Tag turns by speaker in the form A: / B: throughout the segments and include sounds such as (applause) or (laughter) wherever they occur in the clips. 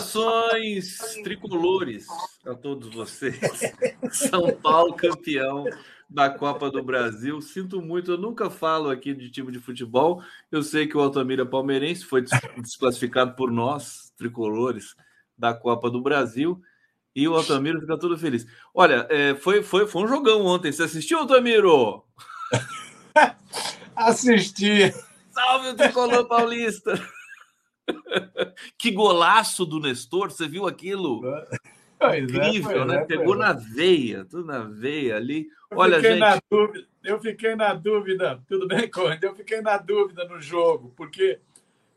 A: Saudações tricolores a todos vocês. São Paulo campeão da Copa do Brasil. Sinto muito, eu nunca falo aqui de time de futebol. Eu sei que o Altamira palmeirense foi desclassificado por nós, tricolores, da Copa do Brasil. E o Altamiro fica todo feliz. Olha, é, foi, foi, foi um jogão ontem. Você assistiu, Altamiro? (laughs)
B: Assisti.
A: Salve o tricolor paulista! (laughs) que golaço do Nestor, você viu aquilo? Pois Incrível, é, né? É, Pegou é. na veia, tudo na veia ali.
B: Eu Olha, fiquei gente. Na dúvida, eu fiquei na dúvida, tudo bem, (laughs) Conde? Eu fiquei na dúvida no jogo, porque,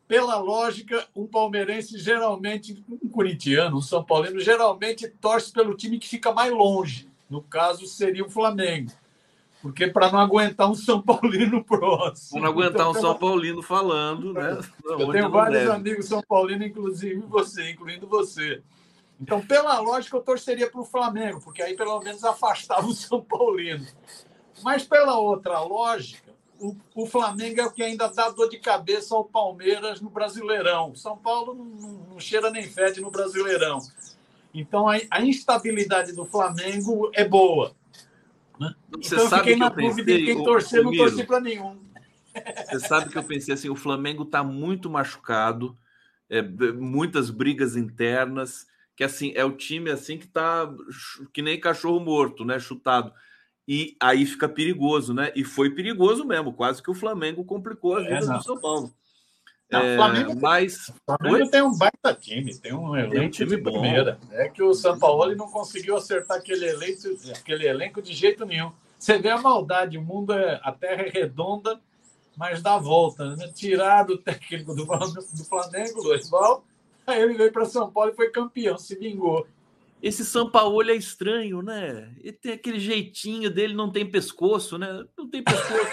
B: pela lógica, um palmeirense geralmente, um corintiano, um São Paulino, geralmente torce pelo time que fica mais longe. No caso, seria o Flamengo. Porque para não aguentar um São Paulino (laughs) próximo.
A: Para não aguentar então, um São Paulino falando, né?
B: Não, eu tenho vários deve. amigos São Paulinos, inclusive você, incluindo você. Então, pela lógica, eu torceria para o Flamengo, porque aí pelo menos afastava o São Paulino. Mas pela outra lógica, o, o Flamengo é o que ainda dá dor de cabeça ao Palmeiras no Brasileirão. São Paulo não, não, não cheira nem fede no Brasileirão. Então, a, a instabilidade do Flamengo é boa. Né? Você então, sabe fiquei que na dúvida pensei, de quem torcer, não torci para nenhum.
A: Você sabe que eu pensei assim: o Flamengo está muito machucado, é, muitas brigas internas, que assim é o time assim que está que nem cachorro morto, né? Chutado. E aí fica perigoso, né? E foi perigoso mesmo, quase que o Flamengo complicou a vida é, do São Paulo.
B: Não, é, Flamengo, mas o Flamengo tem um baita time, tem um elenco um time de primeira. Bom. É que o São Paulo não conseguiu acertar aquele elenco, aquele elenco de jeito nenhum. Você vê a maldade, o mundo é, a terra é redonda, mas dá volta. Né? Tiraram o técnico do, do Flamengo, Loisbal, aí ele veio para São Paulo e foi campeão, se vingou.
A: Esse São Paulo é estranho, né? Ele tem aquele jeitinho dele, não tem pescoço, né? Não tem pescoço.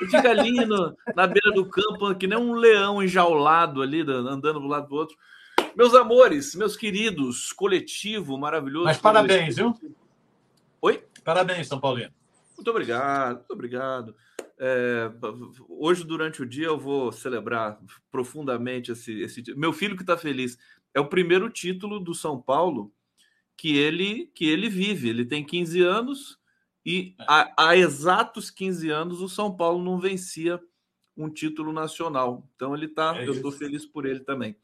A: Ele fica ali no, na beira do campo, que nem um leão enjaulado ali, andando do lado do outro. Meus amores, meus queridos, coletivo maravilhoso.
B: Mas parabéns, viu?
A: Oi?
B: Parabéns, São Paulino.
A: Muito obrigado, muito obrigado. É, hoje, durante o dia, eu vou celebrar profundamente esse, esse. Meu filho que está feliz. É o primeiro título do São Paulo que ele que ele vive. Ele tem 15 anos e é. há, há, exatos 15 anos o São Paulo não vencia um título nacional. Então ele tá, é eu estou feliz por ele também.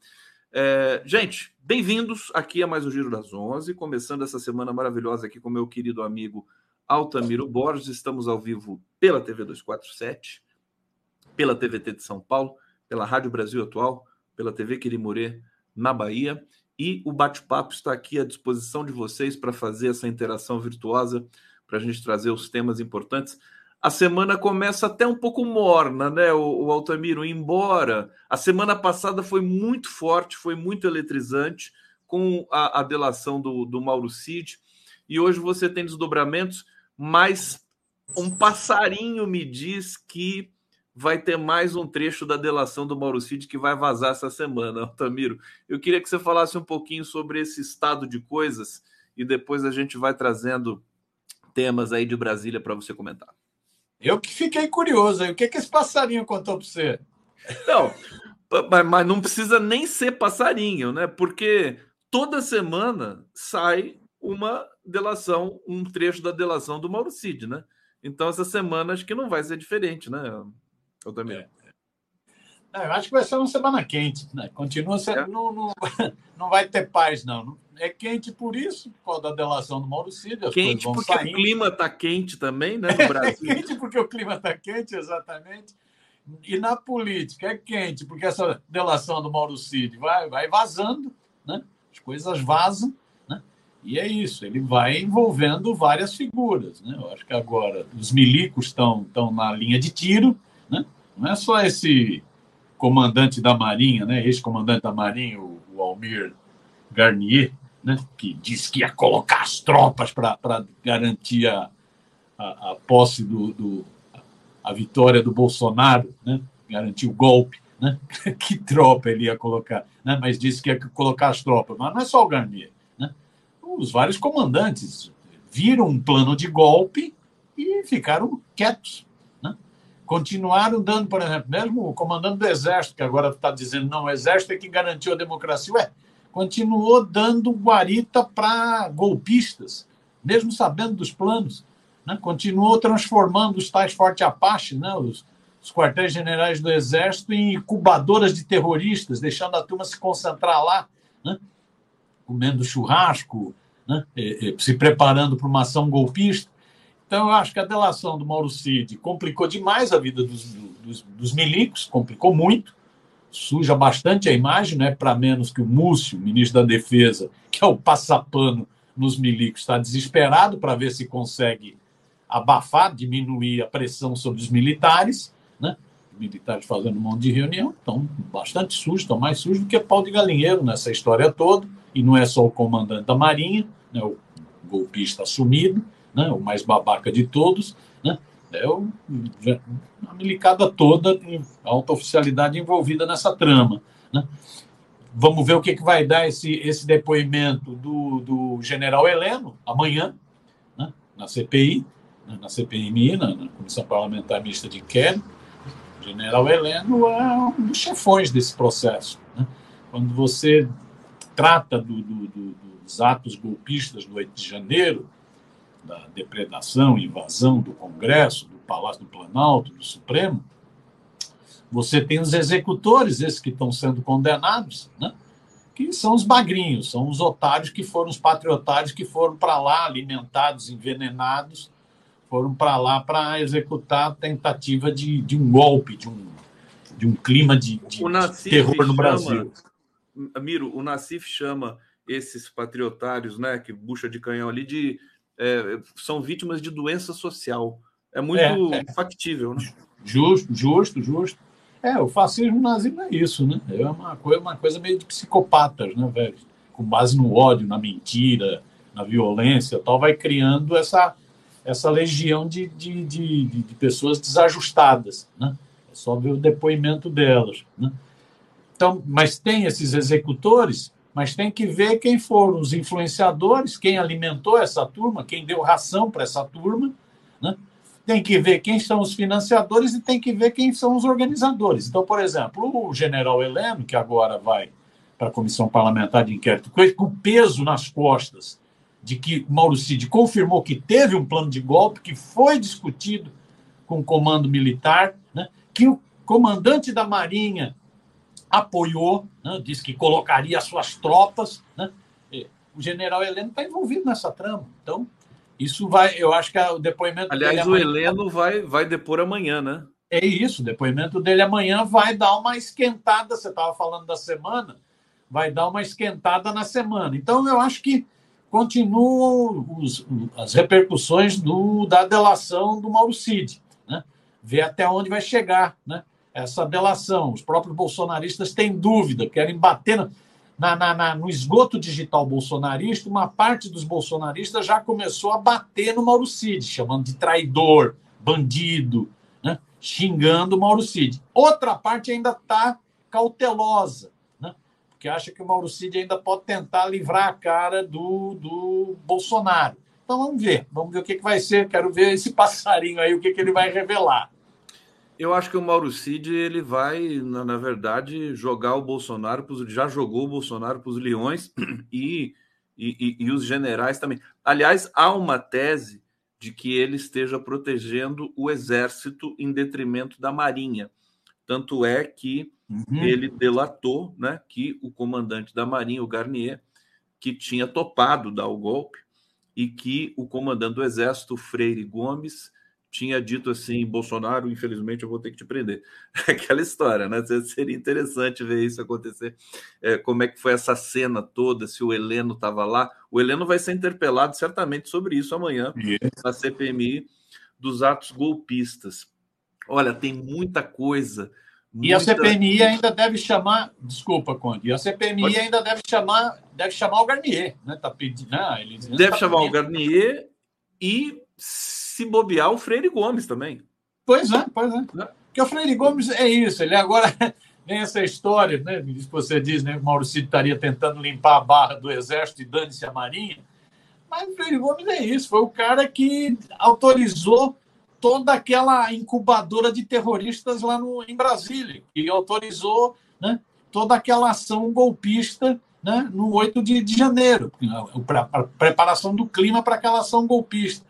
A: É, gente, bem-vindos aqui a mais o Giro das 11, começando essa semana maravilhosa aqui com meu querido amigo Altamiro Borges. Estamos ao vivo pela TV 247, pela TVT de São Paulo, pela Rádio Brasil Atual, pela TV Quirimurê na Bahia. E o bate-papo está aqui à disposição de vocês para fazer essa interação virtuosa para a gente trazer os temas importantes. A semana começa até um pouco morna, né, o, o Altamiro? Embora a semana passada foi muito forte, foi muito eletrizante, com a, a delação do, do Mauro Cid, e hoje você tem desdobramentos, mas um passarinho me diz que vai ter mais um trecho da delação do Mauro Cid que vai vazar essa semana, (laughs) Altamiro. Eu queria que você falasse um pouquinho sobre esse estado de coisas e depois a gente vai trazendo temas aí de Brasília para você comentar.
B: Eu que fiquei curioso, o que, que esse passarinho contou para você?
A: Não, mas não precisa nem ser passarinho, né? Porque toda semana sai uma delação, um trecho da delação do Mauro Cid, né? Então essa semana acho que não vai ser diferente, né? Eu também. É.
B: Não, eu acho que vai ser uma semana quente, né? Continua sendo, é. não, não, (laughs) não vai ter paz, não. É quente por isso, por causa da delação do Mauro Cid.
A: Quente porque saindo. o clima está quente também, né, no (laughs) Brasil.
B: É quente porque o clima está quente, exatamente. E na política é quente, porque essa delação do Mauro Cid vai, vai vazando, né? as coisas vazam, né? e é isso, ele vai envolvendo várias figuras. Né? Eu acho que agora os milicos estão, na linha de tiro? Não é só esse comandante da Marinha, né? ex-comandante da Marinha, o, o Almir Garnier, né, que disse que ia colocar as tropas para garantir a, a, a posse do, do, a vitória do Bolsonaro, né, garantir o golpe. Né? (laughs) que tropa ele ia colocar? Né? Mas disse que ia colocar as tropas. Mas não é só o Garnier. Né? Os vários comandantes viram um plano de golpe e ficaram quietos. Continuaram dando, por exemplo, mesmo o comandante do Exército, que agora está dizendo não, o Exército é que garantiu a democracia. Ué, continuou dando guarita para golpistas, mesmo sabendo dos planos. Né? Continuou transformando os tais Forte Apache, né? os, os quartéis generais do Exército, em incubadoras de terroristas, deixando a turma se concentrar lá, né? comendo churrasco, né? se preparando para uma ação golpista. Então, eu acho que a delação do Mauro Cid complicou demais a vida dos, dos, dos milicos, complicou muito, suja bastante a imagem, não é para menos que o Múcio, ministro da Defesa, que é o passapano nos milicos, está desesperado para ver se consegue abafar, diminuir a pressão sobre os militares, né? militares fazendo um monte de reunião, estão bastante sujos, estão mais sujos do que pau de galinheiro nessa história toda, e não é só o comandante da Marinha, né? o golpista assumido, né, o mais babaca de todos, né, é o, a milicada toda, a alta oficialidade envolvida nessa trama. Né. Vamos ver o que, que vai dar esse, esse depoimento do, do general Heleno amanhã, né, na CPI, né, na CPMI, na, na Comissão Parlamentar Mista de Inquérito. O general Heleno é um dos chefões desse processo. Né. Quando você trata do, do, do, dos atos golpistas do 8 de janeiro, da depredação invasão do Congresso, do Palácio do Planalto, do Supremo, você tem os executores, esses que estão sendo condenados, né? que são os bagrinhos, são os otários que foram os patriotários que foram para lá alimentados, envenenados, foram para lá para executar a tentativa de, de um golpe, de um, de um clima de, de terror no chama, Brasil.
A: Miro, o Nassif chama esses patriotários, né, que bucha de canhão ali, de é, são vítimas de doença social. É muito é, é. factível, né?
B: Justo, justo, justo. É, o fascismo nazismo é isso, né? É uma coisa, uma coisa meio de psicopatas, né, velho? Com base no ódio, na mentira, na violência tal, vai criando essa, essa legião de, de, de, de pessoas desajustadas, né? É só ver o depoimento delas, né? Então, mas tem esses executores mas tem que ver quem foram os influenciadores, quem alimentou essa turma, quem deu ração para essa turma, né? tem que ver quem são os financiadores e tem que ver quem são os organizadores. Então, por exemplo, o general Heleno, que agora vai para a Comissão Parlamentar de Inquérito, com o peso nas costas de que Mauro Cid confirmou que teve um plano de golpe, que foi discutido com o comando militar, né? que o comandante da Marinha apoiou, né, disse que colocaria suas tropas. Né? O general Heleno está envolvido nessa trama. Então, isso vai, eu acho que o depoimento.
A: Aliás, o Heleno vai, vai depor amanhã, né?
B: É isso, o depoimento dele amanhã vai dar uma esquentada. Você estava falando da semana, vai dar uma esquentada na semana. Então, eu acho que continuam os, as repercussões do, da delação do Mauro Cid. Né? Ver até onde vai chegar. Né? Essa delação. Os próprios bolsonaristas têm dúvida, querem bater na, na, na, no esgoto digital bolsonarista. Uma parte dos bolsonaristas já começou a bater no Mauro Cid, chamando de traidor, bandido, né? xingando o Mauro Cid. Outra parte ainda está cautelosa, né? porque acha que o Mauro Cid ainda pode tentar livrar a cara do, do Bolsonaro. Então vamos ver, vamos ver o que, que vai ser. Quero ver esse (laughs) passarinho aí, o que, que ele vai revelar.
A: Eu acho que o Mauro Cid ele vai, na, na verdade, jogar o Bolsonaro, pros, já jogou o Bolsonaro para os leões (clears throat) e, e, e, os generais também. Aliás, há uma tese de que ele esteja protegendo o exército em detrimento da marinha. Tanto é que uhum. ele delatou né, que o comandante da marinha, o Garnier, que tinha topado dar o golpe, e que o comandante do exército, Freire Gomes, tinha dito assim: Bolsonaro, infelizmente, eu vou ter que te prender. (laughs) Aquela história, né? Seria interessante ver isso acontecer. É, como é que foi essa cena toda, se o Heleno estava lá. O Heleno vai ser interpelado certamente sobre isso amanhã, na CPMI dos atos golpistas. Olha, tem muita coisa.
B: Muita... E a CPMI ainda deve chamar, desculpa, Conde, e a CPMI Pode... ainda deve chamar, deve chamar o Garnier, né? Tá pedindo, não, ele,
A: deve tá chamar pedindo. o Garnier e se bobear o Freire Gomes também.
B: Pois é, pois é. Né? Porque o Freire Gomes é isso, ele agora (laughs) vem essa história, né? Que você diz, né? Que o Mauro Cid estaria tentando limpar a barra do Exército e dane-se a Marinha. Mas o Freire Gomes é isso, foi o cara que autorizou toda aquela incubadora de terroristas lá no, em Brasília, e autorizou né, toda aquela ação golpista né, no 8 de, de janeiro, a preparação do clima para aquela ação golpista.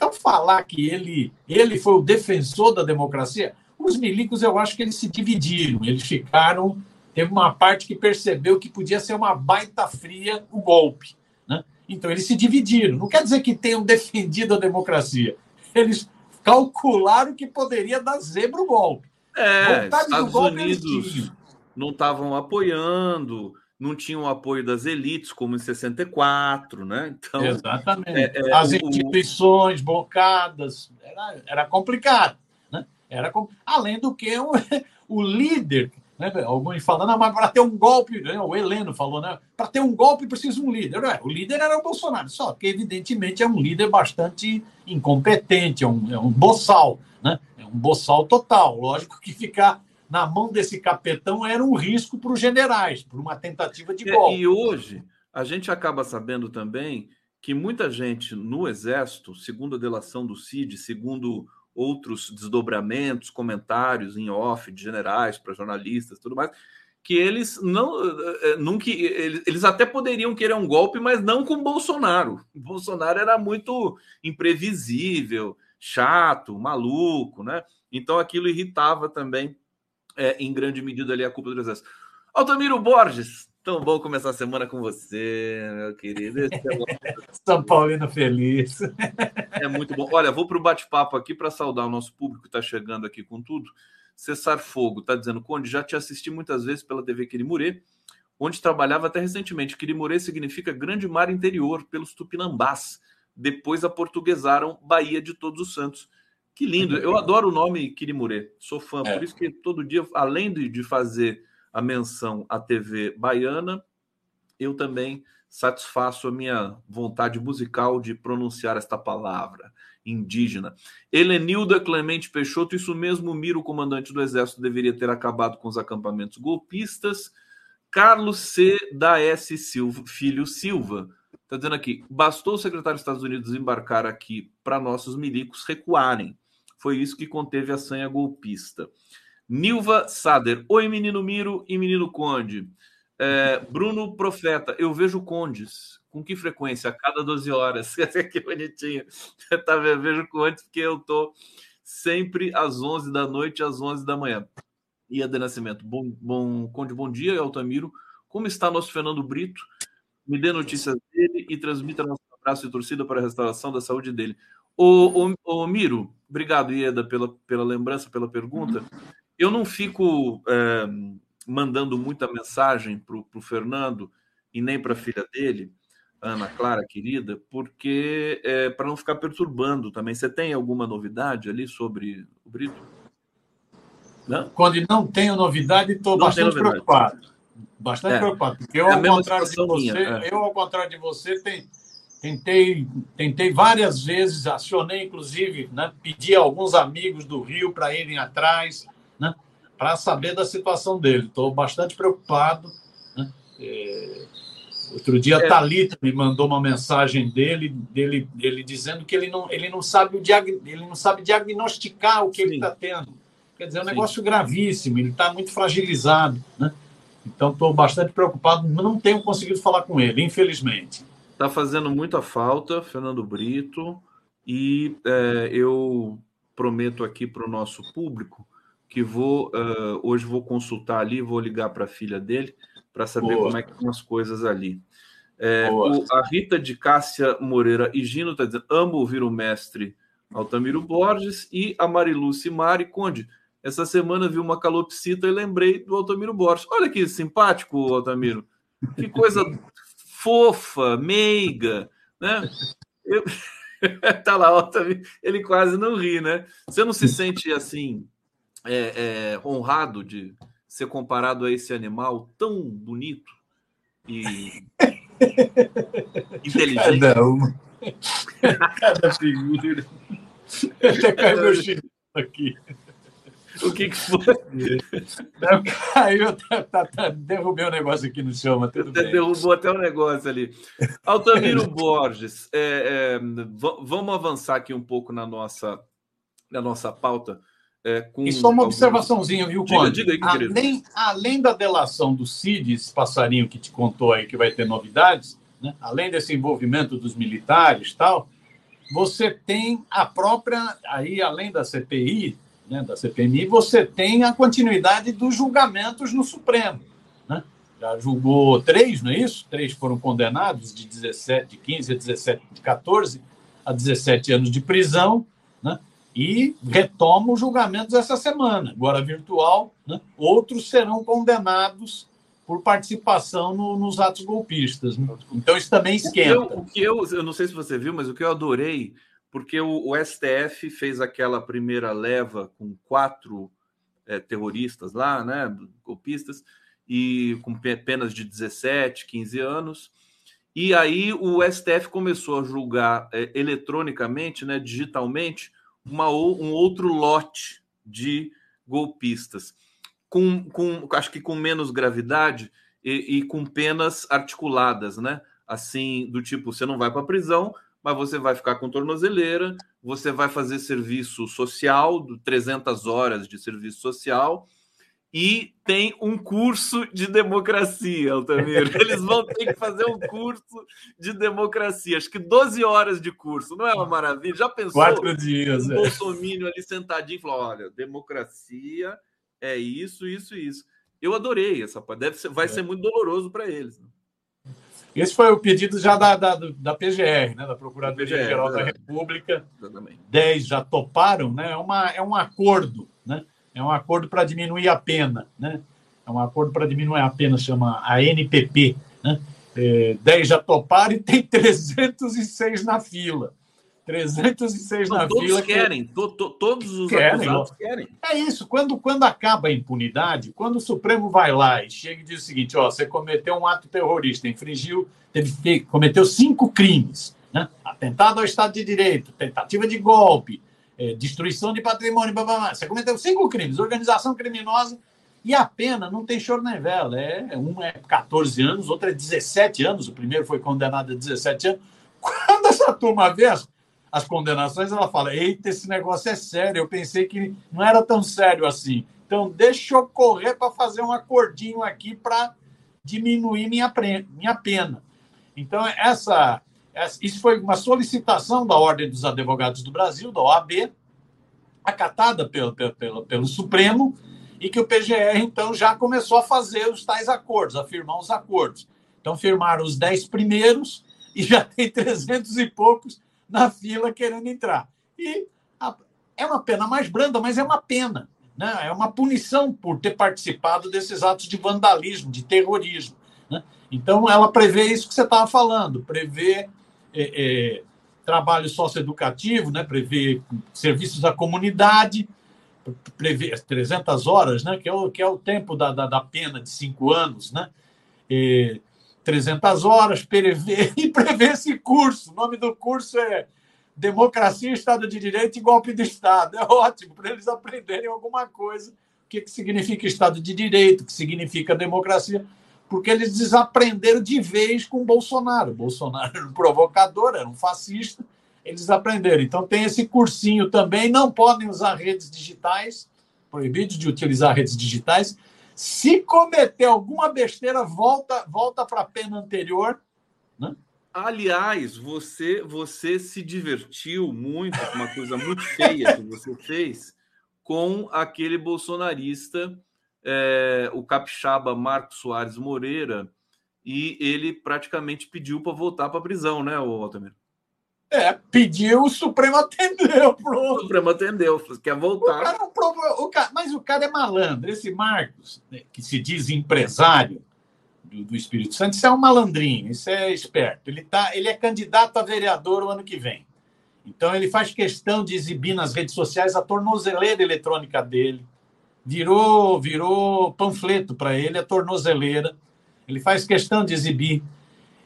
B: Então, falar que ele, ele foi o defensor da democracia, os milicos eu acho que eles se dividiram, eles ficaram. Teve uma parte que percebeu que podia ser uma baita fria o golpe. Né? Então, eles se dividiram. Não quer dizer que tenham defendido a democracia. Eles calcularam que poderia dar zebra o golpe.
A: É, Estados golpe, Unidos não estavam apoiando, não tinham apoio das elites, como em 64, né?
B: Então, Exatamente. É, é, As instituições blocadas, era, era complicado. Né? Era, além do que o, (laughs) o líder, né? alguns falando, mas para ter um golpe, né? o Heleno falou, né? para ter um golpe precisa um líder. O líder era o Bolsonaro, só que evidentemente é um líder bastante incompetente, é um, é um boçal, né? é um boçal total. Lógico que ficar na mão desse capetão era um risco para os generais, por uma tentativa de golpe.
A: E hoje a gente acaba sabendo também que muita gente no Exército, segundo a delação do CID, segundo outros desdobramentos, comentários em off de generais para jornalistas, tudo mais, que eles não, eh, nunca, eles até poderiam querer um golpe, mas não com Bolsonaro. Bolsonaro era muito imprevisível, chato, maluco, né? Então aquilo irritava também é, em grande medida ali a culpa do exército. Altamiro Borges, tão bom começar a semana com você, meu querido. É (laughs)
B: São Paulino feliz.
A: É muito bom. Olha, vou para o bate-papo aqui para saudar o nosso público que está chegando aqui com tudo. Cessar Fogo está dizendo, Conde, já te assisti muitas vezes pela TV Quirimurê, onde trabalhava até recentemente. Quirimurê significa grande mar interior, pelos tupinambás. Depois aportuguesaram Bahia de Todos os Santos. Que lindo. Eu adoro o nome Kirimure. Sou fã. É. Por isso que todo dia, além de, fazer a menção à TV baiana, eu também satisfaço a minha vontade musical de pronunciar esta palavra indígena. Helenilda Clemente Peixoto, isso mesmo, Miro, comandante do Exército, deveria ter acabado com os acampamentos golpistas. Carlos C. da S. Silva, filho Silva, está dizendo aqui: bastou o secretário dos Estados Unidos embarcar aqui para nossos milicos recuarem. Foi isso que conteve a sanha golpista. Nilva Sader. Oi, menino Miro e menino Conde. É, (laughs) Bruno Profeta. Eu vejo Condes. Com que frequência? A cada 12 horas. (laughs) que bonitinho. Tá, eu vejo Condes porque eu tô sempre às 11 da noite às 11 da manhã. E a de Nascimento. Bom, bom, Conde, bom dia, Altamiro. Como está nosso Fernando Brito? Me dê notícias dele e transmita nosso abraço e torcida para a restauração da saúde dele. O, o, o Miro, obrigado, Ieda, pela, pela lembrança, pela pergunta. Eu não fico é, mandando muita mensagem para o Fernando e nem para a filha dele, Ana Clara, querida, porque é, para não ficar perturbando também. Você tem alguma novidade ali sobre o Brito?
B: Não? Quando não tenho novidade, estou bastante preocupado. Bastante é. preocupado, porque eu, é ao contrário de você, minha, é. eu, ao contrário de você, tem, Tentei, tentei várias vezes, acionei inclusive, né, pedi a alguns amigos do Rio para irem atrás, né, para saber da situação dele. Estou bastante preocupado. Né? É... Outro dia é. Thalita me mandou uma mensagem dele, dele, dele dizendo que ele não, ele não, sabe, o diag... ele não sabe diagnosticar o que Sim. ele está tendo. Quer dizer, é um Sim. negócio gravíssimo, ele está muito fragilizado. Né? Então, estou bastante preocupado, não tenho conseguido falar com ele, infelizmente.
A: Está fazendo muita falta, Fernando Brito, e é, eu prometo aqui para o nosso público que vou uh, hoje vou consultar ali, vou ligar para a filha dele para saber Boa. como é que estão as coisas ali. É, o, a Rita de Cássia Moreira e Gino está dizendo: amo ouvir o mestre Altamiro Borges e a Marilu Mari Conde. Essa semana vi uma calopsita e lembrei do Altamiro Borges. Olha que simpático, Altamiro. Que coisa (laughs) fofa, meiga, né? Eu... (laughs) tá lá, ele quase não ri, né? Você não se sente assim é, é, honrado de ser comparado a esse animal tão bonito e (laughs) inteligente?
B: Cada uma. Cada figura. Até caiu meu chinelo aqui. (laughs)
A: O que, que foi?
B: Não, caiu, tá, tá, tá, derrubei o um negócio aqui no chão, mas tudo bem.
A: Derrubou até o um negócio ali. Altamiro Borges, é, é, vamos avançar aqui um pouco na nossa, na nossa pauta.
B: É, com e só uma algum... observaçãozinha, viu, Conde? Diga, diga aí, além, além da delação do Cid, esse passarinho que te contou aí que vai ter novidades, né? além desse envolvimento dos militares tal, você tem a própria, aí além da CPI, né, da CPMI, você tem a continuidade dos julgamentos no Supremo. Né? Já julgou três, não é isso? Três foram condenados de 17, de 15 a 17, de 14 a 17 anos de prisão, né? e retoma os julgamentos essa semana, agora virtual. Né? Outros serão condenados por participação no, nos atos golpistas. Né? Então isso também esquenta.
A: O que, eu, o que eu, eu não sei se você viu, mas o que eu adorei, porque o, o STF fez aquela primeira leva com quatro é, terroristas lá, né, golpistas, e com penas de 17, 15 anos. E aí o STF começou a julgar é, eletronicamente, né, digitalmente, uma, um outro lote de golpistas com, com acho que com menos gravidade e, e com penas articuladas, né? Assim, do tipo, você não vai para a prisão, mas você vai ficar com tornozeleira, você vai fazer serviço social, 300 horas de serviço social, e tem um curso de democracia, Altamiro. (laughs) Eles vão ter que fazer um curso de democracia. Acho que 12 horas de curso, não é uma maravilha? Já pensou?
B: Quatro dias.
A: Um é. Bolsonaro ali sentadinho e falou: olha, democracia é isso, isso e isso. Eu adorei essa parte. Deve ser, vai é. ser muito doloroso para eles. Né?
B: Esse foi o pedido já da, da, da PGR, né? da Procuradoria-Geral da República. Exatamente. Dez já toparam, né? É, uma, é um acordo, né? É um acordo para diminuir a pena, né? É um acordo para diminuir a pena, chama a NPP, né? É, 10 já toparam e tem (laughs) 306 na fila. 306 Não, na
A: todos
B: fila.
A: Querem, que... to, to, todos os
B: querem, acusados querem. É isso. Quando, quando acaba a impunidade, quando o Supremo vai lá e chega e diz o seguinte: ó, você cometeu um ato terrorista, infringiu, teve, cometeu cinco crimes. Né? Atentado ao Estado de Direito, tentativa de golpe, é, destruição de patrimônio, blá, blá, blá. você cometeu cinco crimes, organização criminosa, e a pena não tem choro nem vela. É, um é 14 anos, outro é 17 anos, o primeiro foi condenado a 17 anos. Quando essa turma vê as, condenações, ela fala: eita, esse negócio é sério, eu pensei que não era tão sério assim. Então, deixa eu correr para fazer um acordinho aqui para diminuir minha, minha pena. Então, essa, essa, isso foi uma solicitação da Ordem dos Advogados do Brasil, da OAB, acatada pelo, pelo, pelo Supremo, e que o PGR, então, já começou a fazer os tais acordos, a firmar os acordos. Então, firmaram os dez primeiros e já tem trezentos e poucos na fila querendo entrar. E a, é uma pena mais branda, mas é uma pena. Né? É uma punição por ter participado desses atos de vandalismo, de terrorismo. Né? Então, ela prevê isso que você estava falando, prevê é, é, trabalho socioeducativo, né? prevê serviços à comunidade, prevê 300 horas, né? que, é o, que é o tempo da, da, da pena de cinco anos, né? E, 300 horas, prevê, (laughs) e prevê esse curso. O nome do curso é Democracia, Estado de Direito e Golpe de Estado. É ótimo para eles aprenderem alguma coisa. O que, que significa Estado de Direito, o que significa democracia, porque eles desaprenderam de vez com Bolsonaro. Bolsonaro era um provocador, era um fascista, eles aprenderam. Então tem esse cursinho também. Não podem usar redes digitais, proibidos de utilizar redes digitais se cometer alguma besteira, volta volta para a pena anterior. Né?
A: Aliás, você você se divertiu muito com uma coisa muito feia que você fez com aquele bolsonarista, é, o capixaba Marcos Soares Moreira, e ele praticamente pediu para voltar para a prisão, né, Altamiro?
B: É, pediu, o Supremo atendeu, (laughs) pronto.
A: O Supremo atendeu, quer voltar. O cara,
B: o, o cara, mas o cara é malandro. Esse Marcos, né, que se diz empresário do, do, Espírito Santo, isso é um malandrinho, isso é esperto. Ele, tá, ele é candidato a vereador o ano que vem. Então ele faz questão de exibir nas redes sociais a tornozeleira eletrônica dele. Virou, virou panfleto para ele a tornozeleira. Ele faz questão de exibir.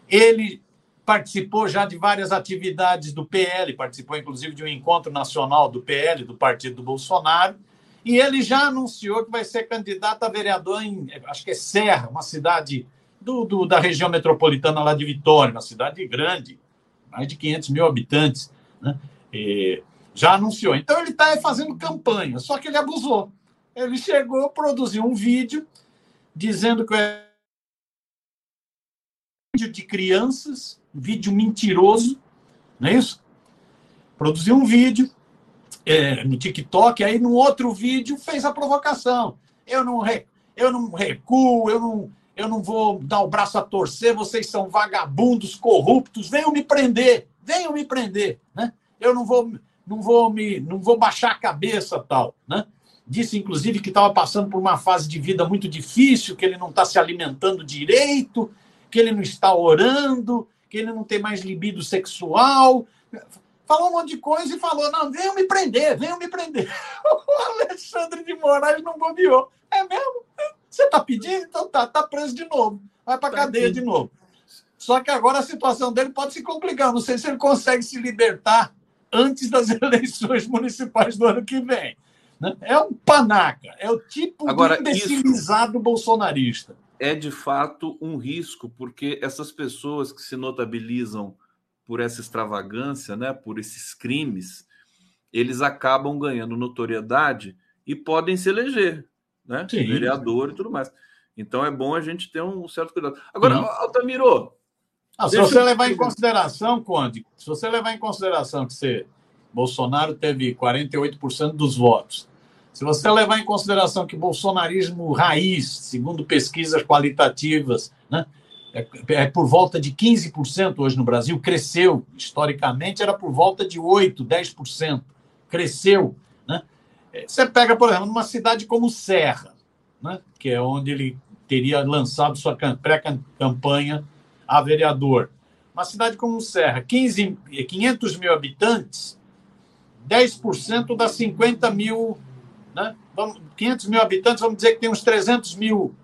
B: Ele participou já de várias atividades do PL, participou inclusive de um encontro nacional do PL, do partido do Bolsonaro, e ele já anunciou que vai ser candidato a vereador em, acho que é Serra, uma cidade do, do, da região metropolitana lá de Vitória, uma cidade grande, mais de 500 mil habitantes. Né? E, Já anunciou. Então ele está fazendo campanha, só que ele abusou. Ele chegou, produziu um vídeo dizendo que é de crianças, vídeo mentiroso, não é isso? Produziu um vídeo é, no TikTok, aí no outro vídeo fez a provocação. Eu não, re, eu não recuo, eu não, eu não vou dar o braço a torcer, vocês são vagabundos, corruptos, venham me prender, venham me prender, né? Eu não vou, não vou me, não vou baixar a cabeça, tal, né? Disse, inclusive, que estava passando por uma fase de vida muito difícil, que ele não está se alimentando direito, que ele não está orando, que ele não tem mais libido sexual. Falou um monte de coisa e falou: não, venham me prender, venham me prender. (laughs) O Alexandre de Moraes não bobeou. É mesmo? Você está pedindo? Então tá, tá preso de novo. Vai para a tá cadeia aqui. de novo. Só que agora a situação dele pode se complicar. Não sei se ele consegue se libertar antes das (laughs) eleições municipais do ano que vem. Né? É um panaca, é o tipo Agora, de imbecilizado bolsonarista.
A: É de fato um risco, porque essas pessoas que se notabilizam por essa extravagância, né, por esses crimes, eles acabam ganhando notoriedade e podem se eleger, né? Sim. Vereador e tudo mais. Então é bom a gente ter um certo cuidado. Agora, Sim. Altamiro.
B: Ah, se você levar em consideração, Conde, se você levar em consideração que você, Bolsonaro teve 48% dos votos, se você levar em consideração que bolsonarismo raiz, segundo pesquisas qualitativas, né, é, é por volta de 15% hoje no Brasil, cresceu. Historicamente era por volta de 8%, 10%. Cresceu. Né? É, você pega, por exemplo, uma cidade como Serra, né, que é onde ele teria lançado sua pré-campanha a vereador. Uma cidade como Serra, 15, 500 mil habitantes, 10% dá 50 mil né? Vamos, 500 mil habitantes, vamos dizer que tem uns 300 mil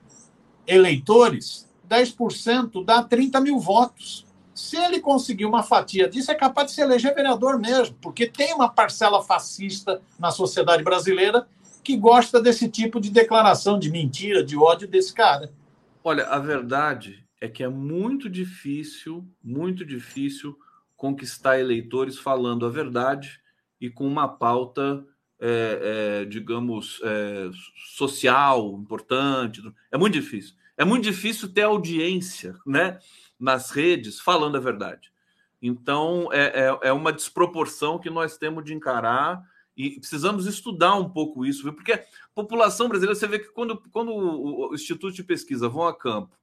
B: eleitores, 10% dá 30 mil votos. Se ele conseguir uma fatia disso, é capaz de se eleger vereador mesmo, porque tem uma parcela fascista na sociedade brasileira que gosta desse tipo de declaração de mentira, de ódio desse cara.
A: Olha, a verdade é que é muito difícil, muito difícil conquistar eleitores falando a verdade e com uma pauta é, é, digamos, é, social importante. É muito difícil. É muito difícil ter audiência né, nas redes falando a verdade. Então, é, é, é uma desproporção que nós temos de encarar e precisamos estudar um pouco isso, viu? porque a população brasileira, você vê que quando, quando o Instituto de Pesquisa vão a campo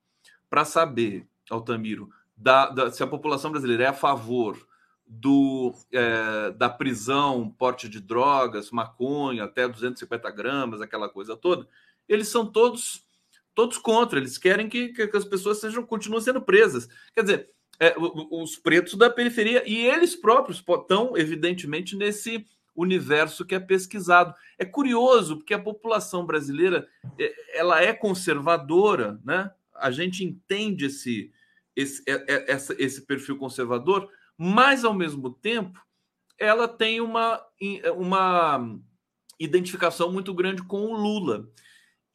A: para saber, Altamiro, da, da, se a população brasileira é a favor do, é, da prisão, porte de drogas, maconha, até 250 gramas, aquela coisa toda, eles são todos todos contra, eles querem que, que as pessoas sejam continuem sendo presas. Quer dizer, é, os pretos da periferia e eles próprios estão, evidentemente, nesse universo que é pesquisado. É curioso, porque a população brasileira é, ela é conservadora, né? A gente entende esse, esse, é, esse, esse perfil conservador, mas ao mesmo tempo ela tem uma, uma identificação muito grande com o Lula.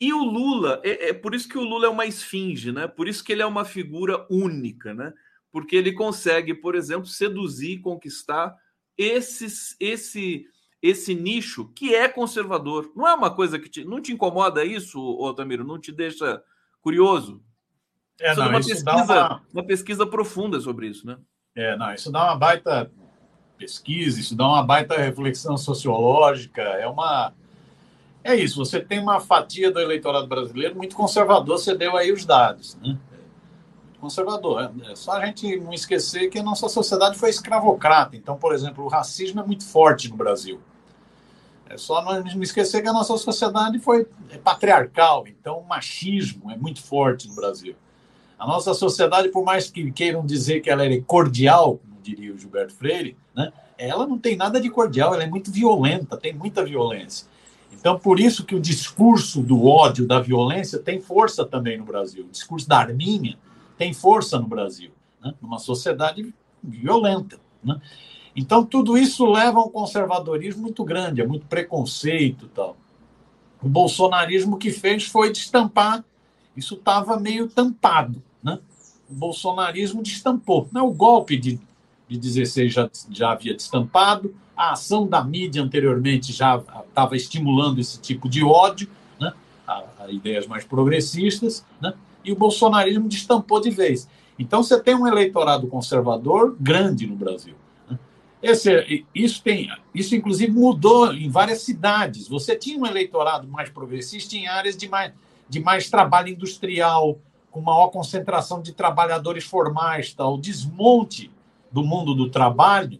A: E o Lula, é, é, por isso que o Lula é uma esfinge, né? Por isso que ele é uma figura única, né? Porque ele consegue, por exemplo, seduzir, conquistar esses, esse esse nicho que é conservador. Não é uma coisa que te, não te incomoda isso, Otamiro? Não te deixa curioso? É, não, uma pesquisa, uma... uma pesquisa profunda sobre isso, né?
B: É, não, isso dá uma baita pesquisa, isso dá uma baita reflexão sociológica, é uma. É isso, você tem uma fatia do eleitorado brasileiro muito conservador, você deu aí os dados, né? Conservador. É, é só a gente não esquecer que a nossa sociedade foi escravocrata. Então, por exemplo, o racismo é muito forte no Brasil. É só não esquecer que a nossa sociedade foi patriarcal. Então, o machismo é muito forte no Brasil. A nossa sociedade, por mais que queiram dizer que ela é cordial, como diria o Gilberto Freire, né, ela não tem nada de cordial, ela é muito violenta, tem muita violência. Então, por isso que o discurso do ódio, da violência, tem força também no Brasil. O discurso da arminha tem força no Brasil, né? numa sociedade violenta. Né? Então, tudo isso leva a um conservadorismo muito grande, a muito preconceito tal. O bolsonarismo que fez foi destampar, isso estava meio tampado. Né? O bolsonarismo destampou. Não, o golpe de, de 16 já, já havia destampado, a ação da mídia anteriormente já estava estimulando esse tipo de ódio, né? a, a ideias mais progressistas, né? e o bolsonarismo destampou de vez. Então você tem um eleitorado conservador grande no Brasil. Né? Esse, isso tem, isso inclusive mudou em várias cidades. Você tinha um eleitorado mais progressista em áreas de mais, de mais trabalho industrial, com maior concentração de trabalhadores formais, tal. O desmonte do mundo do trabalho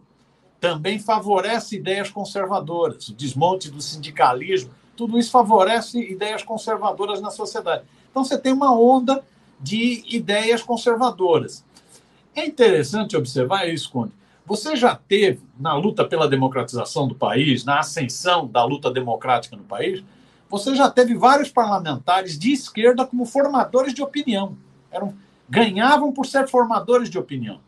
B: também favorece ideias conservadoras. O desmonte do sindicalismo, tudo isso favorece ideias conservadoras na sociedade. Então você tem uma onda de ideias conservadoras. É interessante observar isso, Conde. Você já teve, na luta pela democratização do país, na ascensão da luta democrática no país, você já teve vários parlamentares de esquerda como formadores de opinião. Eram, ganhavam por ser formadores de opinião.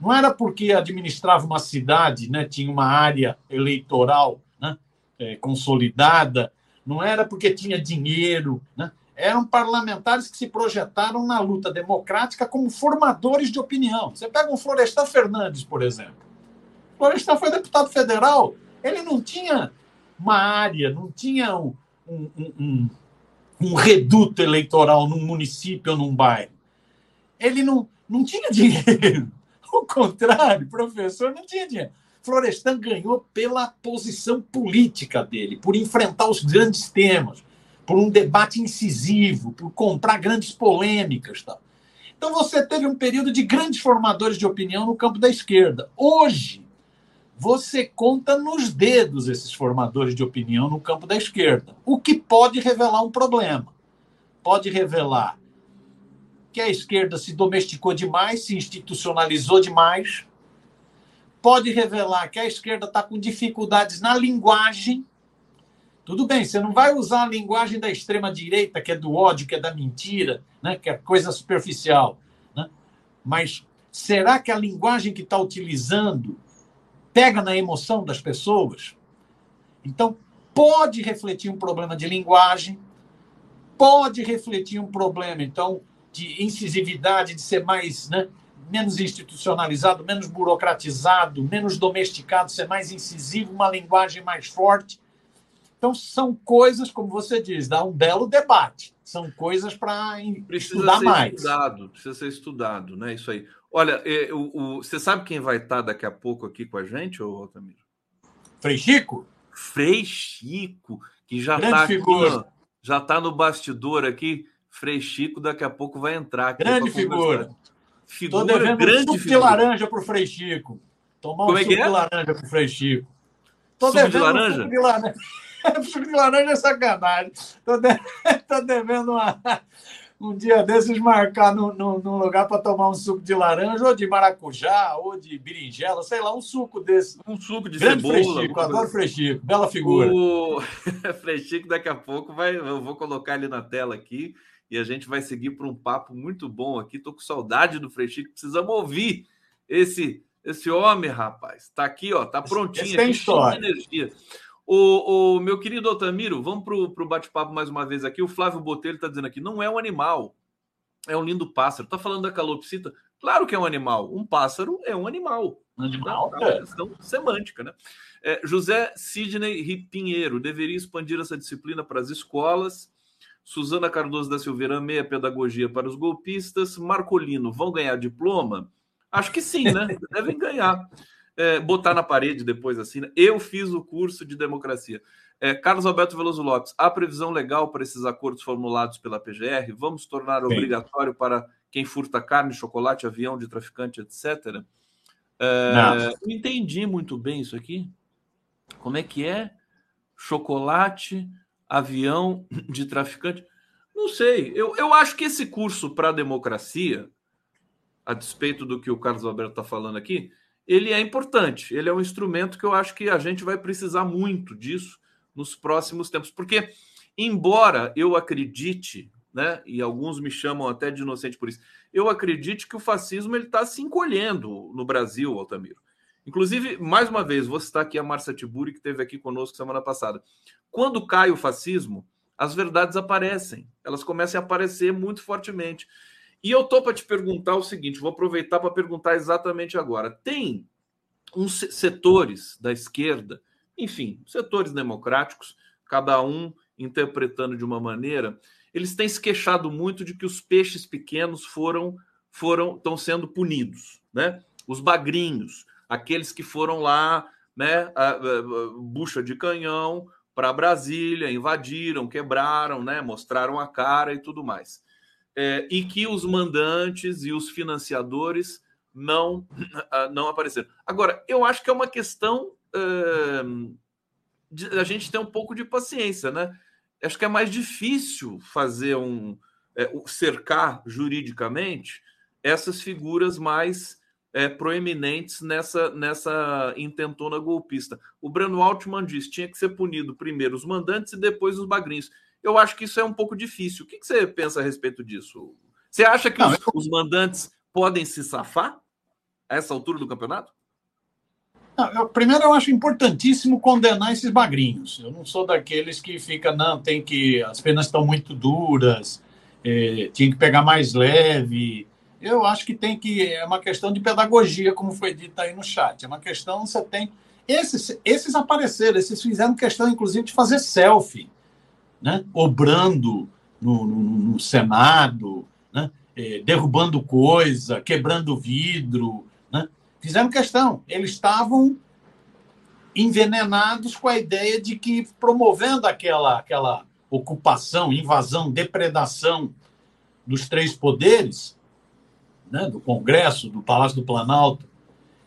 B: Não era porque administrava uma cidade, né, tinha uma área eleitoral né, é, consolidada, não era porque tinha dinheiro. Né, eram parlamentares que se projetaram na luta democrática como formadores de opinião. Você pega um Florestan Fernandes, por exemplo. Florestan foi deputado federal, ele não tinha uma área, não tinha um, um, um, um reduto eleitoral num município ou num bairro. Ele não, não tinha dinheiro. (laughs) Ao contrário, professor não tinha dinheiro. Florestan ganhou pela posição política dele, por enfrentar os grandes temas, por um debate incisivo, por comprar grandes polêmicas. Tal. Então você teve um período de grandes formadores de opinião no campo da esquerda. Hoje, você conta nos dedos esses formadores de opinião no campo da esquerda, o que pode revelar um problema. Pode revelar que a esquerda se domesticou demais, se institucionalizou demais. Pode revelar que a esquerda está com dificuldades na linguagem. Tudo bem, você não vai usar a linguagem da extrema-direita, que é do ódio, que é da mentira, né? que é coisa superficial. Né? Mas será que a linguagem que está utilizando pega na emoção das pessoas? Então, pode refletir um problema de linguagem, pode refletir um problema, então, de incisividade, de ser mais, né, menos institucionalizado, menos burocratizado, menos domesticado, ser mais incisivo, uma linguagem mais forte. Então, são coisas, como você diz, dá um belo debate. São coisas para estudar mais.
A: Estudado, precisa ser estudado, né? Isso aí. Olha, é, você sabe quem vai estar daqui a pouco aqui com a gente, ô Altamiro?
B: Frei Chico?
A: Frei Chico, que já está já tá no bastidor aqui Frei Chico daqui a pouco vai entrar.
B: Grande figura. Figura Tô devendo grande um suco figura. de laranja para o Frei Chico. Tomar Como um é suco é? de laranja para o Frei Chico.
A: Suco devendo de laranja? Um suco de laranja. (laughs)
B: suco de laranja é sacanagem. Tô, de... (laughs) Tô devendo uma um dia desses marcar num, num, lugar para tomar um suco de laranja, ou de maracujá, ou de berinjela, sei lá, um suco desse.
A: Um suco de
B: Grande
A: cebola.
B: Frechico, adoro Frechico, bela figura.
A: O (laughs) Frechico daqui a pouco vai, eu vou colocar ele na tela aqui e a gente vai seguir para um papo muito bom aqui. Tô com saudade do Frechico, precisamos ouvir esse esse homem, rapaz. Tá aqui, ó, tá prontinho. Esse,
B: tem história.
A: energia. O, o meu querido Altamiro, vamos para o bate-papo mais uma vez aqui. O Flávio Botelho está dizendo aqui: não é um animal, é um lindo pássaro. Está falando da calopsita? Claro que é um animal. Um pássaro é um animal.
B: Animal é
A: uma questão semântica, né? É, José Sidney Pinheiro deveria expandir essa disciplina para as escolas. Suzana Cardoso da Silveira, meia pedagogia para os golpistas. Marcolino, vão ganhar diploma? Acho que sim, né? (laughs) Devem ganhar é, botar na parede depois assim. Né? Eu fiz o curso de democracia. É, Carlos Alberto Veloso Lopes, há previsão legal para esses acordos formulados pela PGR? Vamos tornar Sim. obrigatório para quem furta carne, chocolate, avião de traficante, etc. É, não entendi muito bem isso aqui. Como é que é? Chocolate, avião (clears throat) de traficante? Não sei. Eu, eu acho que esse curso para a democracia, a despeito do que o Carlos Alberto está falando aqui, ele é importante. Ele é um instrumento que eu acho que a gente vai precisar muito disso nos próximos tempos, porque embora eu acredite, né, e alguns me chamam até de inocente por isso, eu acredito que o fascismo ele está se encolhendo no Brasil, Altamiro. Inclusive, mais uma vez, vou citar aqui a Marcia Tiburi, que esteve aqui conosco semana passada. Quando cai o fascismo, as verdades aparecem, elas começam a aparecer muito fortemente. E eu tô para te perguntar o seguinte, vou aproveitar para perguntar exatamente agora. Tem uns setores da esquerda, enfim, setores democráticos, cada um interpretando de uma maneira, eles têm se queixado muito de que os peixes pequenos foram foram estão sendo punidos, né? Os bagrinhos, aqueles que foram lá, né, a, a, a, bucha de canhão para Brasília, invadiram, quebraram, né, mostraram a cara e tudo mais. É, e que os mandantes e os financiadores não (clears throat) não apareceram. Agora, eu acho que é uma questão uh, de, a gente ter um pouco de paciência, né? Acho que é mais difícil fazer um é, cercar juridicamente essas figuras mais é, proeminentes nessa, nessa intentona golpista. O Breno Altman diz tinha que ser punido primeiro os mandantes e depois os bagrinhos. Eu acho que isso é um pouco difícil. O que, que você pensa a respeito disso? Você acha que Não, os, eu... os mandantes podem se safar a essa altura do campeonato?
B: Não, eu, primeiro, eu acho importantíssimo condenar esses bagrinhos. Eu não sou daqueles que fica, não, tem que. As penas estão muito duras, eh, tinha que pegar mais leve. Eu acho que tem que. É uma questão de pedagogia, como foi dito aí no chat. É uma questão, você tem. Esses, esses apareceram, esses fizeram questão, inclusive, de fazer selfie, né? obrando no, no, no Senado, né? Eh, derrubando coisa, quebrando vidro, Fizeram questão. Eles estavam envenenados com a ideia de que promovendo aquela, aquela ocupação, invasão, depredação dos três poderes, né, do Congresso, do Palácio do Planalto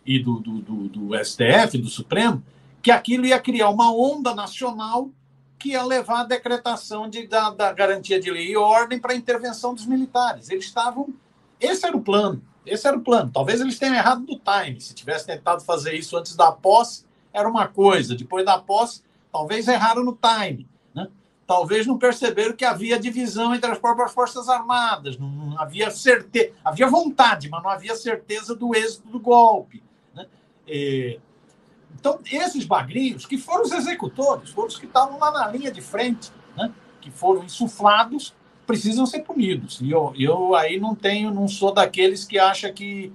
B: e do, do, do, do STF, do Supremo, que aquilo ia criar uma onda nacional que ia levar à decretação de, da, da garantia de lei e ordem para a intervenção dos militares. Eles estavam. Esse era o plano. Esse era o plano. Talvez eles tenham errado no time. Se tivesse tentado fazer isso antes da posse, era uma coisa. Depois da posse, talvez erraram no time. Né? Talvez não perceberam que havia divisão entre as próprias Forças Armadas. Não, não havia certeza. Havia vontade, mas não havia certeza do êxito do golpe. Né? E... Então, esses bagrinhos, que foram os executores, foram os que estavam lá na linha de frente, né? que foram insuflados precisam ser punidos. E eu, eu aí não tenho, não sou daqueles que acha que,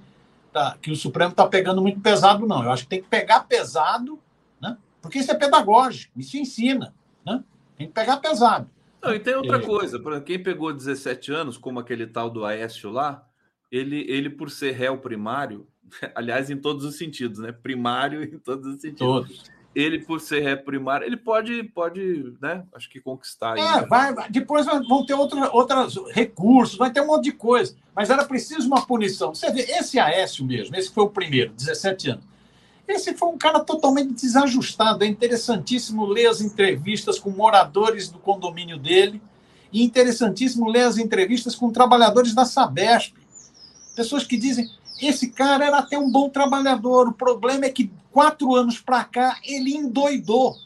B: tá, que o Supremo está pegando muito pesado, não. Eu acho que tem que pegar pesado, né? porque isso é pedagógico, isso ensina. Né? Tem que pegar pesado.
A: Não, e tem outra é... coisa, para quem pegou 17 anos, como aquele tal do Aécio lá, ele, ele por ser réu primário, (laughs) aliás, em todos os sentidos, né? Primário em todos os sentidos. Todos ele, por ser ré primário, ele pode, pode, né? Acho que conquistar.
B: É, vai, depois vão ter outra, outros recursos, vai ter um monte de coisa. Mas era preciso uma punição. Você vê, esse Aécio mesmo, esse foi o primeiro, 17 anos. Esse foi um cara totalmente desajustado. É interessantíssimo ler as entrevistas com moradores do condomínio dele. E interessantíssimo ler as entrevistas com trabalhadores da Sabesp. Pessoas que dizem: esse cara era até um bom trabalhador. O problema é que quatro anos para cá ele endoidou,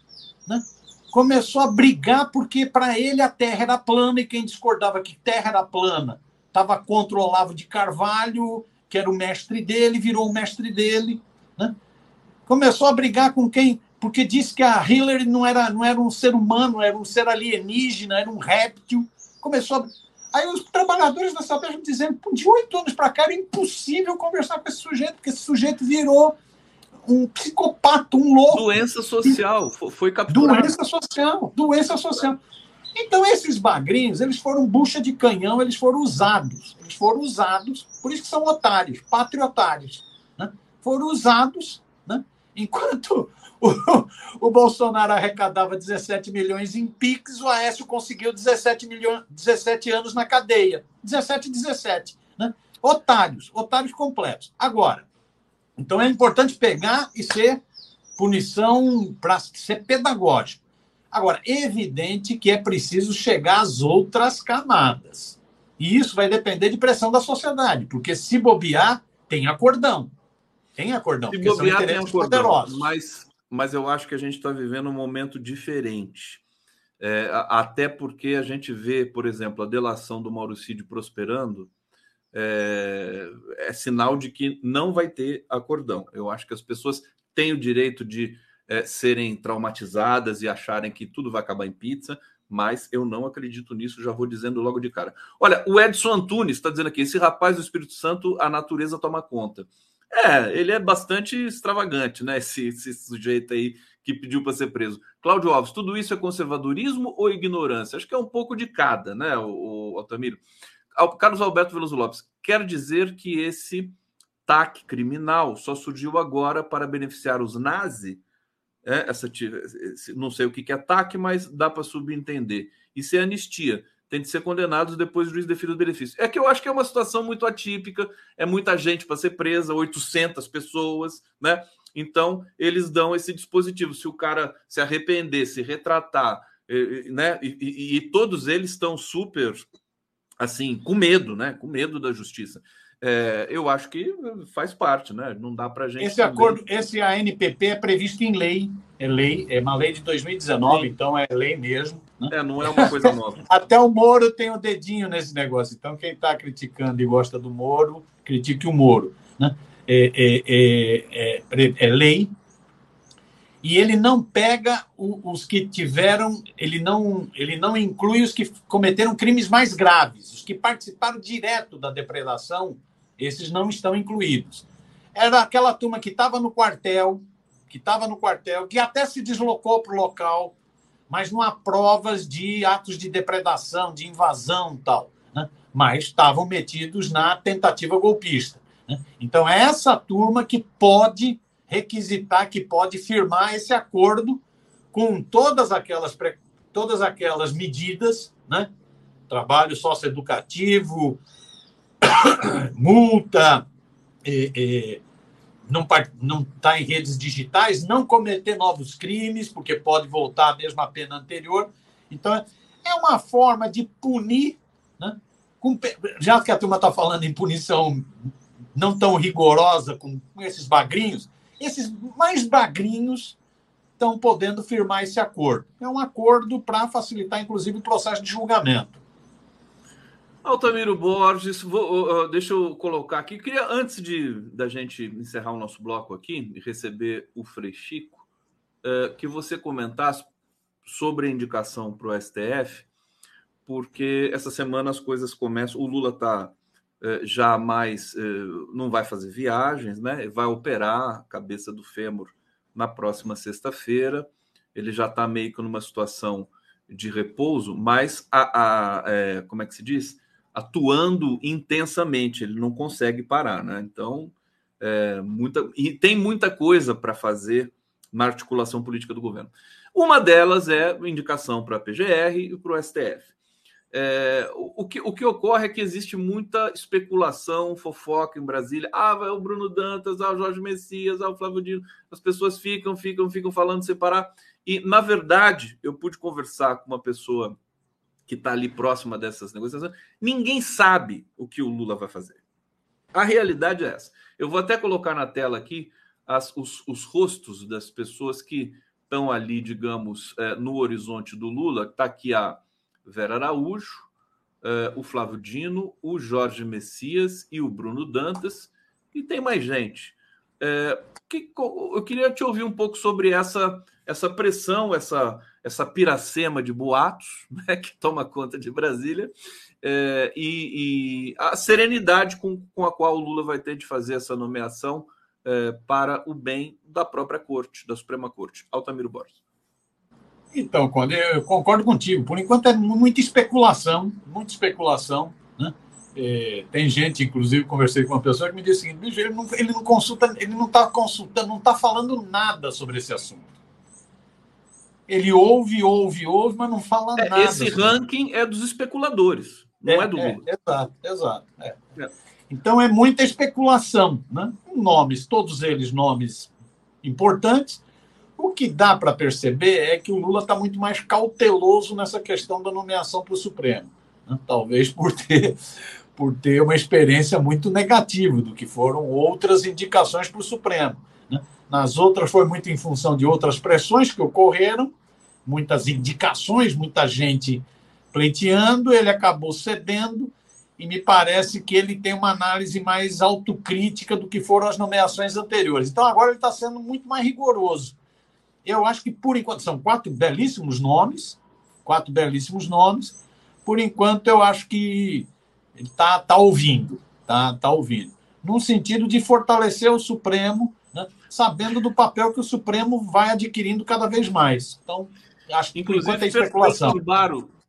B: né? Começou a brigar porque para ele a Terra era plana e quem discordava que Terra era plana estava contra o Olavo de Carvalho, que era o mestre dele, virou o mestre dele, né? Começou a brigar com quem porque disse que a Hillary não era, não era um ser humano, era um ser alienígena, era um réptil. Começou a Aí os trabalhadores da Sabesp dizendo, de oito anos para cá era impossível conversar com esse sujeito, porque esse sujeito virou um psicopata, um louco.
A: Doença social, foi capturado.
B: Doença social, doença social. Então, esses bagrinhos, eles foram bucha de canhão, eles foram usados. Eles foram usados, por isso que são otários, patriotários. Né? Foram usados, né? enquanto o, (laughs) o Bolsonaro arrecadava 17 milhões em PIX, o Aécio conseguiu 17, milhões, 17 anos na cadeia. 17, 17. Né? Otários, otários completos. Agora, então é importante pegar e ser punição para ser pedagógico. Agora, evidente que é preciso chegar às outras camadas. E isso vai depender de pressão da sociedade, porque se bobear, tem acordão. Tem acordão.
A: Se bobear, tem acordão. Poderosos. Mas mas eu acho que a gente está vivendo um momento diferente. É, até porque a gente vê, por exemplo, a delação do Mauricídio prosperando, é, é, sinal de que não vai ter acordão. Eu acho que as pessoas têm o direito de é, serem traumatizadas e acharem que tudo vai acabar em pizza, mas eu não acredito nisso, já vou dizendo logo de cara. Olha, o Edson Antunes está dizendo aqui: esse rapaz do Espírito Santo, a natureza toma conta. É, ele é bastante extravagante, né? Esse, esse sujeito aí que pediu para ser preso. Cláudio Alves, tudo isso é conservadorismo ou ignorância? Acho que é um pouco de cada, né, o, o Altamiro? Carlos Alberto Veloso Lopes, quer dizer que esse TAC criminal só surgiu agora para beneficiar os nazis? É, essa, não sei o que é TAC, mas dá para subentender. Isso é anistia tem de ser condenados depois do juiz definido o benefício. É que eu acho que é uma situação muito atípica, é muita gente para ser presa, 800 pessoas, né? Então, eles dão esse dispositivo. Se o cara se arrepender, se retratar, né? E, e, e todos eles estão super, assim, com medo, né? Com medo da justiça. É, eu acho que faz parte, né? Não dá para gente.
B: Esse também... acordo, esse ANPP é previsto em lei, é lei, é uma lei de 2019, Sim. então é lei mesmo.
A: Né? É, não é uma coisa (laughs) nova.
B: Até o Moro tem o um dedinho nesse negócio. Então, quem está criticando e gosta do Moro, critique o Moro. Né? É, é, é, é lei. E ele não pega os que tiveram, ele não, ele não inclui os que cometeram crimes mais graves, os que participaram direto da depredação esses não estão incluídos. Era aquela turma que estava no quartel, que estava no quartel, que até se deslocou para o local, mas não há provas de atos de depredação, de invasão tal. Né? Mas estavam metidos na tentativa golpista. Né? Então, é essa turma que pode requisitar, que pode firmar esse acordo com todas aquelas, todas aquelas medidas, né? trabalho socioeducativo, (coughs) multa, é, é, não está em redes digitais, não cometer novos crimes, porque pode voltar mesmo à pena anterior. Então, é uma forma de punir, né? Com, já que a turma está falando em punição não tão rigorosa com, com esses bagrinhos, esses mais bagrinhos estão podendo firmar esse acordo. É um acordo para facilitar, inclusive, o processo de julgamento.
A: Altamiro Borges, vou, uh, deixa eu colocar aqui. Queria, antes de da gente encerrar o nosso bloco aqui e receber o Frechico, uh, que você comentasse sobre a indicação para o STF, porque essa semana as coisas começam. O Lula está uh, já mais. não vai fazer viagens, né? Vai operar a cabeça do fêmur na próxima sexta-feira. Ele já está meio que numa situação de repouso, mas a, a é, como é que se diz? Atuando intensamente, ele não consegue parar, né? Então, é, muita, e tem muita coisa para fazer na articulação política do governo. Uma delas é indicação para a PGR e para o STF. É, o, que, o que ocorre é que existe muita especulação, fofoca em Brasília. Ah, vai o Bruno Dantas, ah, o Jorge Messias, ah, o Flávio Dino. As pessoas ficam, ficam, ficam falando separar. E, na verdade, eu pude conversar com uma pessoa que está ali próxima dessas negociações, ninguém sabe o que o Lula vai fazer. A realidade é essa. Eu vou até colocar na tela aqui as, os, os rostos das pessoas que estão ali, digamos, é, no horizonte do Lula. Está aqui a Vera Araújo, é, o Flávio Dino, o Jorge Messias e o Bruno Dantas. E tem mais gente. É, que, eu queria te ouvir um pouco sobre essa, essa pressão, essa essa piracema de boatos (laughs) né, que toma conta de Brasília é, e, e, a serenidade com, com a qual o Lula vai ter de fazer essa nomeação é, para o bem da própria corte, da Suprema Corte. Altamiro Borges.
B: Então, quando eu concordo contigo. Por enquanto é muita especulação, muita especulação. Né? É, tem gente, inclusive, conversei com uma pessoa que me disse o seguinte: ele não, ele não consulta, ele não está consultando, não está falando nada sobre esse assunto ele ouve, ouve, ouve, mas não fala
A: é,
B: nada.
A: Esse ranking é dos especuladores, não é, é do é, Lula.
B: Exato, exato. É. É. Então é muita especulação, né? Nomes, todos eles nomes importantes. O que dá para perceber é que o Lula está muito mais cauteloso nessa questão da nomeação para o Supremo. Né? Talvez por ter, por ter uma experiência muito negativa do que foram outras indicações para o Supremo. Né? Nas outras foi muito em função de outras pressões que ocorreram muitas indicações, muita gente pleiteando, ele acabou cedendo e me parece que ele tem uma análise mais autocrítica do que foram as nomeações anteriores. Então agora ele está sendo muito mais rigoroso. Eu acho que por enquanto são quatro belíssimos nomes, quatro belíssimos nomes. Por enquanto eu acho que ele está tá ouvindo, tá, tá ouvindo. num sentido de fortalecer o Supremo, sabendo do papel que o Supremo vai adquirindo cada vez mais. Então, acho que
A: Inclusive, por especulação.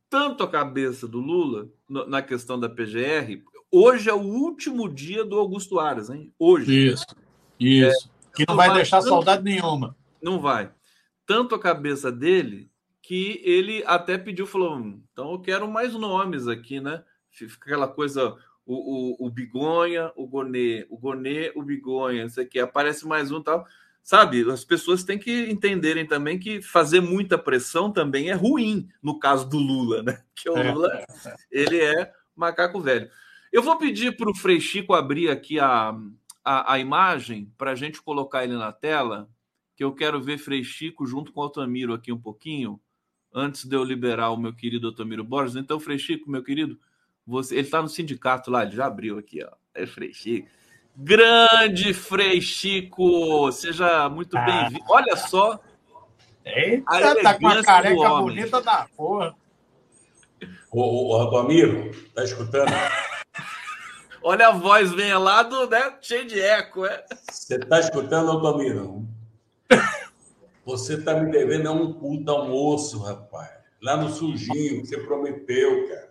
A: tanto a cabeça do Lula na questão da PGR. Hoje é o último dia do Augusto Aras, hein? Hoje.
B: Isso. Isso. É, que não vai deixar tanto, saudade nenhuma.
A: Não vai. Tanto a cabeça dele que ele até pediu, falou: então eu quero mais nomes aqui, né? Fica aquela coisa, o, o, o Bigonha, o Gonê, o Gonê, o Bigonha, isso aqui, aparece mais um tal. Sabe, as pessoas têm que entenderem também que fazer muita pressão também é ruim, no caso do Lula, né? (laughs) Que o é. Lula, ele é macaco velho. Eu vou pedir para o Frei Chico abrir aqui a, a, a imagem para a gente colocar ele na tela, que eu quero ver Frei Chico junto com o Altamiro aqui um pouquinho, antes de eu liberar o meu querido Altamiro Borges. Então, Frei Chico, meu querido, você, ele está no sindicato lá, ele já abriu aqui, ó. É Frei Chico. Grande Frei Chico, seja muito ah. bem-vindo. Olha só.
B: Eita, tá com a careca bonita da porra.
C: Ô, ô, Altamiro, tá escutando?
A: Olha a voz vem lá do, né? Cheio de eco, é.
C: Você tá escutando, Altamiro? Você tá me devendo é um puta almoço, rapaz. Lá no sujinho, você prometeu, cara.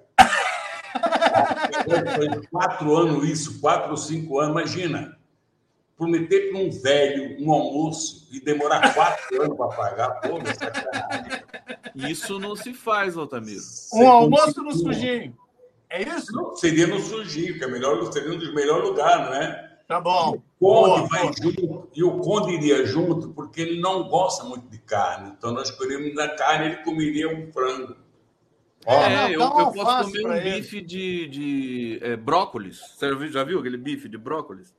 C: Foi quatro anos isso, quatro ou cinco anos, imagina. Prometer para um velho um almoço e demorar quatro anos para pagar, pô.
A: Isso não se faz, Altamiro.
B: Um almoço no sujinho. É isso?
C: Não, seria no sujinho, que é melhor, seria um dos melhores lugares, né?
B: Tá bom.
C: O Conde boa, vai boa. junto, e o Conde iria junto porque ele não gosta muito de carne. Então nós queríamos na carne, ele comeria um frango.
A: É, eu, eu posso comer um ele. bife de, de é, brócolis. Você já viu aquele bife de brócolis?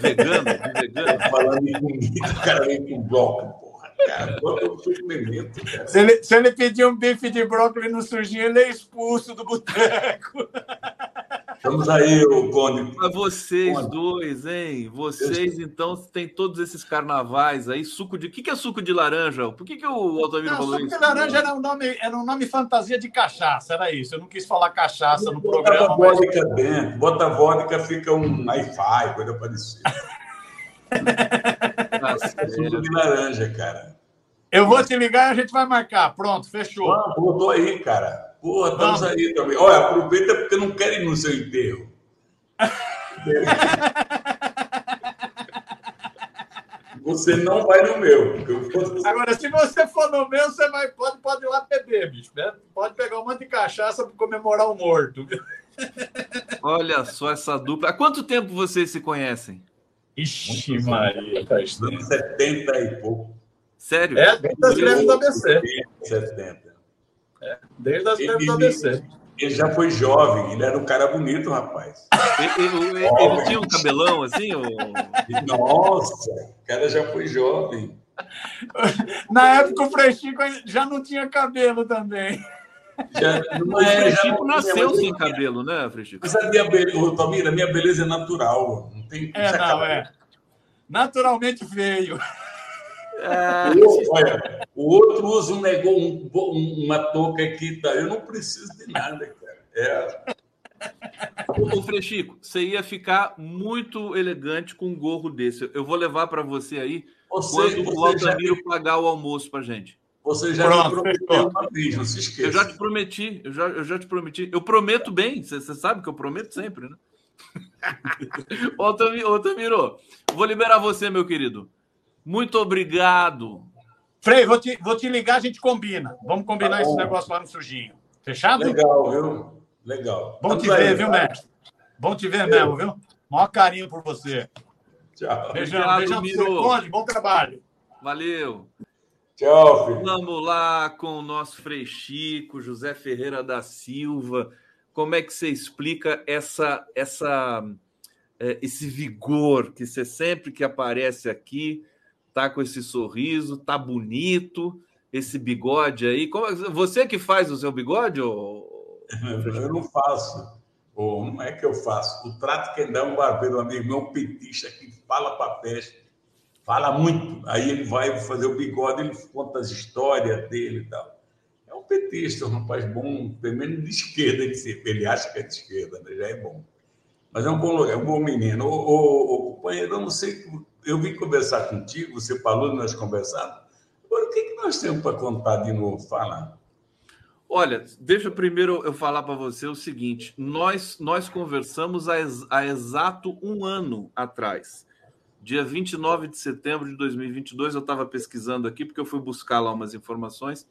A: vegano, de vegano.
C: Falando em comida, o cara vem com brócolis, porra. Cara,
B: Se ele, se ele pedir um bife de brócolis no sujinho, ele é expulso do boteco. (laughs)
C: Vamos aí, o Conde.
A: Mas vocês Conde. dois, hein? Vocês, então, têm todos esses carnavais aí. Suco de. O que, é suco de laranja? Por que, que o Altamiro
B: não,
A: falou
B: suco
A: isso?
B: Suco de laranja era um, nome, era um nome fantasia de cachaça, era isso. Eu não quis falar cachaça no Bota programa.
C: Bota vodka mas... dentro. Bota vodka, fica um Wi-Fi, coisa parecida. (laughs) é suco de laranja, cara.
B: Eu vou te ligar e a gente vai marcar. Pronto, fechou.
C: Ah, botou aí, cara. Pô, estamos aí também. Olha, aproveita porque não quero ir no seu enterro. (laughs) você não vai no meu.
B: Agora, se você for no meu, você vai, pode, pode ir lá beber, bicho. Né? Pode pegar um monte de cachaça para comemorar o morto. (laughs)
A: Olha só essa dupla. Há quanto tempo vocês se conhecem?
B: Ixi, Maria. Faz
C: 70 e pouco.
A: Sério?
B: É, desde as greves do ABC.
C: 70.
B: É, desde as greves do ABC.
C: Ele já foi jovem, ele era um cara bonito, rapaz.
A: Ele, ele, ele tinha um cabelão assim? Ou...
C: Nossa, o cara já foi jovem.
B: Na época o Frechico já não tinha cabelo também.
A: Já, é, o Frechico nasceu sem cabelo, né, Frechico?
C: Mas a minha beleza, Tomira, a minha beleza é natural. Não tem
B: É, não, é. Naturalmente feio.
C: O, olha, o outro usa um negócio, um, uma touca aqui, tá? Eu não preciso de nada, cara. É.
A: Ô, Frechico, você ia ficar muito elegante com um gorro desse. Eu vou levar para você aí você, quando você o Altamiro já... pagar o almoço para gente.
C: Você já Pronto, me prometeu uma vez, não se esqueça.
A: Eu já te prometi, eu já, eu já te prometi. Eu prometo bem, você, você sabe que eu prometo sempre, né? (laughs) Ô, Altamiro, vou liberar você, meu querido. Muito obrigado.
B: Frei, vou te, vou te ligar, a gente combina. Vamos combinar tá esse negócio lá no sujinho. Fechado?
C: Legal, viu? Legal.
B: Bom te ver, viu, mestre? Bom te ver mesmo, viu? Maior carinho por você.
C: Tchau.
B: Beijão, Obrigado, beijão Miro. Você, Bom trabalho.
A: Valeu.
C: Tchau, filho.
A: Vamos lá com o nosso Frei Chico, José Ferreira da Silva. Como é que você explica essa, essa, é, esse vigor que você sempre que aparece aqui tá com esse sorriso, tá bonito, esse bigode aí. Como, você que faz o seu bigode? Ou...
C: Eu não faço. Ou não é que eu faço. O trato quem dá um barbeiro, um amigo meu, um petista que fala para peste, fala muito. Aí ele vai fazer o bigode, ele conta as histórias dele e tal. É um petista, um rapaz bom, pelo menos de esquerda, ele, ele acha que é de esquerda, né? já é bom. Mas é um bom, é um bom menino. O companheiro, eu não sei, eu vim conversar contigo, você falou, nós conversamos. Agora, o que, que nós temos para contar de novo? Fala.
A: Olha, deixa primeiro eu falar para você o seguinte: nós, nós conversamos há, ex, há exato um ano atrás. Dia 29 de setembro de 2022, eu estava pesquisando aqui, porque eu fui buscar lá umas informações,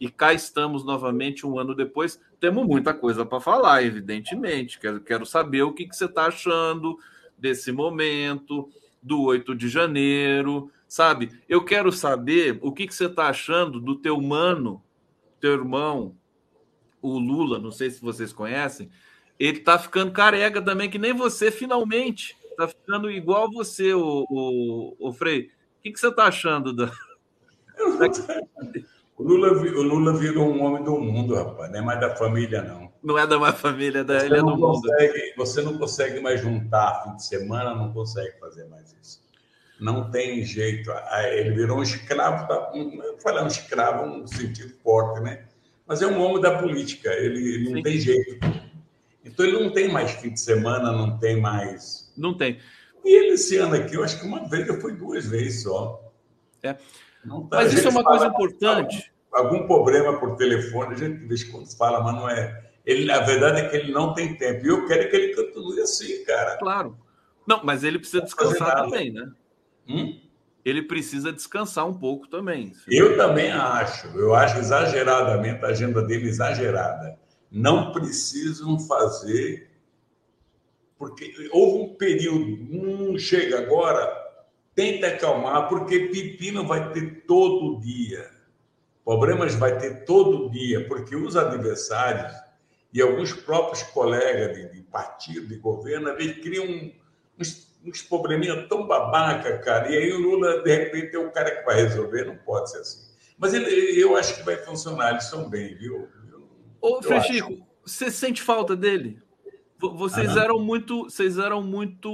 A: e cá estamos novamente um ano depois. Temos muita coisa para falar, evidentemente. Quero, quero saber o que, que você está achando desse momento, do 8 de janeiro, sabe? Eu quero saber o que, que você está achando do teu mano, teu irmão, o Lula, não sei se vocês conhecem, ele está ficando careca também, que nem você, finalmente. Tá ficando igual você, o, o, o Frei. O que, que você está achando da.
C: O, Lula, o Lula virou um homem do mundo, rapaz. Não é mais da família, não.
A: Não é da minha família, da, ele é do
C: consegue, mundo. Você não consegue mais juntar fim de semana, não consegue fazer mais isso. Não tem jeito. Ele virou um escravo, da, um, falar um escravo no sentido forte, né? Mas é um homem da política, ele, ele não tem jeito. Então ele não tem mais fim de semana, não tem mais.
A: Não tem.
C: E ele esse ano aqui, eu acho que uma vez, eu fui duas vezes só.
A: É. Tá, mas isso é uma coisa importante.
C: Algum, algum, problema por telefone, a gente de vez quando fala, mas não é. Ele, a verdade é que ele não tem tempo. E eu quero que ele continue assim, cara.
A: Claro. Não, mas ele precisa descansar também, né? Hum? Ele precisa descansar um pouco também.
C: Eu também acho. Eu acho exageradamente a agenda dele exagerada não precisam fazer, porque houve um período, não chega agora, tenta acalmar, porque pepino vai ter todo dia. Problemas vai ter todo dia, porque os adversários e alguns próprios colegas de, de partido, de governo, eles criam uns, uns probleminhas tão babaca, cara. E aí o Lula, de repente, é o cara que vai resolver, não pode ser assim. Mas ele, eu acho que vai funcionar, eles estão bem, viu?
A: Ô, Frechico, você sente falta dele? Vocês eram muito, vocês eram muito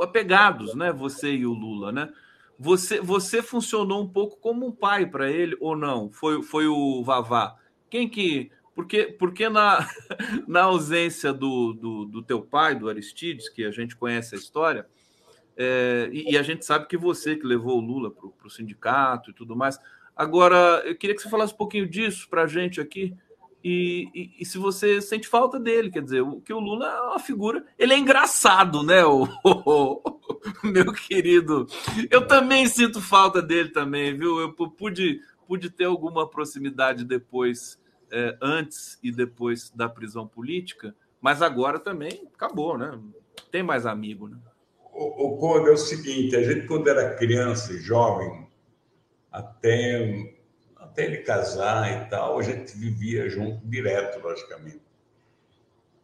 A: apegados, né? Você e o Lula, né? Você, você funcionou um pouco como um pai para ele ou não? Foi, foi o Vavá? Quem que? Porque, porque na, (laughs) na ausência do, do, do teu pai, do Aristides, que a gente conhece a história, é, e, e, a gente sabe que você que levou o Lula para o sindicato e tudo mais. Agora, eu queria que você falasse um pouquinho disso para a gente aqui. E, e, e, se você sente falta dele, quer dizer, o que o Lula é uma figura, ele é engraçado, né, o, (laughs) o, o, meu querido. Eu também sinto falta dele também, viu? Eu pude, pude ter alguma proximidade depois, é, antes e depois da prisão política, mas agora também acabou, né? Tem mais amigo, né?
C: O, o Conde é o seguinte: a gente quando era criança e jovem até, até ele casar e tal, a gente vivia junto direto, logicamente.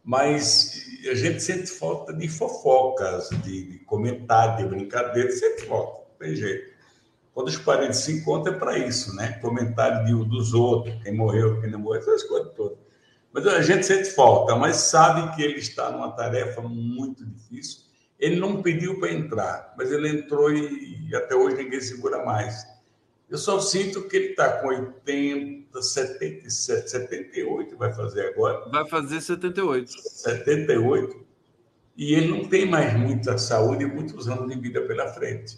C: Mas a gente sente falta de fofocas, de, de comentário, de brincadeira, sente falta, não tem jeito. Quando os parentes se encontram é para isso, né? Comentário de, dos outros, quem morreu, quem não morreu, essas coisas todas. Mas a gente sente falta, mas sabe que ele está numa tarefa muito difícil. Ele não pediu para entrar, mas ele entrou e, e até hoje ninguém segura mais. Eu só sinto que ele está com 80, 77, 78, vai fazer agora.
A: Vai fazer 78.
C: 78. E ele não tem mais muita saúde e muitos anos de vida pela frente.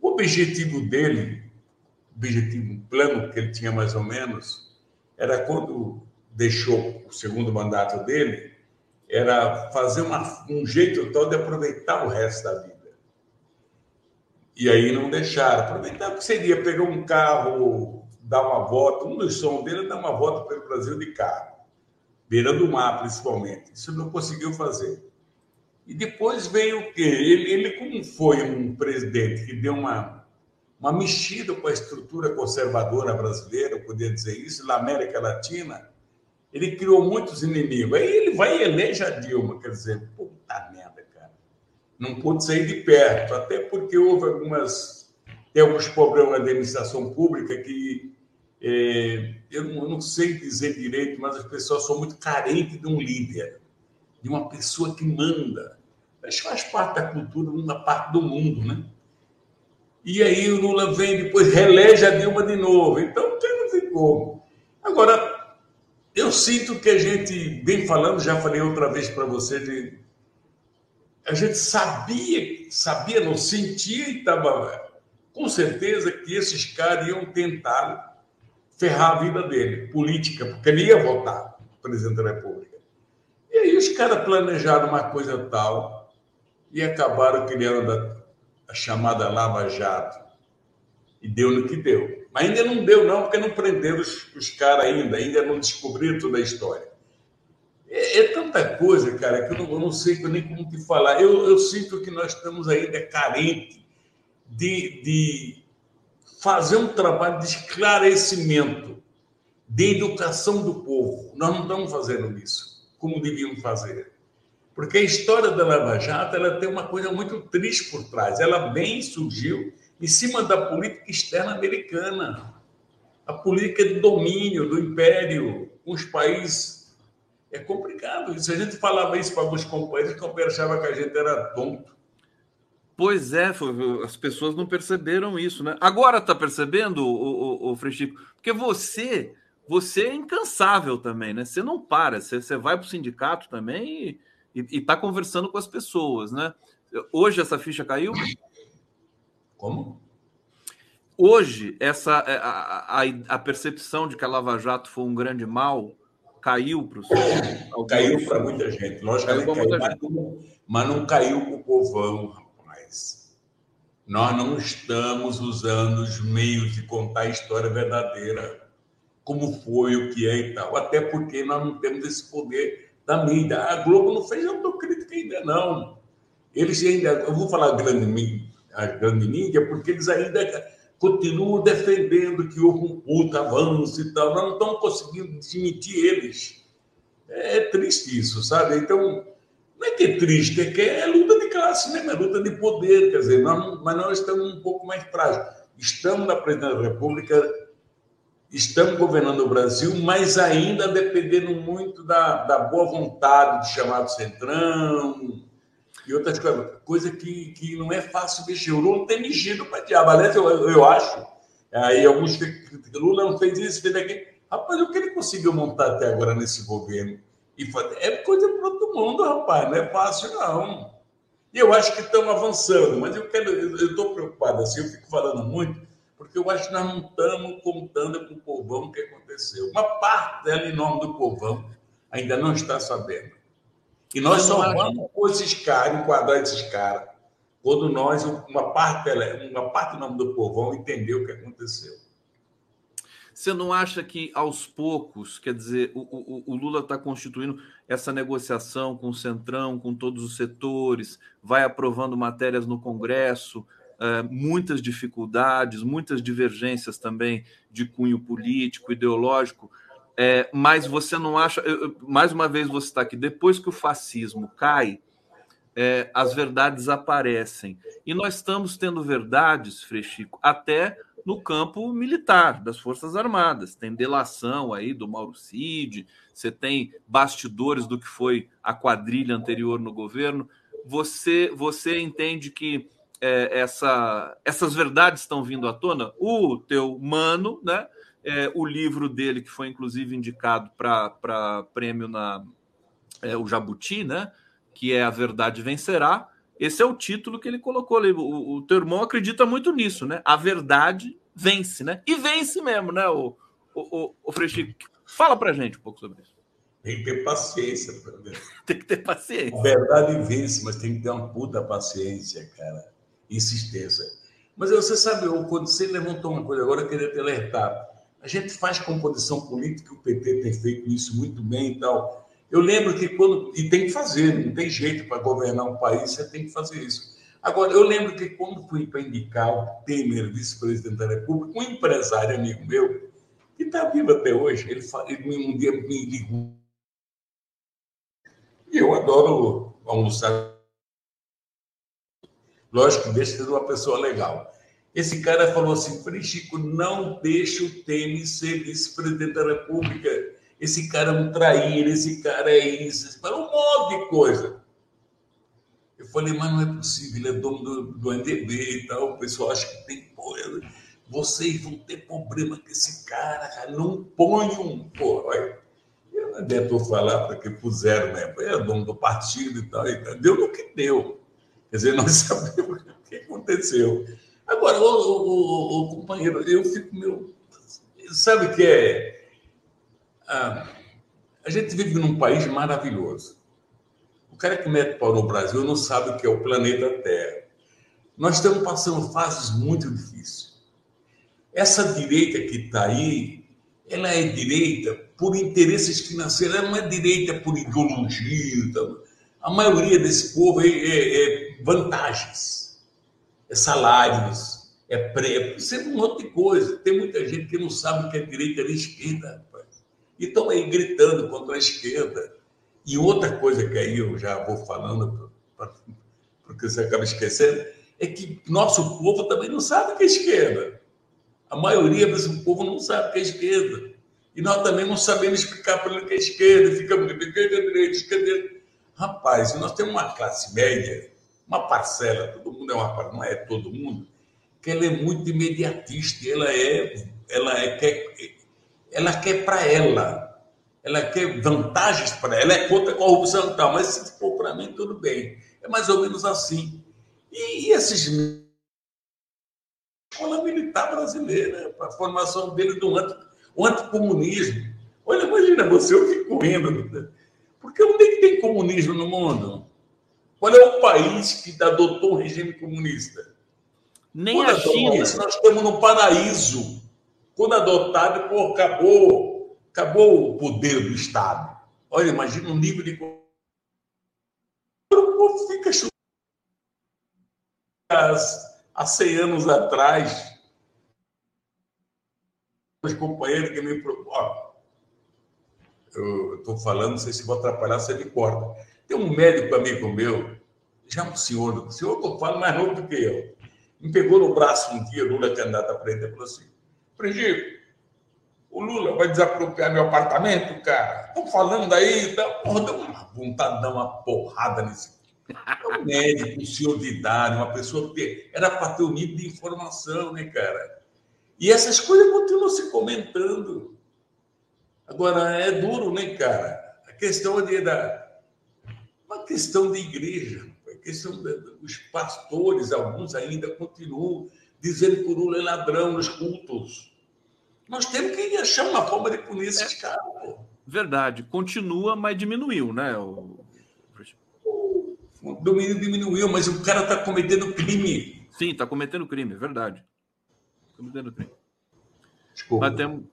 C: O objetivo dele, objetivo, um plano que ele tinha mais ou menos, era quando deixou o segundo mandato dele, era fazer uma, um jeito tal de aproveitar o resto da vida. E aí não deixaram. Aproveitar que seria pegar um carro, dar uma volta. Um dos sonhos dele é dar uma volta pelo Brasil de carro, beirando o mar principalmente. Isso não conseguiu fazer. E depois veio o quê? Ele, ele como foi um presidente que deu uma, uma mexida com a estrutura conservadora brasileira, eu poderia dizer isso, na América Latina, ele criou muitos inimigos. Aí ele vai e elege a Dilma, quer dizer, não pude sair de perto, até porque houve algumas tem alguns problemas na administração pública que é, eu, não, eu, não, sei dizer direito, mas as pessoas são muito carentes de um líder, de uma pessoa que manda. Que faz parte da cultura de uma parte do mundo, né? E aí o Lula vem depois relege a Dilma de novo. Então não tem como. Agora, eu sinto que a gente, bem falando, já falei outra vez para você, de, a gente sabia, sabia, não sentia e estava com certeza que esses caras iam tentar ferrar a vida dele, política, porque ele ia votar presidente da República. E aí os caras planejaram uma coisa tal e acabaram criando a, a chamada Lava Jato. E deu no que deu. Mas ainda não deu, não, porque não prenderam os, os caras ainda, ainda não descobriram toda a história. É, é tanta coisa, cara, que eu não, eu não, sei nem como te falar. Eu, eu sinto que nós estamos ainda carentes de, de fazer um trabalho de esclarecimento, de educação do povo. Nós não estamos fazendo isso como devíamos fazer. Porque a história da Lava Jato ela tem uma coisa muito triste por trás. Ela bem surgiu em cima da política externa americana, a política de domínio do império os países. É complicado. Se a gente falava isso para alguns companheiros, os companheiros achavam que a gente era tonto.
A: Pois é, as pessoas não perceberam isso, né? Agora está percebendo, o, o, o Frechico? Porque você, você é incansável também, né? Você não para, você, você vai para o sindicato também e está conversando com as pessoas, né? Hoje essa ficha caiu?
C: Como?
A: Hoje, essa é, a, a, a, percepção de que a Lava Jato foi um grande mal caiu para
C: o Caiu para muita gente, logicamente caiu, caiu mas, não, mas não caiu para o povão, rapaz. Nós não estamos usando os meios de contar a história verdadeira, como foi, o que é e tal. Até porque nós não temos esse poder da mídia. A Globo não fez autocrítica ainda, não. Eles ainda. Eu vou falar grande mídia a grande mídia, porque eles ainda continuam defendendo que houve um puto avanço e tal. Nós não estamos conseguindo desmentir eles. É triste isso, sabe? Então, não é que é triste, é que é luta de classe mesmo, é luta de poder. Quer dizer, nós, mas nós estamos um pouco mais frágeis. Estamos na presidência da República, estamos governando o Brasil, mas ainda dependendo muito da, da boa vontade de chamado Centrão, e outras coisas. Coisa que, que não é fácil mexer. O Lula não tem mexido para diabo. Aliás, eu, eu acho. Aí alguns criticam, Lula não fez isso, fez aquilo. Rapaz, o que ele conseguiu montar até agora nesse governo? E é coisa para todo mundo, rapaz. Não é fácil, não. E eu acho que estão avançando, mas eu quero, eu estou preocupado assim, eu fico falando muito, porque eu acho que nós não estamos contando com o povão o que aconteceu. Uma parte dela, em nome do povão, ainda não está sabendo. E nós só vamos pôr esses caras, enquadrar esses caras, quando nós, uma parte, uma parte do nome do povão, entendeu o que aconteceu.
A: Você não acha que aos poucos, quer dizer, o, o, o Lula está constituindo essa negociação com o Centrão, com todos os setores, vai aprovando matérias no Congresso, é, muitas dificuldades, muitas divergências também de cunho político, ideológico, é, mas você não acha. Mais uma vez você está aqui. Depois que o fascismo cai, é, as verdades aparecem. E nós estamos tendo verdades, Frechico, até no campo militar das Forças Armadas. Tem delação aí do Mauro Cid, você tem bastidores do que foi a quadrilha anterior no governo. Você, você entende que é, essa, essas verdades estão vindo à tona? O teu mano, né? É, o livro dele, que foi inclusive indicado para prêmio na é, o Jabuti, né? Que é A Verdade Vencerá. Esse é o título que ele colocou ali. O, o teu irmão acredita muito nisso, né? A verdade vence, né? E vence mesmo, né, o, o, o, o Frechico? Fala pra gente um pouco sobre isso.
C: Tem que ter paciência. (laughs)
A: tem que ter paciência.
C: A verdade vence, mas tem que ter uma puta paciência, cara. Insistência. Mas você sabe, quando você levantou uma coisa agora, eu queria te alertar. A gente faz composição política, o PT tem feito isso muito bem e tal. Eu lembro que quando. E tem que fazer, não tem jeito para governar um país, você tem que fazer isso. Agora, eu lembro que quando fui para indicar o Temer, vice-presidente da República, um empresário amigo meu, que está vivo até hoje, ele, ele um dia me ligou. E eu adoro almoçar. Lógico que deixa de ser uma pessoa legal. Esse cara falou assim: Frei Chico, não deixe o Temer ser vice-presidente da República. Esse cara é um traíra, esse cara é isso, para um monte de coisa. Eu falei, mas não é possível, ele é dono do, do NDB e tal. O pessoal acha que tem. Pô, vocês vão ter problema com esse cara, cara. Não ponham, pô. Olha. adiantou falar porque puseram mesmo. É dono do partido e tal, e tal. Deu no que deu. Quer dizer, nós (laughs) sabemos o que aconteceu. Agora, o, o, o, o companheiro, eu fico meu. Sabe o que é? Ah, a gente vive num país maravilhoso. O cara que mete pau no Brasil não sabe o que é o planeta Terra. Nós estamos passando fases muito difíceis. Essa direita que está aí, ela é direita por interesses financeiros, ela não é direita por ideologia. Então, a maioria desse povo é, é, é vantagens, é salários, é pré, é sempre um monte de coisa. Tem muita gente que não sabe o que é direita nem esquerda, rapaz. E estão aí gritando contra a esquerda. E outra coisa que aí eu já vou falando, porque você acaba esquecendo, é que nosso povo também não sabe o que é esquerda. A maioria desse povo não sabe o que é esquerda. E nós também não sabemos explicar para ele que é esquerda, ficamos esquerda, direita, esquerda. Rapaz, nós temos uma classe média, uma parcela, todo mundo é uma não é todo mundo, que ela é muito imediatista, ela é, ela é quer, ela quer para ela, ela quer vantagens para ela, é contra a corrupção e tal, mas se for para mim, tudo bem. É mais ou menos assim. E, e esses escola militar brasileira, a formação dele do anti, o anticomunismo. Olha, imagina você, eu fico rindo. Porque onde é que tem comunismo no mundo? Qual é o país que adotou um regime comunista?
A: Nem Quando a China. Isso,
C: nós estamos no paraíso. Quando adotado, pô, acabou, acabou o poder do Estado. Olha, imagina o nível de. O povo fica há 100 anos atrás, os companheiros que me propõem. Eu estou falando, não sei se vou atrapalhar, você me corta. Tem um médico amigo meu, já um senhor, o senhor que eu falo mais novo do que eu, me pegou no braço um dia, Lula candidato a e falou assim: Pregico, o Lula vai desapropriar meu apartamento, cara. Estão falando aí, tá? porra, deu uma vontade de dar uma porrada nesse é um médico, um senhor de idade, uma pessoa que era para ter um nível de informação, né, cara? E essas coisas continuam se comentando. Agora, é duro, né, cara? A questão de, da, uma questão de igreja, a questão dos pastores, alguns ainda continuam dizendo que o Lula é ladrão nos cultos. Nós temos que achar uma forma de punir esses é, caras. Pô.
A: Verdade, continua, mas diminuiu, né? O
C: o domínio diminuiu, mas o cara está cometendo crime.
A: Sim, está cometendo crime, é verdade. Cometendo crime. Desculpa. Nós temos,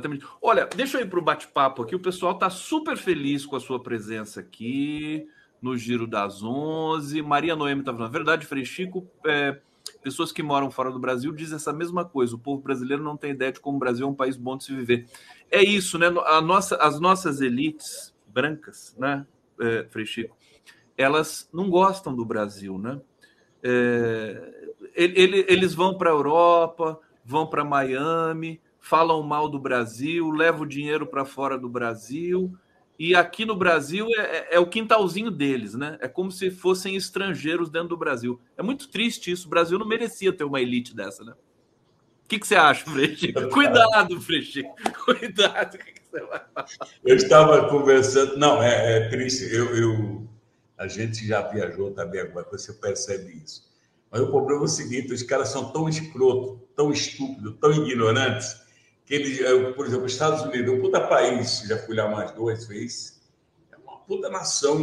A: temos... Olha, deixa eu ir para o bate-papo aqui. O pessoal está super feliz com a sua presença aqui no Giro das Onze. Maria Noemi está falando. Verdade, Frei Chico, é, pessoas que moram fora do Brasil dizem essa mesma coisa. O povo brasileiro não tem ideia de como o Brasil é um país bom de se viver. É isso, né? A nossa, as nossas elites brancas, né, é, elas não gostam do Brasil, né? É, ele, eles vão para a Europa, vão para Miami, falam mal do Brasil, levam o dinheiro para fora do Brasil. E aqui no Brasil é, é, é, o quintalzinho deles, né? É como se fossem estrangeiros dentro do Brasil. É muito triste isso. O Brasil não merecia ter uma elite dessa, né? O que, que você acha, Freixo? (laughs) Cuidado, Freixo. Cuidado. O que, que você
C: vai falar? Eu estava conversando. Não, é, é triste. Eu, eu a gente já viajou também agora, você percebe isso. Mas o problema é o seguinte: os caras são tão escrotos, tão estúpidos, tão ignorantes, que eles, por exemplo, os Estados Unidos, um puta país, já fui lá mais duas vezes, é uma puta nação,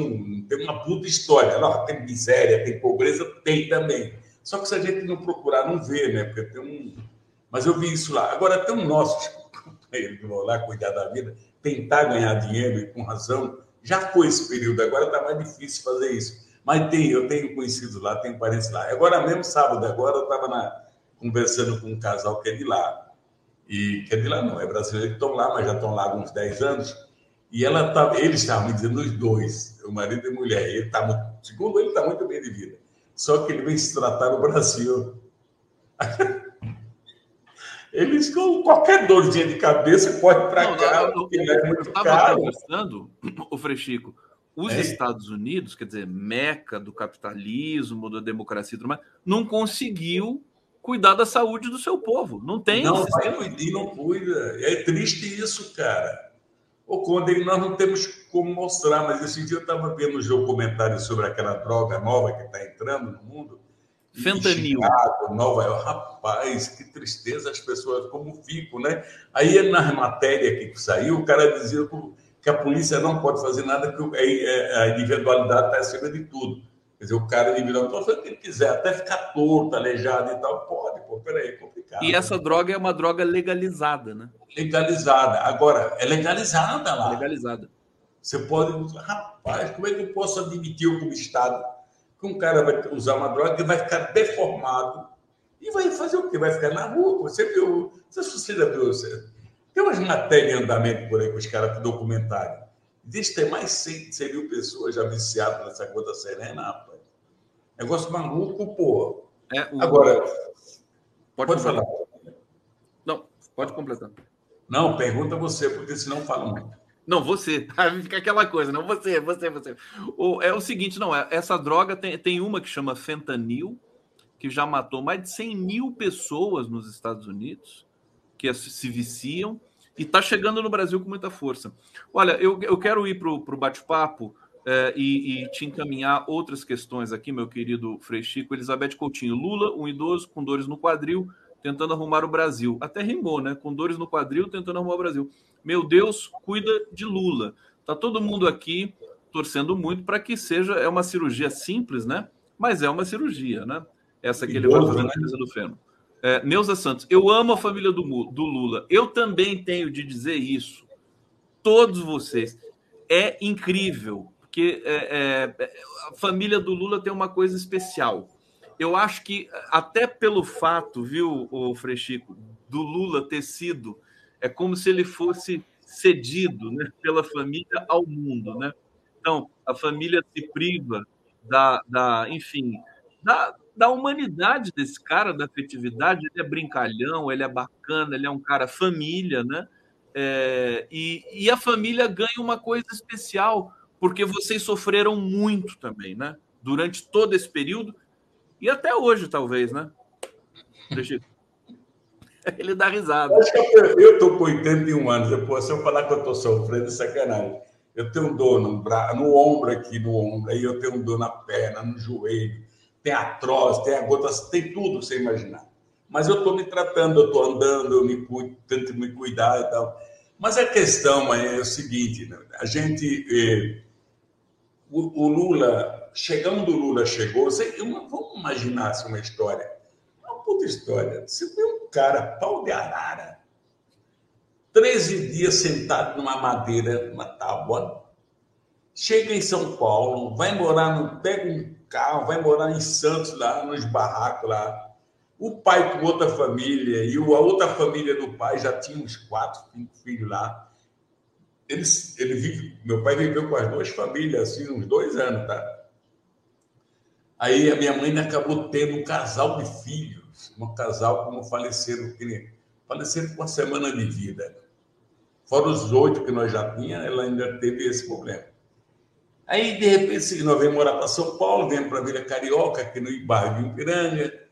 C: tem uma puta história. Lá tem miséria, tem pobreza, tem também. Só que se a gente não procurar, não vê, né? Porque tem um. Mas eu vi isso lá. Agora, tem um nosso (laughs) companheiro que vão lá cuidar da vida, tentar ganhar dinheiro e com razão já foi esse período, agora está mais difícil fazer isso. Mas tem, eu tenho conhecidos lá, tenho parentes lá. Agora mesmo, sábado, agora eu estava conversando com um casal que é de lá. E que é de lá não, é brasileiro que estão lá, mas já estão lá há uns 10 anos. E ela tá, eles estavam me dizendo, os dois, o marido e a mulher, ele tá, segundo ele, está muito bem de vida. Só que ele vem se tratar no Brasil. (laughs) Eles com qualquer dorzinha de cabeça pode para cá, não, porque é muito eu caro.
A: conversando, (clears throat) o Frechico, os é. Estados Unidos, quer dizer, meca do capitalismo, da democracia e tudo mais, não conseguiu cuidar da saúde do seu povo. Não tem.
C: Não vai cuidar, não cuida. É triste isso, cara. O Conde, nós não temos como mostrar, mas esse dia eu estava vendo um documentário sobre aquela droga nova que está entrando no mundo.
A: Fentanil.
C: Chicago, Nova York. Rapaz, que tristeza as pessoas como ficam, né? Aí na matéria que saiu, o cara dizia que a polícia não pode fazer nada, que a individualidade está acima de tudo. Quer dizer, o cara pode fazer o que ele quiser, até ficar torto, aleijado e tal, pode, pô, peraí, é complicado.
A: E essa droga é uma droga legalizada, né?
C: Legalizada. Agora, é legalizada lá.
A: Legalizada.
C: Você pode. Rapaz, como é que eu posso admitir eu, como Estado que um cara vai usar uma droga que vai ficar deformado e vai fazer o quê? Vai ficar na rua. Você viu? Você já viu? Você... Tem umas matérias em andamento por aí com os caras do documentário. Diz que tem mais de 100 mil pessoas já viciadas nessa gota serena, rapaz. Negócio maluco, pô. É, o... Agora,
A: pode, pode falar. Não, pode completar.
C: Não, pergunta você, porque senão fala muito.
A: Não, você. (laughs) Fica aquela coisa, não você, você, você. O, é o seguinte, não, é, essa droga tem, tem uma que chama fentanil, que já matou mais de 100 mil pessoas nos Estados Unidos, que se viciam, e está chegando no Brasil com muita força. Olha, eu, eu quero ir para o bate-papo é, e, e, te encaminhar outras questões aqui, meu querido Frei Chico. Elizabeth Coutinho, Lula, um idoso com dores no quadril, tentando arrumar o Brasil. Até rimou, né? Com dores no quadril, tentando arrumar o Brasil. Meu Deus, cuida de Lula. Tá todo mundo aqui torcendo muito para que seja é uma cirurgia simples, né? Mas é uma cirurgia, né? Essa que ele vai fazer na mesa do feno. É, Neuza Santos, eu amo a família do, do Lula. Eu também tenho de dizer isso. Todos vocês. É incrível, porque é, é, a família do Lula tem uma coisa especial. Eu acho que, até pelo fato, viu, o Frechico, do Lula ter sido é como se ele fosse cedido né, pela família ao mundo, né? Então, a família se priva da, da enfim, da, da humanidade desse cara, da afetividade. Ele é brincalhão, ele é bacana, ele é um cara família, né? É, e, e a família ganha uma coisa especial, porque vocês sofreram muito também, né? Durante todo esse período e até hoje, talvez, né? (laughs) Ele dá risada.
C: Eu estou com 81 anos. Eu, se eu falar que eu estou sofrendo, é sacanagem. Eu tenho dor no, bra... no ombro aqui, no ombro, aí eu tenho dor na perna, no joelho, tem atroz, tem a gota, tem tudo você imaginar. Mas eu estou me tratando, eu estou andando, eu me cuido, tento me cuidar e tal. Mas a questão é o seguinte: né? a gente. Eh, o, o, Lula, chegando o Lula chegou, você, vamos imaginar assim, uma história puta história. Você vê um cara, pau de arara, 13 dias sentado numa madeira, numa tábua, chega em São Paulo, vai morar no. pega um carro, vai morar em Santos, lá nos barracos lá. O pai com outra família, e a outra família do pai já tinha uns quatro, cinco filhos lá. Ele, ele vive, meu pai viveu com as duas famílias, assim, uns dois anos, tá? Aí a minha mãe acabou tendo um casal de filhos um casal como faleceram, que faleceram com uma semana de vida. Fora os oito que nós já tínhamos, ela ainda teve esse problema. Aí, de repente, nós vemos morar para São Paulo, viemos para a Vila Carioca, aqui no bairro de Ipiranga.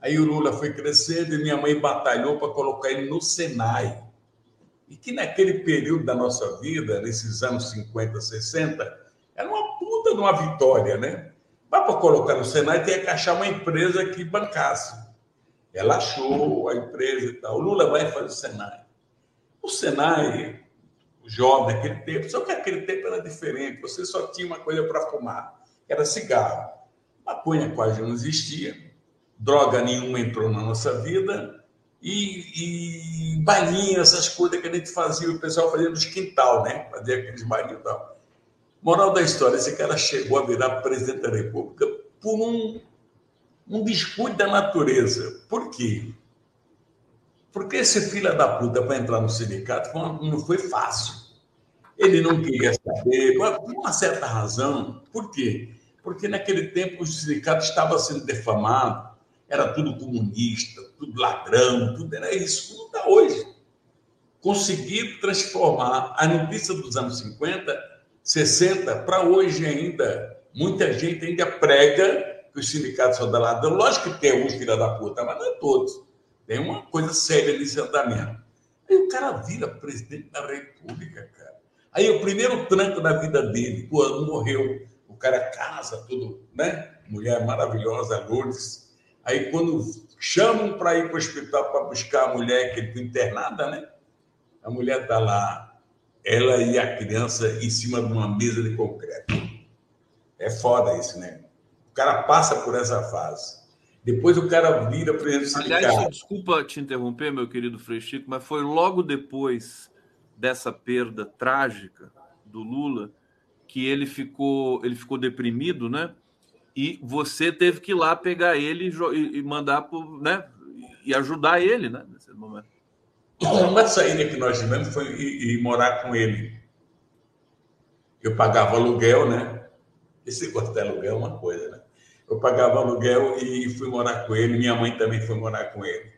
C: Aí o Lula foi crescendo e minha mãe batalhou para colocar ele no Senai. E que naquele período da nossa vida, nesses anos 50, 60, era uma puta de uma vitória, né? Para colocar no Senai, tinha que achar uma empresa que bancasse. Ela achou a empresa e tal. O Lula vai fazer o Senai. O Senai, o jovem naquele tempo, só que aquele tempo era diferente. Você só tinha uma coisa para fumar, era cigarro. Maconha quase não existia, droga nenhuma entrou na nossa vida. E, e essas coisas que a gente fazia, o pessoal fazia nos quintal, né? Fazia aqueles bailinhos e tal. Moral da história, esse cara chegou a virar presidente da República por um um descuido da natureza. Por quê? Porque esse filho da puta para entrar no sindicato não foi fácil. Ele não queria saber, por uma certa razão. Por quê? Porque naquele tempo o sindicato estava sendo defamado, era tudo comunista, tudo ladrão, tudo era isso. Não está hoje. Conseguir transformar a notícia dos anos 50, 60, para hoje ainda. Muita gente ainda prega que os sindicatos são da ladrão. Lógico que tem uns filha da puta, mas não é todos. Tem uma coisa séria nesse andamento. Aí o cara vira presidente da República, cara. Aí o primeiro tranco da vida dele, pô, morreu. O cara casa, tudo, né? Mulher maravilhosa, Lourdes. Aí quando chamam para ir para o hospital para buscar a mulher que está internada, né? A mulher está lá, ela e a criança em cima de uma mesa de concreto. É foda isso, né? O cara passa por essa fase. Depois o cara vira presidente
A: do Aliás, desculpa te interromper, meu querido Frei Chico, mas foi logo depois dessa perda trágica do Lula que ele ficou, ele ficou deprimido, né? E você teve que ir lá pegar ele e mandar pro, né? E ajudar ele, né? Nesse momento.
C: Uma saída que nós tivemos foi ir, ir morar com ele. Eu pagava aluguel, né? Esse negócio de aluguel é uma coisa, né? Eu pagava aluguel e fui morar com ele. Minha mãe também foi morar com ele.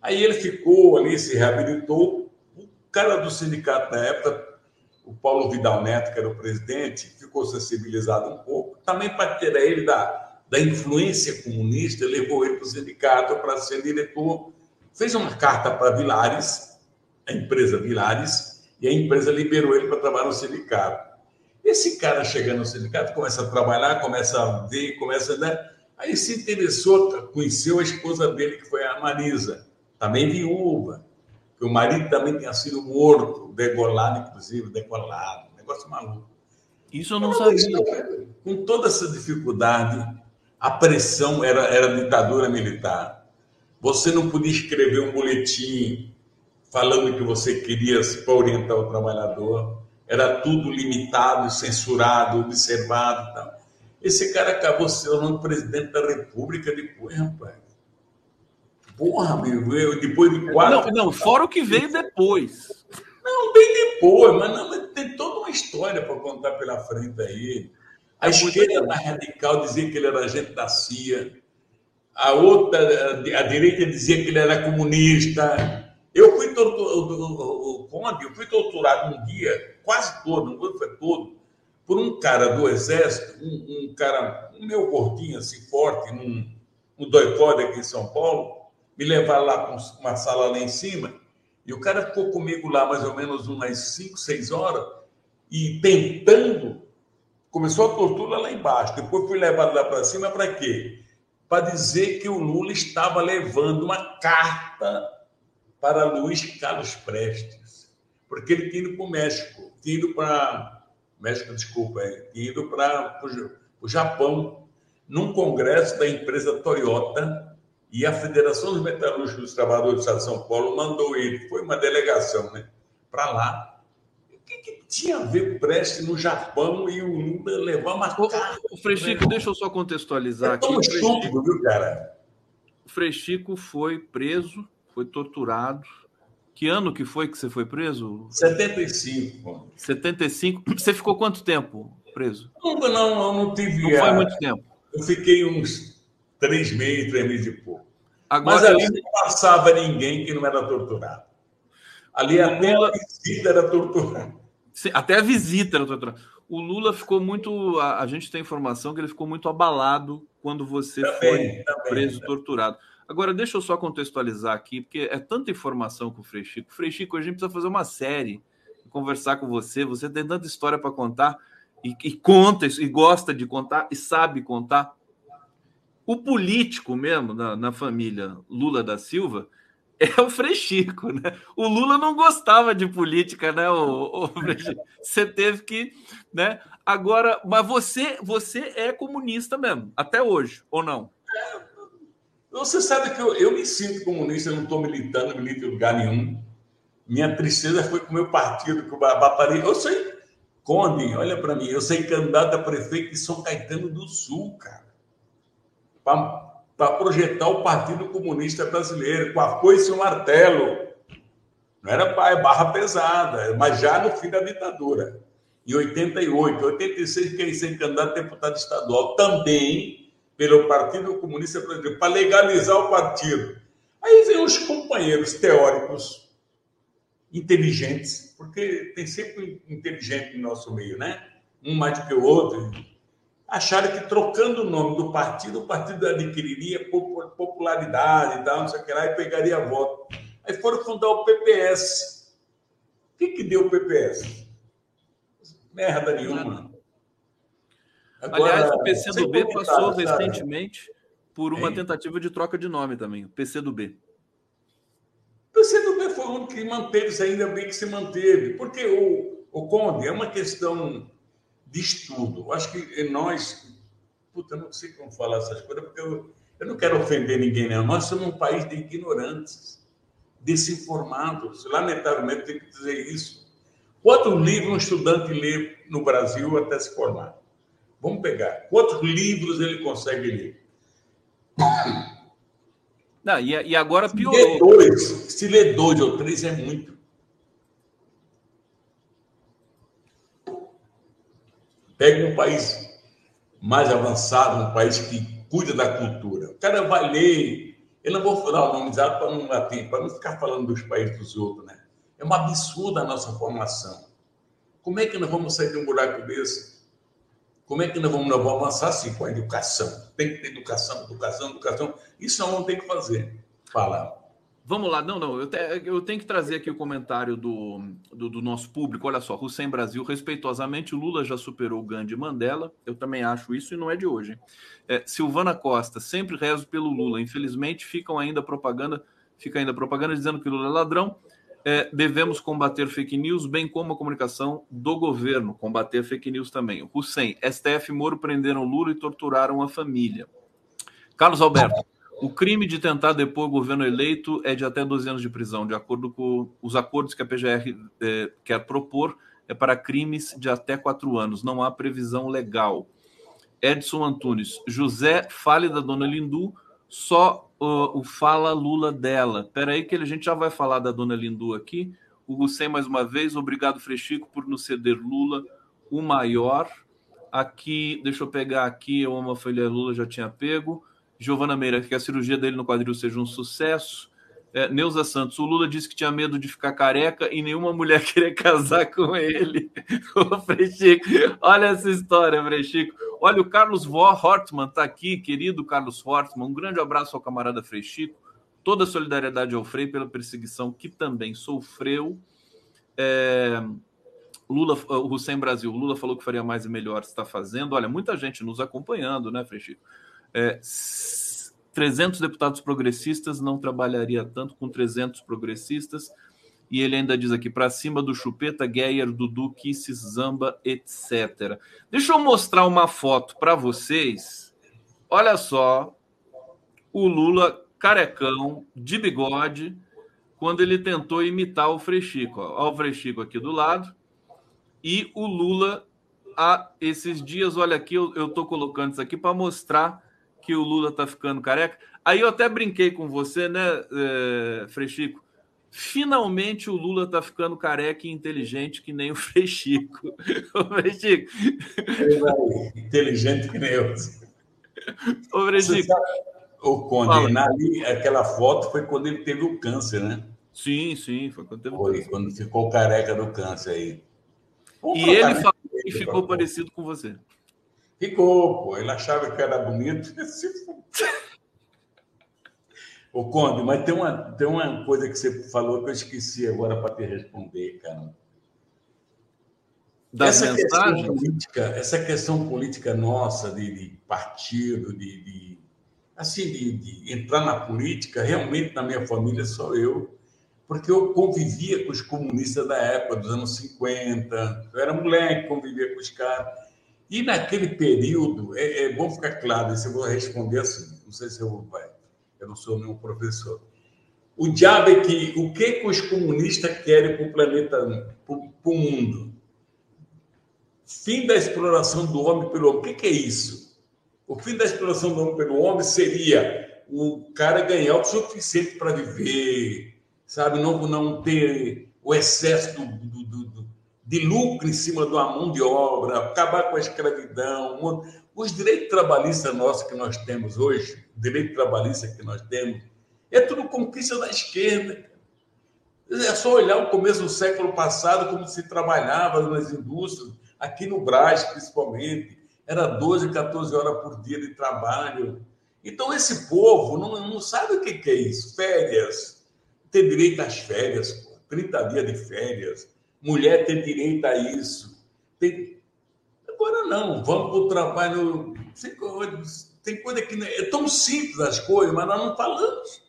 C: Aí ele ficou ali, se reabilitou. O cara do sindicato na época, o Paulo Vidal Neto, que era o presidente, ficou sensibilizado um pouco. Também para tirar ele da, da influência comunista, levou ele para o sindicato para ser diretor. Fez uma carta para Vilares, a empresa Vilares, e a empresa liberou ele para trabalhar no sindicato. Esse cara chegando no sindicato, começa a trabalhar, começa a ver, começa a. Né? Aí se interessou, conheceu a esposa dele, que foi a Marisa, também viúva, que o marido também tinha sido morto, degolado, inclusive, degolado, negócio maluco.
A: Isso eu não sabia.
C: Com toda essa dificuldade, a pressão era, era ditadura militar. Você não podia escrever um boletim falando que você queria para orientar o trabalhador era tudo limitado, censurado, observado. Tal. Esse cara acabou se tornando presidente da República depois, rapaz. Porra, meu, eu, depois de quatro.
A: Não, não, fora o que veio depois.
C: Não, bem depois, mas, não, mas tem toda uma história para contar pela frente aí. A é esquerda mais radical dizia que ele era agente da CIA. A outra, a direita dizia que ele era comunista. Eu fui torturado, Conde, eu fui torturado um dia, quase todo, não foi todo, por um cara do exército, um, um cara, um meu gordinho assim, forte, num, no doicode aqui em São Paulo, me levar lá para uma sala lá em cima, e o cara ficou comigo lá mais ou menos umas 5, 6 horas, e tentando, começou a tortura lá embaixo, depois fui levado lá para cima para quê? Para dizer que o Lula estava levando uma carta para Luiz Carlos Prestes, porque ele tinha ido para o México, tinha ido para. México, desculpa, é, tinha ido para o Japão, num congresso da empresa Toyota, e a Federação dos Metalúrgicos dos Trabalhadores do Estado de São Paulo mandou ele, foi uma delegação, né, para lá. O que, que, tinha a ver o Prestes no Japão e o Lula levar uma carta?
A: O Frechico, né? deixa eu só contextualizar é
C: aqui.
A: Tão
C: estúpido, viu, cara?
A: O Frechico foi preso foi torturado. Que ano que foi que você foi preso?
C: 75.
A: 75. (clears throat) Você ficou quanto tempo preso?
C: Não, não, não tive.
A: Não foi muito tempo.
C: Eu fiquei uns três meses, três meses e pouco. Agora, Mas ali não passava ninguém que não era torturado. Ali até Lula... a visita era torturada.
A: até a visita era torturada. O Lula ficou muito. A, a, gente tem informação que ele ficou muito abalado quando você também, foi também, preso, também. torturado. Agora, deixa eu só contextualizar aqui, porque é tanta informação com o Frei Chico. Frei Chico, a gente precisa fazer uma série, conversar com você. Você tem tanta história para contar e, e conta e gosta de contar e sabe contar. O político mesmo na, na família Lula da Silva (laughs) é o Frei Chico, né? O Lula não gostava de política, né? O, o (laughs) você teve que, né? Agora, mas você, você é comunista mesmo, até hoje, ou não?
C: Você sabe que eu, eu me sinto comunista, eu não estou militando, não milito em lugar nenhum. Minha tristeza foi com o meu partido, com o Bapari. Eu sei, Conde, olha para mim, eu sei candidato a prefeito de São Caetano do Sul, cara. Para projetar o Partido Comunista Brasileiro, com a foice e o martelo. Não era pai, barra pesada, mas já no fim da ditadura. Em 88, 86, fiquei sem candidato a deputado estadual. Também pelo Partido Comunista Brasileiro, para legalizar o partido. Aí vem os companheiros teóricos, inteligentes, porque tem sempre um inteligente no nosso meio, né? Um mais do que o outro. Acharam que trocando o nome do partido, o partido adquiriria popularidade e tal, não sei o que lá, e pegaria voto. Aí foram fundar o PPS. O que, que deu o PPS? Merda nenhuma.
A: Agora, Aliás, o PCdoB passou sabe? recentemente por uma tentativa de troca de nome também, o PCdoB.
C: O PCdoB foi o único que manteve-se, ainda bem que se manteve, porque o, o Conde é uma questão de estudo. Eu acho que nós, puta, eu não sei como falar essas coisas, porque eu, eu não quero ofender ninguém, não. Nós somos um país de ignorantes, desinformados. Lamentavelmente, tenho que dizer isso. Quantos livros um estudante lê no Brasil até se formar? Vamos pegar. Quantos livros ele consegue ler?
A: Não, e, e agora piorou.
C: Se lê, dois, se lê dois ou três é muito. Pegue um país mais avançado, um país que cuida da cultura. O cara vai ler. Eu não vou falar o nome exato para não para não ficar falando dos países dos outros, né? É um absurdo a nossa formação. Como é que nós vamos sair de um buraco desse? Como é que nós vamos, nós vamos avançar assim com a educação? Tem que ter educação, educação, educação. Isso não tem que fazer. Fala.
A: Vamos lá, não, não, eu, te, eu tenho que trazer aqui o comentário do, do, do, nosso público. Olha só, Hussein Brasil, respeitosamente, Lula já superou o Gandhi Mandela, eu também acho isso e não é de hoje. É, Silvana Costa, sempre rezo pelo Lula. Infelizmente, ficam ainda propaganda, fica ainda propaganda dizendo que Lula é ladrão. É, devemos combater fake news, bem como a comunicação do governo, combater fake news também. Hussein, STF Moro prenderam Lula e torturaram a família. Carlos Alberto. O crime de tentar depor o governo eleito é de até 12 anos de prisão, de acordo com os acordos que a PGR é, quer propor, é para crimes de até quatro anos. Não há previsão legal. Edson Antunes, José, fale da dona Lindu, só uh, o fala Lula dela. Espera aí que a gente já vai falar da dona Lindu aqui. O Hussein, mais uma vez, obrigado, Frechico, por nos ceder Lula, o maior. Aqui, deixa eu pegar aqui, eu amo a folha Lula, já tinha pego. Giovana Meira, que a cirurgia dele no quadril seja um sucesso. É, Neuza Santos, o Lula disse que tinha medo de ficar careca e nenhuma mulher (laughs) queria casar com ele. (laughs) Ô, Frechico, olha essa história, Frechico. Olha, o Carlos Hortman está aqui, querido Carlos Hortman. Um grande abraço ao camarada Frechico. Toda a solidariedade ao Frei pela perseguição que também sofreu. É, Lula, o Hussein Brasil, Lula falou que faria mais e melhor, está fazendo. Olha, muita gente nos acompanhando, né, Frechico? É, 300 deputados progressistas não trabalharia tanto com 300 progressistas. E ele ainda diz aqui, para cima do Chupeta, Geyer, Dudu, Kisses, Zamba, etc. Deixa eu mostrar uma foto para vocês. Olha só, o Lula carecão, de bigode, quando ele tentou imitar o Frechico. Olha o Frechico aqui do lado. E o Lula, há esses dias, olha aqui, eu estou colocando isso aqui para mostrar que o Lula tá ficando careca. Aí eu até brinquei com você, né, é, Frechico? Finalmente o Lula tá ficando careca e inteligente que nem o (laughs) Frechico.
C: O Frechico. Inteligente que nem eu.
A: O Frechico.
C: O Conde, ali, aquela foto foi quando ele teve o câncer, né?
A: Sim, sim, foi quando teve
C: foi, câncer. quando ficou careca do câncer aí.
A: Vamos e ele falou que ficou parecido com você.
C: Ficou, pô. Ele achava que era bonito. (laughs) Ô, Conde, mas tem uma, tem uma coisa que você falou que eu esqueci agora para te responder, cara. essa questão política, essa questão política nossa de, de partido, de, de assim, de, de, entrar na política, realmente na minha família sou eu, porque eu convivia com os comunistas da época dos anos 50, eu era moleque, convivia com os caras. E naquele período, é, é bom ficar claro, isso eu vou responder assim, não sei se eu vou, eu não sou nenhum professor. O diabo é que, o que, que os comunistas querem para o planeta, para o mundo? Fim da exploração do homem pelo homem. O que, que é isso? O fim da exploração do homem pelo homem seria o cara ganhar o suficiente para viver, sabe? Não, não ter o excesso do, do, do de lucro em cima uma mão de obra, acabar com a escravidão, os direitos trabalhistas nossos que nós temos hoje, o direito trabalhista que nós temos, é tudo conquista da esquerda. É só olhar o começo do século passado, como se trabalhava nas indústrias, aqui no Brás, principalmente. Era 12, 14 horas por dia de trabalho. Então, esse povo não, não sabe o que é isso. Férias. Ter direito às férias, pô. 30 dias de férias mulher ter direito a isso. Tem... Agora não, vamos para o trabalho. Tem coisa que é tão simples as coisas, mas nós não falamos.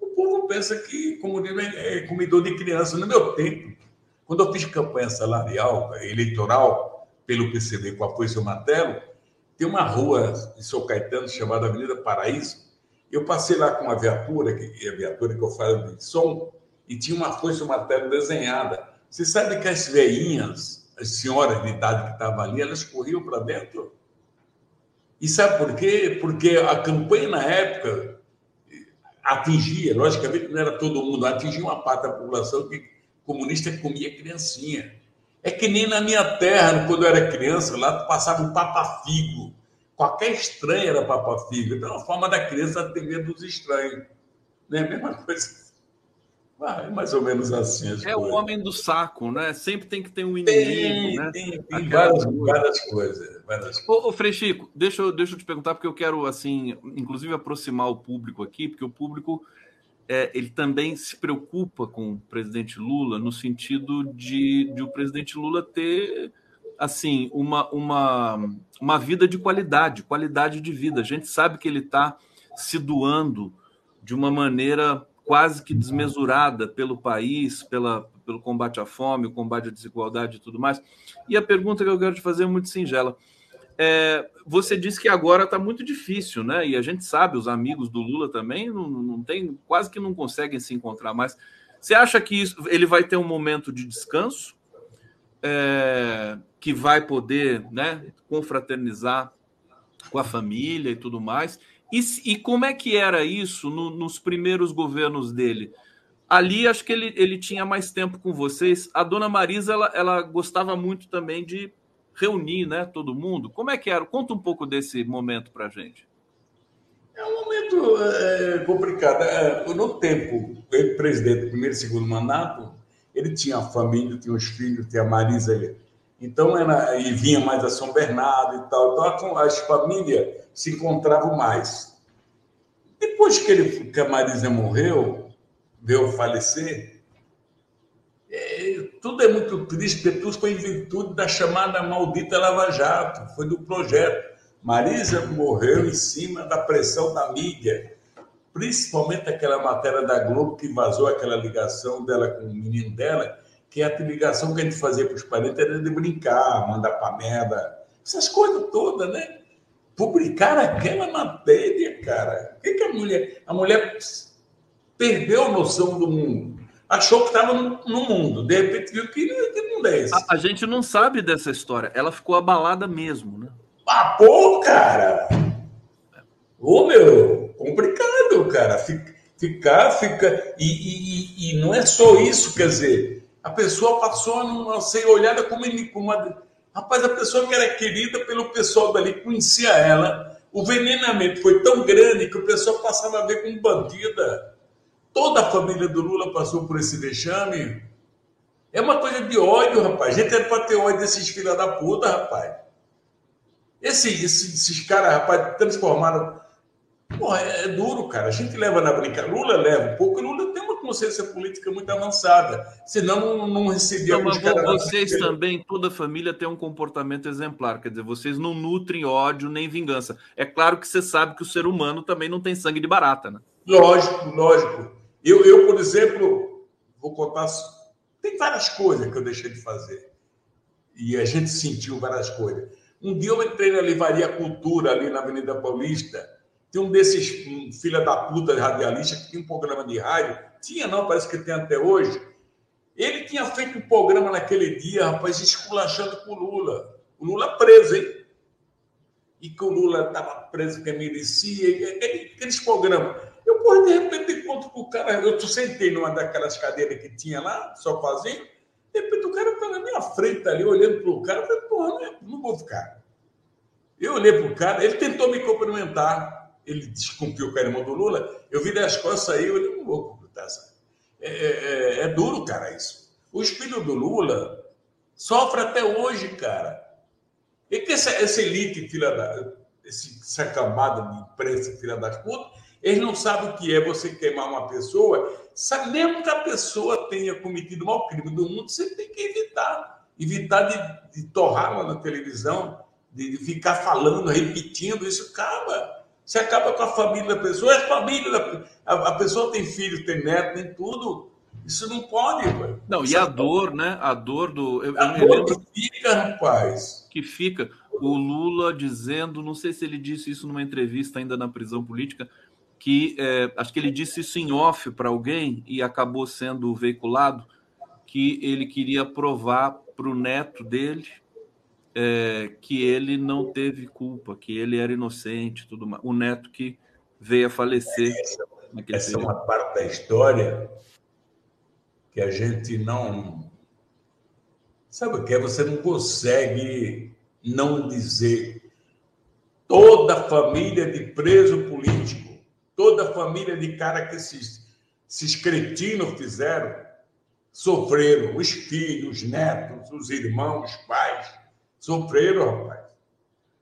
C: O povo pensa que comunismo é comedor de criança. No meu tempo, quando eu fiz campanha salarial, eleitoral, pelo PCB com apoio seu Martelo, tem uma rua em São Caetano chamada Avenida Paraíso. Eu passei lá com uma viatura, que é a viatura que eu falo de som, e tinha uma foice martelo desenhada. Você sabe que as veinhas, as senhoras de idade que estavam ali, elas corriam para dentro? E sabe por quê? Porque a campanha na época atingia, logicamente não era todo mundo, atingia uma parte da população que comunista comia criancinha. É que nem na minha terra, quando eu era criança, lá passava um papafigo. Qualquer estranho era papafigo. Então, uma forma da criança ter medo dos estranhos. Não é a mesma coisa ah, é mais ou menos assim.
A: é
C: coisas.
A: o homem do saco, né? Sempre tem que ter um inimigo,
C: tem,
A: né?
C: Tem, tem várias, várias, coisas. Várias
A: ô, ô Chico, deixa eu, deixa eu te perguntar, porque eu quero, assim, inclusive aproximar o público aqui, porque o público é, ele também se preocupa com o presidente Lula no sentido de, de o presidente Lula ter assim uma, uma, uma vida de qualidade, qualidade de vida. A gente sabe que ele está se doando de uma maneira quase que desmesurada pelo país, pela, pelo combate à fome, o combate à desigualdade e tudo mais. E a pergunta que eu quero te fazer é muito singela. É, você disse que agora está muito difícil, né? E a gente sabe, os amigos do Lula também não, não tem, quase que não conseguem se encontrar mais. Você acha que isso, ele vai ter um momento de descanso, é, que vai poder, né, confraternizar com a família e tudo mais? E, e como é que era isso no, nos primeiros governos dele? Ali acho que ele, ele tinha mais tempo com vocês. A dona Marisa ela, ela gostava muito também de reunir né, todo mundo. Como é que era? Conta um pouco desse momento para gente.
C: É um momento é, complicado. No tempo, ele presidente do primeiro e segundo mandato, ele tinha a família, tinha os filhos, tinha a Marisa. Então, era, e vinha mais a São Bernardo e tal. Então, as famílias se encontravam mais. Depois que, ele, que a Marisa morreu, veio falecer, é, tudo é muito triste, porque tudo foi em virtude da chamada maldita Lava Jato, foi do projeto. Marisa morreu em cima da pressão da mídia, principalmente aquela matéria da Globo que vazou aquela ligação dela com o menino dela, que a ligação que a gente fazia para os parentes era de brincar, mandar para merda, essas coisas todas, né? Publicar aquela matéria, cara. O que, que a mulher. A mulher perdeu a noção do mundo. Achou que estava no, no, mundo. De repente viu que, que mundo é esse.
A: A, a, gente não sabe dessa história. Ela ficou abalada mesmo, né?
C: Ah, pô, cara! Ô, meu, complicado, cara. Ficar, fica. E, e, e, não é só isso, quer dizer, a pessoa passou a ser olhada como, uma Rapaz, a pessoa que era querida pelo pessoal dali, conhecia ela. O venenamento foi tão grande que o pessoal passava a ver como bandida. Toda a família do Lula passou por esse vexame. É uma coisa de ódio, rapaz. A gente era para ter ódio desses filha da puta, rapaz. Esse, esse, esses caras, rapaz, transformaram. Porra, é, é duro, cara. A gente leva na brincadeira. Lula leva um pouco. Lula tem consciência política muito avançada, senão não, não recebia.
A: Não, vocês também, toda a família tem um comportamento exemplar, quer dizer, vocês não nutrem ódio nem vingança. É claro que você sabe que o ser humano também não tem sangue de barata, né?
C: Lógico, lógico. Eu, eu por exemplo, vou contar. Tem várias coisas que eu deixei de fazer. E a gente sentiu várias coisas. Um dia eu entrei na Livraria Cultura, ali na Avenida Paulista. Tem um desses um, filha da puta radialista que tinha um programa de rádio tinha não, parece que tem até hoje. Ele tinha feito um programa naquele dia, rapaz, esculachando com o Lula. O Lula preso, hein? E que o Lula estava preso que merecia, aqueles programas. Eu, porra, de repente, encontro com o cara, eu sentei numa daquelas cadeiras que tinha lá, sozinho, de repente o cara está na minha frente ali, olhando para o cara, eu falei, porra, não, é, não vou ficar. Eu olhei para o cara, ele tentou me cumprimentar, ele descumpriu o irmão do Lula, eu vi das costas aí, eu olhei, não vou é, é, é, é duro, cara, isso. O filhos do Lula sofre até hoje, cara. E que essa, essa elite, filha da. Essa camada de imprensa, filha das putas, eles não sabem o que é você queimar uma pessoa. Mesmo que a pessoa tenha cometido o maior crime do mundo, você tem que evitar. evitar de, de torrá-la na televisão, de, de, ficar falando, repetindo, isso acaba. Você acaba com a família da pessoa, é a família da a, a pessoa tem filho, tem neto, tem tudo. Isso não pode, pai.
A: Não, e a dor, né? A dor do.
C: Eu, a eu dor que fica, rapaz.
A: Que fica. O Lula dizendo, não sei se ele disse isso numa entrevista ainda na prisão política, que é, acho que ele disse isso em off para alguém e acabou sendo veiculado, que ele queria provar para o neto dele é, que ele não teve culpa, que ele era inocente, tudo mais. O neto que veio a falecer.
C: Essa, essa é uma parte da história que a gente não. Sabe o que é? Você não consegue não dizer. Toda a família de preso político, toda a família de cara que esses, esses cretinos fizeram, sofreram, os filhos, os netos, os irmãos, os pais, sofreram, rapaz.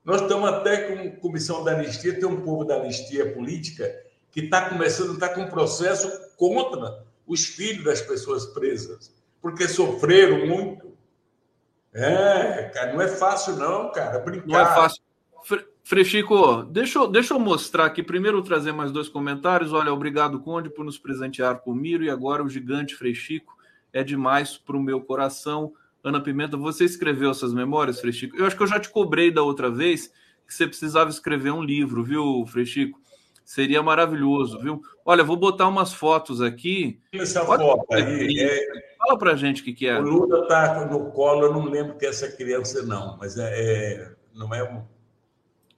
C: Nós estamos até com comissão da anistia, tem um povo da anistia política que está começando, está com um processo contra os filhos das pessoas presas, porque sofreram muito. É, cara, não é fácil não, cara, brincar.
A: Não é fácil. Frechico, deixa eu, deixa eu mostrar aqui. Primeiro trazer mais dois comentários. Olha, obrigado, Conde, por nos presentear com o Miro. E agora o gigante Frechico é demais para o meu coração. Ana Pimenta, você escreveu essas memórias, Frechico? Eu acho que eu já te cobrei da outra vez que você precisava escrever um livro, viu, Frechico? Seria maravilhoso, viu? Olha, vou botar umas fotos aqui.
C: Essa foto aí. É...
A: Fala pra gente o que, que é.
C: O Lula está no colo, eu não lembro que é essa criança, não, mas é, é não é um.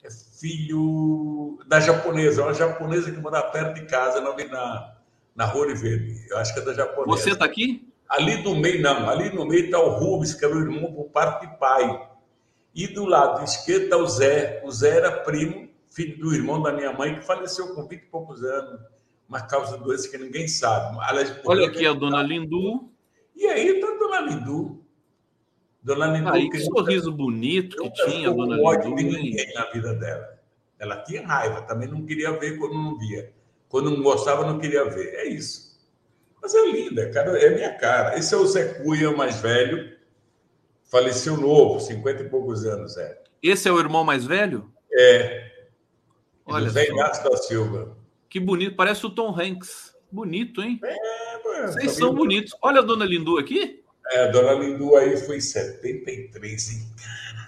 C: É filho da japonesa, uma japonesa que mora perto de casa, não na, na Rua Verde. Eu acho que é da japonesa.
A: Você está aqui?
C: Ali no meio, não, ali no meio está o Rubens, que era o irmão por parte de pai. E do lado esquerdo está o Zé. O Zé era primo filho do irmão da minha mãe, que faleceu com 20 e poucos anos, uma causa de doença que ninguém sabe.
A: Aliás, Olha aqui a dona Lindu.
C: E aí está a dona Lindu.
A: Dona Lindu. Aí, que sorriso nunca, bonito que tinha a dona
C: Lindu. de ninguém na vida dela. Ela tinha raiva, também não queria ver quando não via. Quando não gostava, não queria ver. É isso. Mas é linda, cara, é minha cara. Esse é o Zé Cunha, mais velho. Faleceu novo, 50 e poucos anos, é.
A: Esse é o irmão mais velho?
C: É. Olha José Inácio da Silva.
A: Que bonito, parece o Tom Hanks. Bonito, hein? É, mano. Vocês são bonitos. Olha a dona Lindu aqui.
C: É, a dona Lindu aí foi em 73, hein?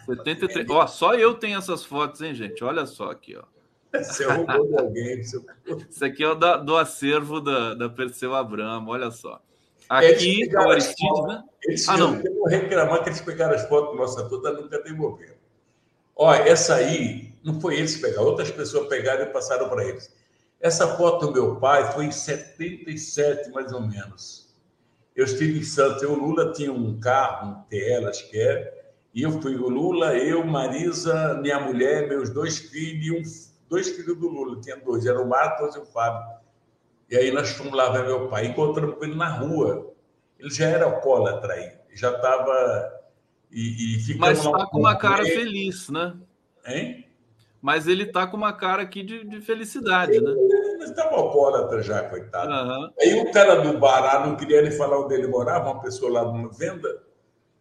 A: 73. Ó, só eu tenho essas fotos, hein, gente? Olha só aqui, ó.
C: Você roubou de alguém. Você...
A: Isso aqui é o da, do acervo da, da Perseu Abramo, olha só. Aqui, o Aristides, né?
C: Eles ah, não. Eu vou reclamar que eles pegaram as fotos do nosso ator, nunca devolveram. Olha, essa aí não foi eles que pegaram, outras pessoas pegaram e passaram para eles. Essa foto do meu pai foi em 77, mais ou menos. Eu estive em Santos, eu, o Lula tinha um carro, um TL, acho que é, e eu fui o Lula, eu, Marisa, minha mulher, meus dois filhos, e um, dois filhos do Lula, tinha dois, eram o Marcos e o Fábio. E aí nós fomos lá ver meu pai, encontramos com ele na rua. Ele já era alcoólatra aí, já estava e, e
A: Mas está com uma cara feliz, né?
C: Hein?
A: Mas ele tá com uma cara aqui de, de felicidade, ele, né?
C: Ele estava alcoólatra já, coitado. Uhum. Aí o cara do Bará não queria nem falar onde ele morava, uma pessoa lá numa venda.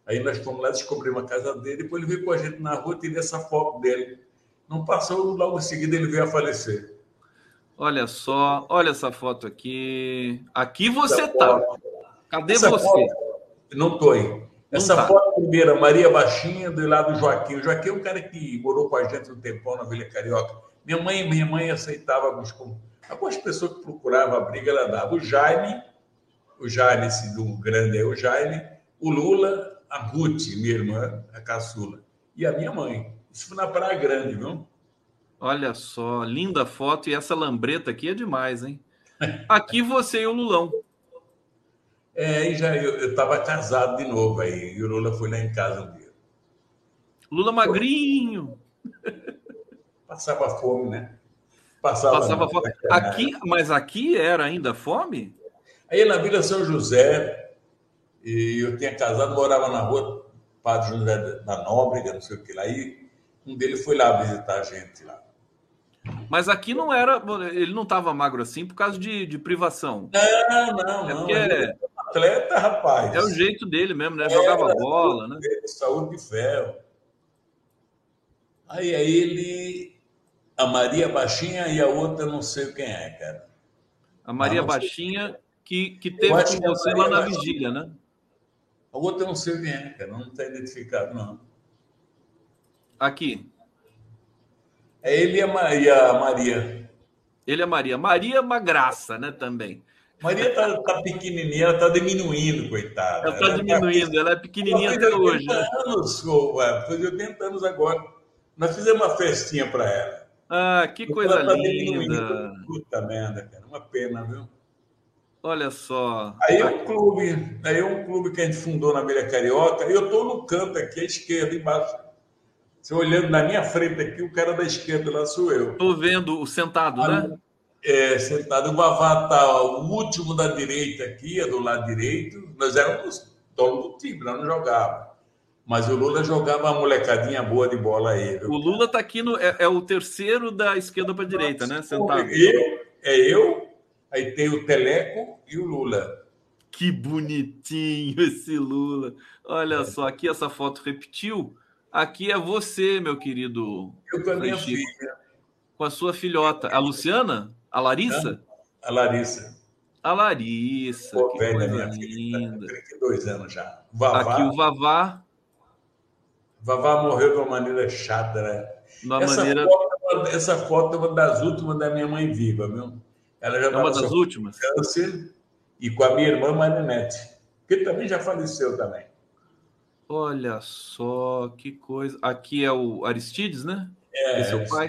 C: Aí nós fomos lá descobrir uma casa dele, depois ele veio com a gente na rua e tirei essa foto dele. Não passou, logo em seguida ele veio a falecer.
A: Olha só, olha essa foto aqui. Aqui você essa tá. Foto. Cadê essa você? Foto,
C: não tô aí. Essa tá. foto primeira, Maria Baixinha, do lado do Joaquim. O Joaquim é um cara que morou com a gente um tempão na Vila Carioca. Minha mãe, minha mãe aceitava alguns, algumas pessoas que procuravam a briga, ela dava. O Jaime, o Jaime, esse do grande é o Jaime, o Lula, a Ruth, minha irmã, a caçula, e a minha mãe. Isso foi na Praia Grande, viu?
A: Olha só, linda foto. E essa lambreta aqui é demais, hein? (laughs) Aqui você e o Lulão.
C: É, e já eu estava casado de novo aí, e o Lula foi lá em casa um dia.
A: Lula magrinho.
C: Passava fome, né?
A: Passava, Passava fome. Aqui, mas aqui era ainda fome?
C: Aí na Vila São José, e eu tinha casado, morava na rua Padre José da Nóbrega, não sei o que lá, e um deles foi lá visitar a gente lá.
A: Mas aqui não era, ele não estava magro assim por causa de, de privação.
C: Não, não, é não. Porque atleta, rapaz.
A: É o jeito dele mesmo, né? Jogava bola, né?
C: saúde de ferro. Aí, aí ele, a Maria Baixinha e a outra não sei quem é, cara.
A: A Maria Baixinha que, que teve com você lá na vigília, né?
C: A outra não sei quem é, cara. Não está identificado, não.
A: Aqui.
C: É ele e a Maria.
A: Ele e a Maria. Maria é uma graça, né, também.
C: Maria tá, tá pequenininha, ela tá diminuindo, coitada.
A: Ela tá ela tá diminuindo, tá... ela é pequenininha até hoje. Né?
C: anos, ué, faz 80 anos agora. Nós fizemos uma festinha para ela.
A: Ah, que coisa ela tá linda.
C: Puta merda, cara. Uma pena, viu?
A: Olha só.
C: Aí é um clube, aí é um clube que a gente fundou na Vila Carioca, e eu estou no canto aqui à esquerda, embaixo. Você olhando na minha frente aqui, o cara da esquerda lá sou eu.
A: Estou vendo o sentado, né?
C: É, sentado. O Vavá está o último da direita aqui, é do lado direito. Nós éramos dono do time, nós não jogava. Mas o Lula jogava uma molecadinha boa de bola aí.
A: Viu? O Lula está aqui no. É, é, o terceiro da esquerda para a direita, né? Sentado.
C: Eu, é eu, aí tem o Teleco e o Lula.
A: Que bonitinho esse Lula. Olha é. só, aqui essa foto repetiu. Aqui é você, meu querido.
C: Eu com a minha filha.
A: Com a sua filhota. A Luciana? A Larissa?
C: A Larissa.
A: A Larissa. Pô, que velha, minha linda.
C: Filha, 32 anos já.
A: Vavá. Aqui o Vavá.
C: Vavá morreu de uma maneira chata, né?
A: Uma essa, maneira...
C: foto, é essa foto é uma das últimas da minha mãe viva, viu?
A: Ela já é uma das últimas?
C: Câncer, e com a minha irmã Marinette, que também já faleceu também.
A: Olha só que coisa. Aqui é o Aristides, né?
C: É,
A: esse é o pai.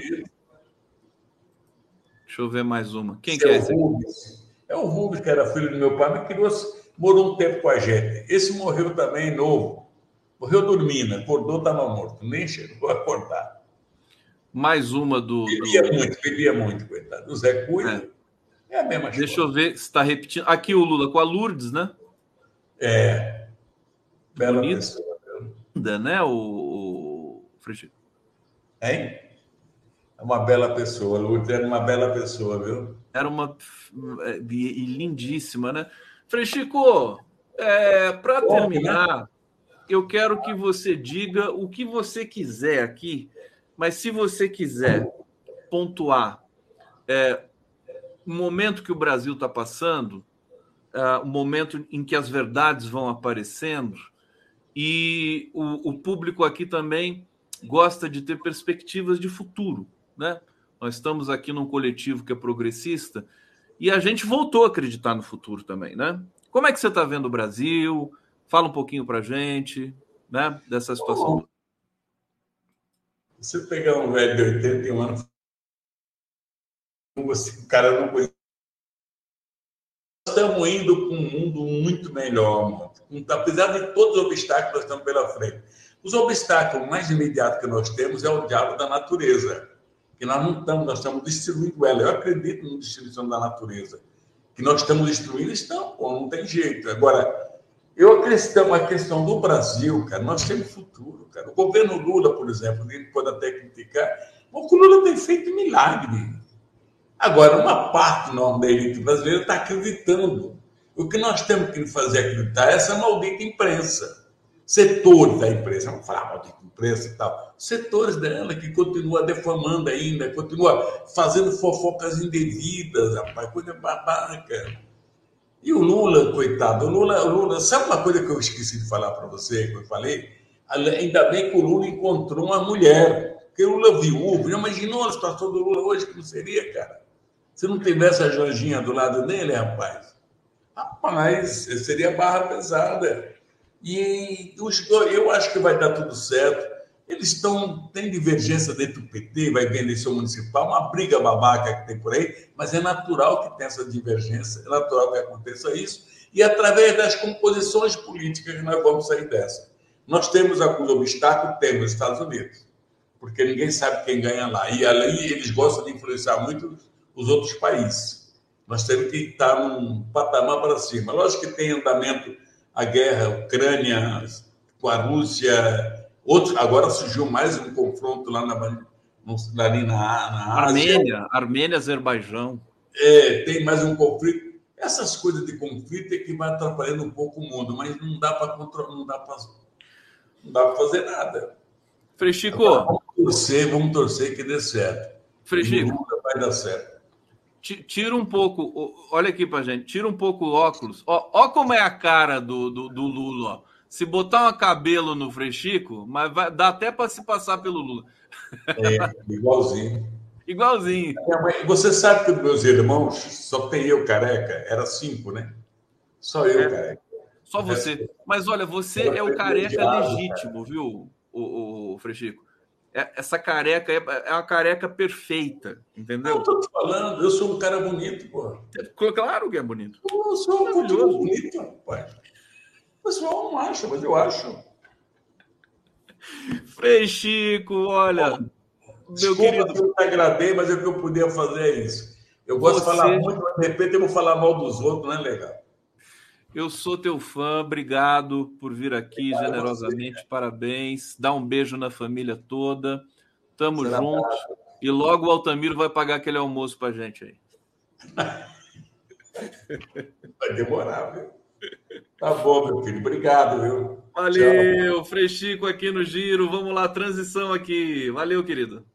A: Deixa eu ver mais uma. Quem esse que é, é esse?
C: Rubens. É o Rubens, que era filho do meu pai, mas criou, morou um tempo com a gente. Esse morreu também novo. Morreu dormindo, acordou, estava morto. Nem chegou a acordar.
A: Mais uma do.
C: Bebia do... muito, bebia muito, coitado. O Zé Cunha é, é a mesma
A: Deixa história. eu ver se está repetindo. Aqui o Lula com a Lourdes, né?
C: É. Bela Bonito. pessoa.
A: Linda, né, o, o Freixo?
C: Hein? É uma bela pessoa, Lourdes era uma bela pessoa, viu?
A: Era uma é, e lindíssima, né? Frechico, é, para terminar, né? eu quero que você diga o que você quiser aqui, mas se você quiser pontuar é, o momento que o Brasil está passando, uh, o momento em que as verdades vão aparecendo, e o, o público aqui também gosta de ter perspectivas de futuro né? Nós estamos aqui num coletivo que é progressista e a gente voltou a acreditar no futuro também, né? Como é que você está vendo o Brasil? Fala um pouquinho para gente, né? Dessa situação.
C: Se pegar um velho de 81 anos, o cara não conhece. Estamos indo para um mundo muito melhor, mano. apesar de todos os obstáculos que nós estamos pela frente. Os obstáculos mais imediatos que nós temos é o diálogo da natureza que nós não estamos, nós estamos destruindo ela. Eu acredito na destruição da natureza. Que nós estamos destruindo, estamos, pô, não tem jeito. Agora, eu acredito a questão do Brasil, cara, nós temos futuro, cara. O governo Lula, por exemplo, gente pode até criticar, o Lula tem feito milagre. Agora, uma parte não, da elite brasileira está acreditando. O que nós temos que fazer acreditar é essa maldita imprensa. Setores da imprensa, vamos falar maldita imprensa e tal setores dela que continua defamando ainda, continua fazendo fofocas indevidas, rapaz, coisa babaca. E o Lula, coitado, o Lula, o Lula, sabe uma coisa que eu esqueci de falar para você, que eu falei? Ainda bem que o Lula encontrou uma mulher, porque o Lula viúvo, já imaginou a situação do Lula hoje, que não seria, cara? Se não tivesse a Janjinha do lado dele, rapaz, rapaz, seria barra pesada. E eu acho que vai dar tudo certo. Eles estão, tem divergência dentro do PT, vai ver eleição municipal, uma briga babaca que tem por aí, mas é natural que tenha essa divergência, é natural que aconteça isso, e através das composições políticas nós vamos sair dessa. Nós temos alguns obstáculos, temos os Estados Unidos, porque ninguém sabe quem ganha lá, e ali eles gostam de influenciar muito os outros países. Nós temos que estar num patamar para cima. Lógico que tem andamento a guerra Ucrânia com a Rússia, Outro, agora surgiu mais um confronto lá na, ali na, na
A: Armênia, Armênia, Azerbaijão.
C: É, tem mais um conflito. Essas coisas de conflito é que vai atrapalhando um pouco o mundo, mas não dá para controlar, não dá para não dá para fazer nada.
A: Frechico.
C: vamos torcer, vamos torcer que dê certo.
A: Frechico.
C: Vai dar certo.
A: Tira um pouco, olha aqui pra gente, tira um pouco o óculos. Ó, ó como é a cara do, do, do Lula, ó. Se botar um cabelo no Frechico, mas vai, dá até para se passar pelo Lula.
C: É, igualzinho. (laughs)
A: igualzinho.
C: Você sabe que meus irmãos, só tem eu careca, era cinco, né? Só eu é, careca.
A: Só você. Mas olha, você é o careca legítimo, viu, o, o Frechico? É, essa careca é, é uma careca perfeita, entendeu?
C: Eu tô te falando, eu sou um cara bonito, pô.
A: Claro que é bonito.
C: Eu sou um bonito, rapaz. O pessoal não acha, mas eu acho.
A: Frei Chico, olha. Bom,
C: meu desculpa querido. que eu te agradei, mas é o que eu podia fazer é isso. Eu gosto Você... de falar muito, mas de repente eu vou falar mal dos outros, não é legal.
A: Eu sou teu fã, obrigado por vir aqui obrigado generosamente, parabéns. Dá um beijo na família toda. Tamo Será junto. E logo o Altamiro vai pagar aquele almoço pra gente aí. (laughs)
C: Vai demorar, viu? Tá bom, meu filho. Obrigado, viu?
A: Valeu, Tchau. Frechico aqui no Giro. Vamos lá, transição aqui. Valeu, querido.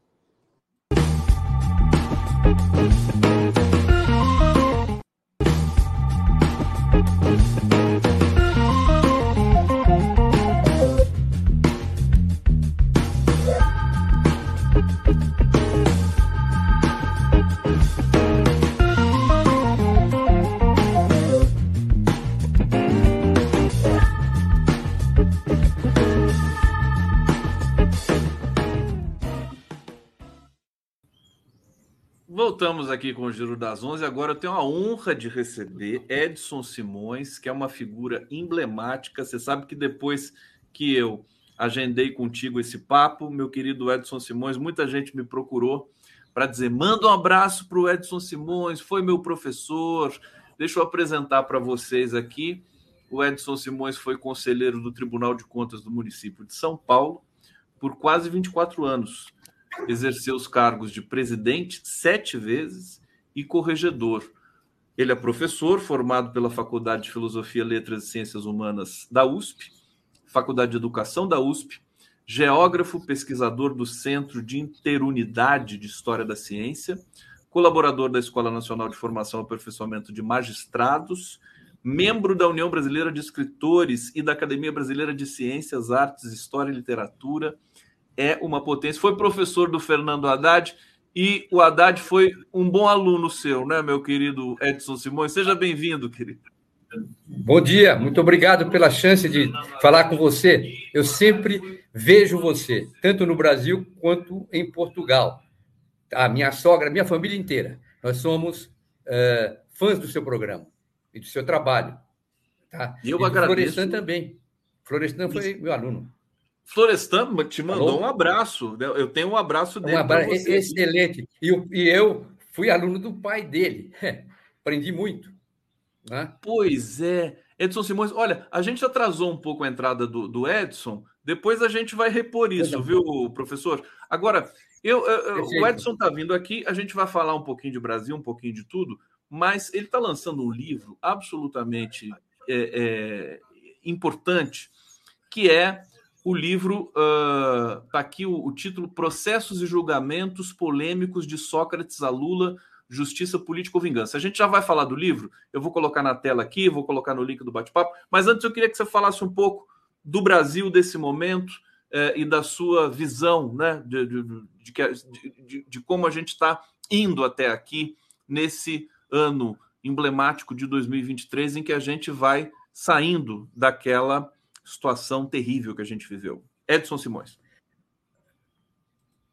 A: Voltamos aqui com o Giro das Onze. Agora eu tenho a honra de receber Edson Simões, que é uma figura emblemática. Você sabe que depois que eu agendei contigo esse papo, meu querido Edson Simões, muita gente me procurou para dizer: manda um abraço para o Edson Simões, foi meu professor. Deixa eu apresentar para vocês aqui. O Edson Simões foi conselheiro do Tribunal de Contas do município de São Paulo por quase 24 anos exerceu os cargos de presidente sete vezes e corregedor. Ele é professor, formado pela Faculdade de Filosofia, Letras e Ciências Humanas da USP, Faculdade de Educação da USP, geógrafo, pesquisador do Centro de Interunidade de História da Ciência, colaborador da Escola Nacional de Formação e Aperfeiçoamento de Magistrados, membro da União Brasileira de Escritores e da Academia Brasileira de Ciências, Artes, História e Literatura, é uma potência. Foi professor do Fernando Haddad e o Haddad foi um bom aluno seu, né, meu querido Edson Simões? Seja bem-vindo, querido.
D: Bom dia, muito obrigado pela chance de falar com você. Eu sempre vejo você, tanto no Brasil quanto em Portugal. A minha sogra, a minha família inteira. Nós somos uh, fãs do seu programa e do seu trabalho. Tá?
A: E eu e agradeço.
D: Florestan também. Florestan foi meu aluno.
A: Florestan te mandou Alô? um abraço. Eu tenho um abraço dele. Um abraço
D: excelente. E eu, e eu fui aluno do pai dele. (laughs) Aprendi muito.
A: Né? Pois é. Edson Simões, olha, a gente atrasou um pouco a entrada do, do Edson, depois a gente vai repor isso, viu, professor? Agora, eu, eu o Edson está vindo aqui, a gente vai falar um pouquinho de Brasil, um pouquinho de tudo, mas ele está lançando um livro absolutamente é, é, importante, que é o livro está uh, aqui o, o, título Processos e Julgamentos Polêmicos de Sócrates a Lula, Justiça Política ou Vingança. A gente já vai falar do livro, eu vou colocar na tela aqui, vou colocar no link do bate-papo, mas antes eu queria que você falasse um pouco do Brasil desse momento eh, e da sua visão né, de, de, de, de como a gente está indo até aqui nesse ano emblemático de 2023, em que a gente vai saindo daquela situação terrível que a gente viveu. Edson Simões.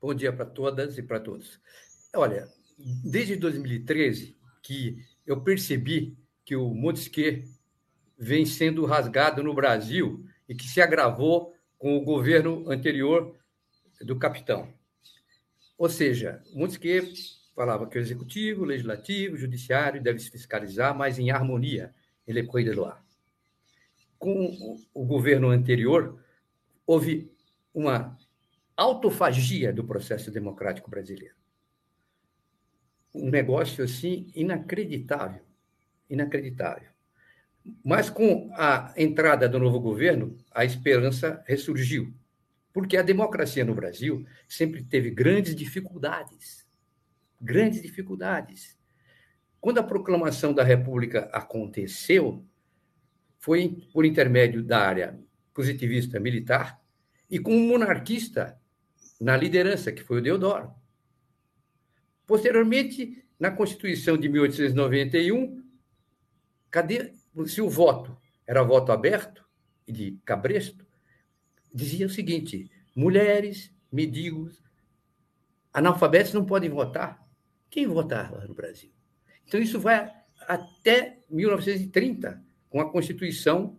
D: Bom dia para todas e para todos. Olha, desde 2013 que eu percebi que o Montesquieu vem sendo rasgado no Brasil e que se agravou com o governo anterior do capitão. Ou seja, Montesquieu falava que o executivo, o legislativo, o judiciário devem se fiscalizar, mas em harmonia. Ele é coisa do ar com o governo anterior, houve uma autofagia do processo democrático brasileiro. Um negócio assim inacreditável. inacreditável. Mas com a entrada do novo governo, a esperança ressurgiu, porque a democracia no Brasil sempre teve grandes dificuldades. Grandes dificuldades. Quando a proclamação da República aconteceu, foi por intermédio da área positivista militar e com um monarquista na liderança, que foi o Deodoro. Posteriormente, na Constituição de 1891, cadê se o voto era voto aberto e de cabresto, dizia o seguinte: mulheres, mendigos, analfabetos não podem votar. Quem votava no Brasil? Então, isso vai até 1930, com a Constituição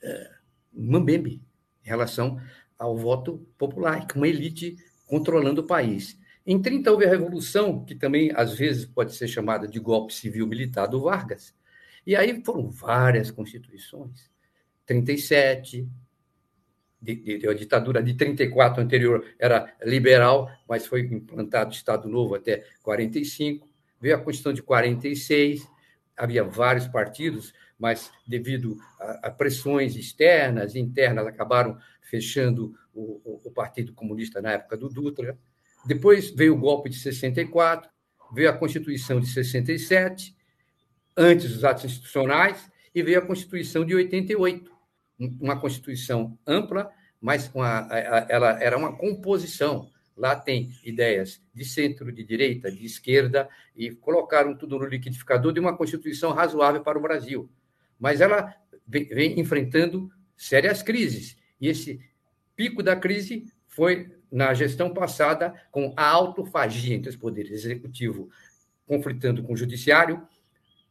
D: é, Mambembe, em relação ao voto popular, com uma elite controlando o país. Em 30 houve a Revolução, que também às vezes pode ser chamada de golpe civil militar do Vargas, e aí foram várias constituições. 37, de, de, a ditadura de 34 anterior era liberal, mas foi implantado o Estado Novo até 45. Veio a Constituição de 46, havia vários partidos, mas devido a, a pressões externas e internas, acabaram fechando o, o, o Partido Comunista na época do Dutra. Depois veio o golpe de 64, veio a Constituição de 67, antes dos atos institucionais, e veio a Constituição de 88, uma Constituição ampla, mas uma, ela era uma composição. Lá tem ideias de centro, de direita, de esquerda, e colocaram tudo no liquidificador de uma Constituição razoável para o Brasil. Mas ela vem, enfrentando sérias crises, e esse pico da crise foi na gestão passada com a autofagia entre os poderes executivo conflitando com o judiciário,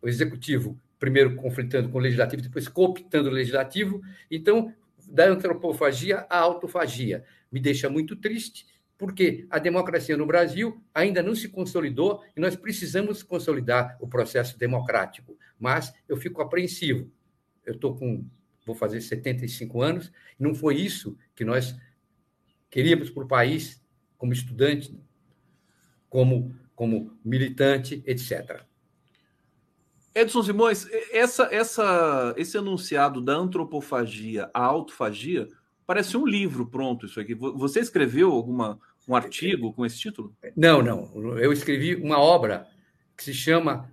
D: o executivo primeiro conflitando com o legislativo, depois cooptando o legislativo. Então, da antropofagia à autofagia. Me deixa muito triste, porque a democracia no Brasil ainda não se consolidou e nós precisamos consolidar o processo democrático. Mas eu fico apreensivo. Eu estou com, vou fazer 75 anos, e não foi isso que nós queríamos para o país, como estudante, como, como militante, etc.
A: Edson Simões, essa, essa, esse enunciado da antropofagia à autofagia parece um livro pronto isso aqui. Você escreveu alguma um artigo com esse título?
D: Não, não. Eu escrevi uma obra que se chama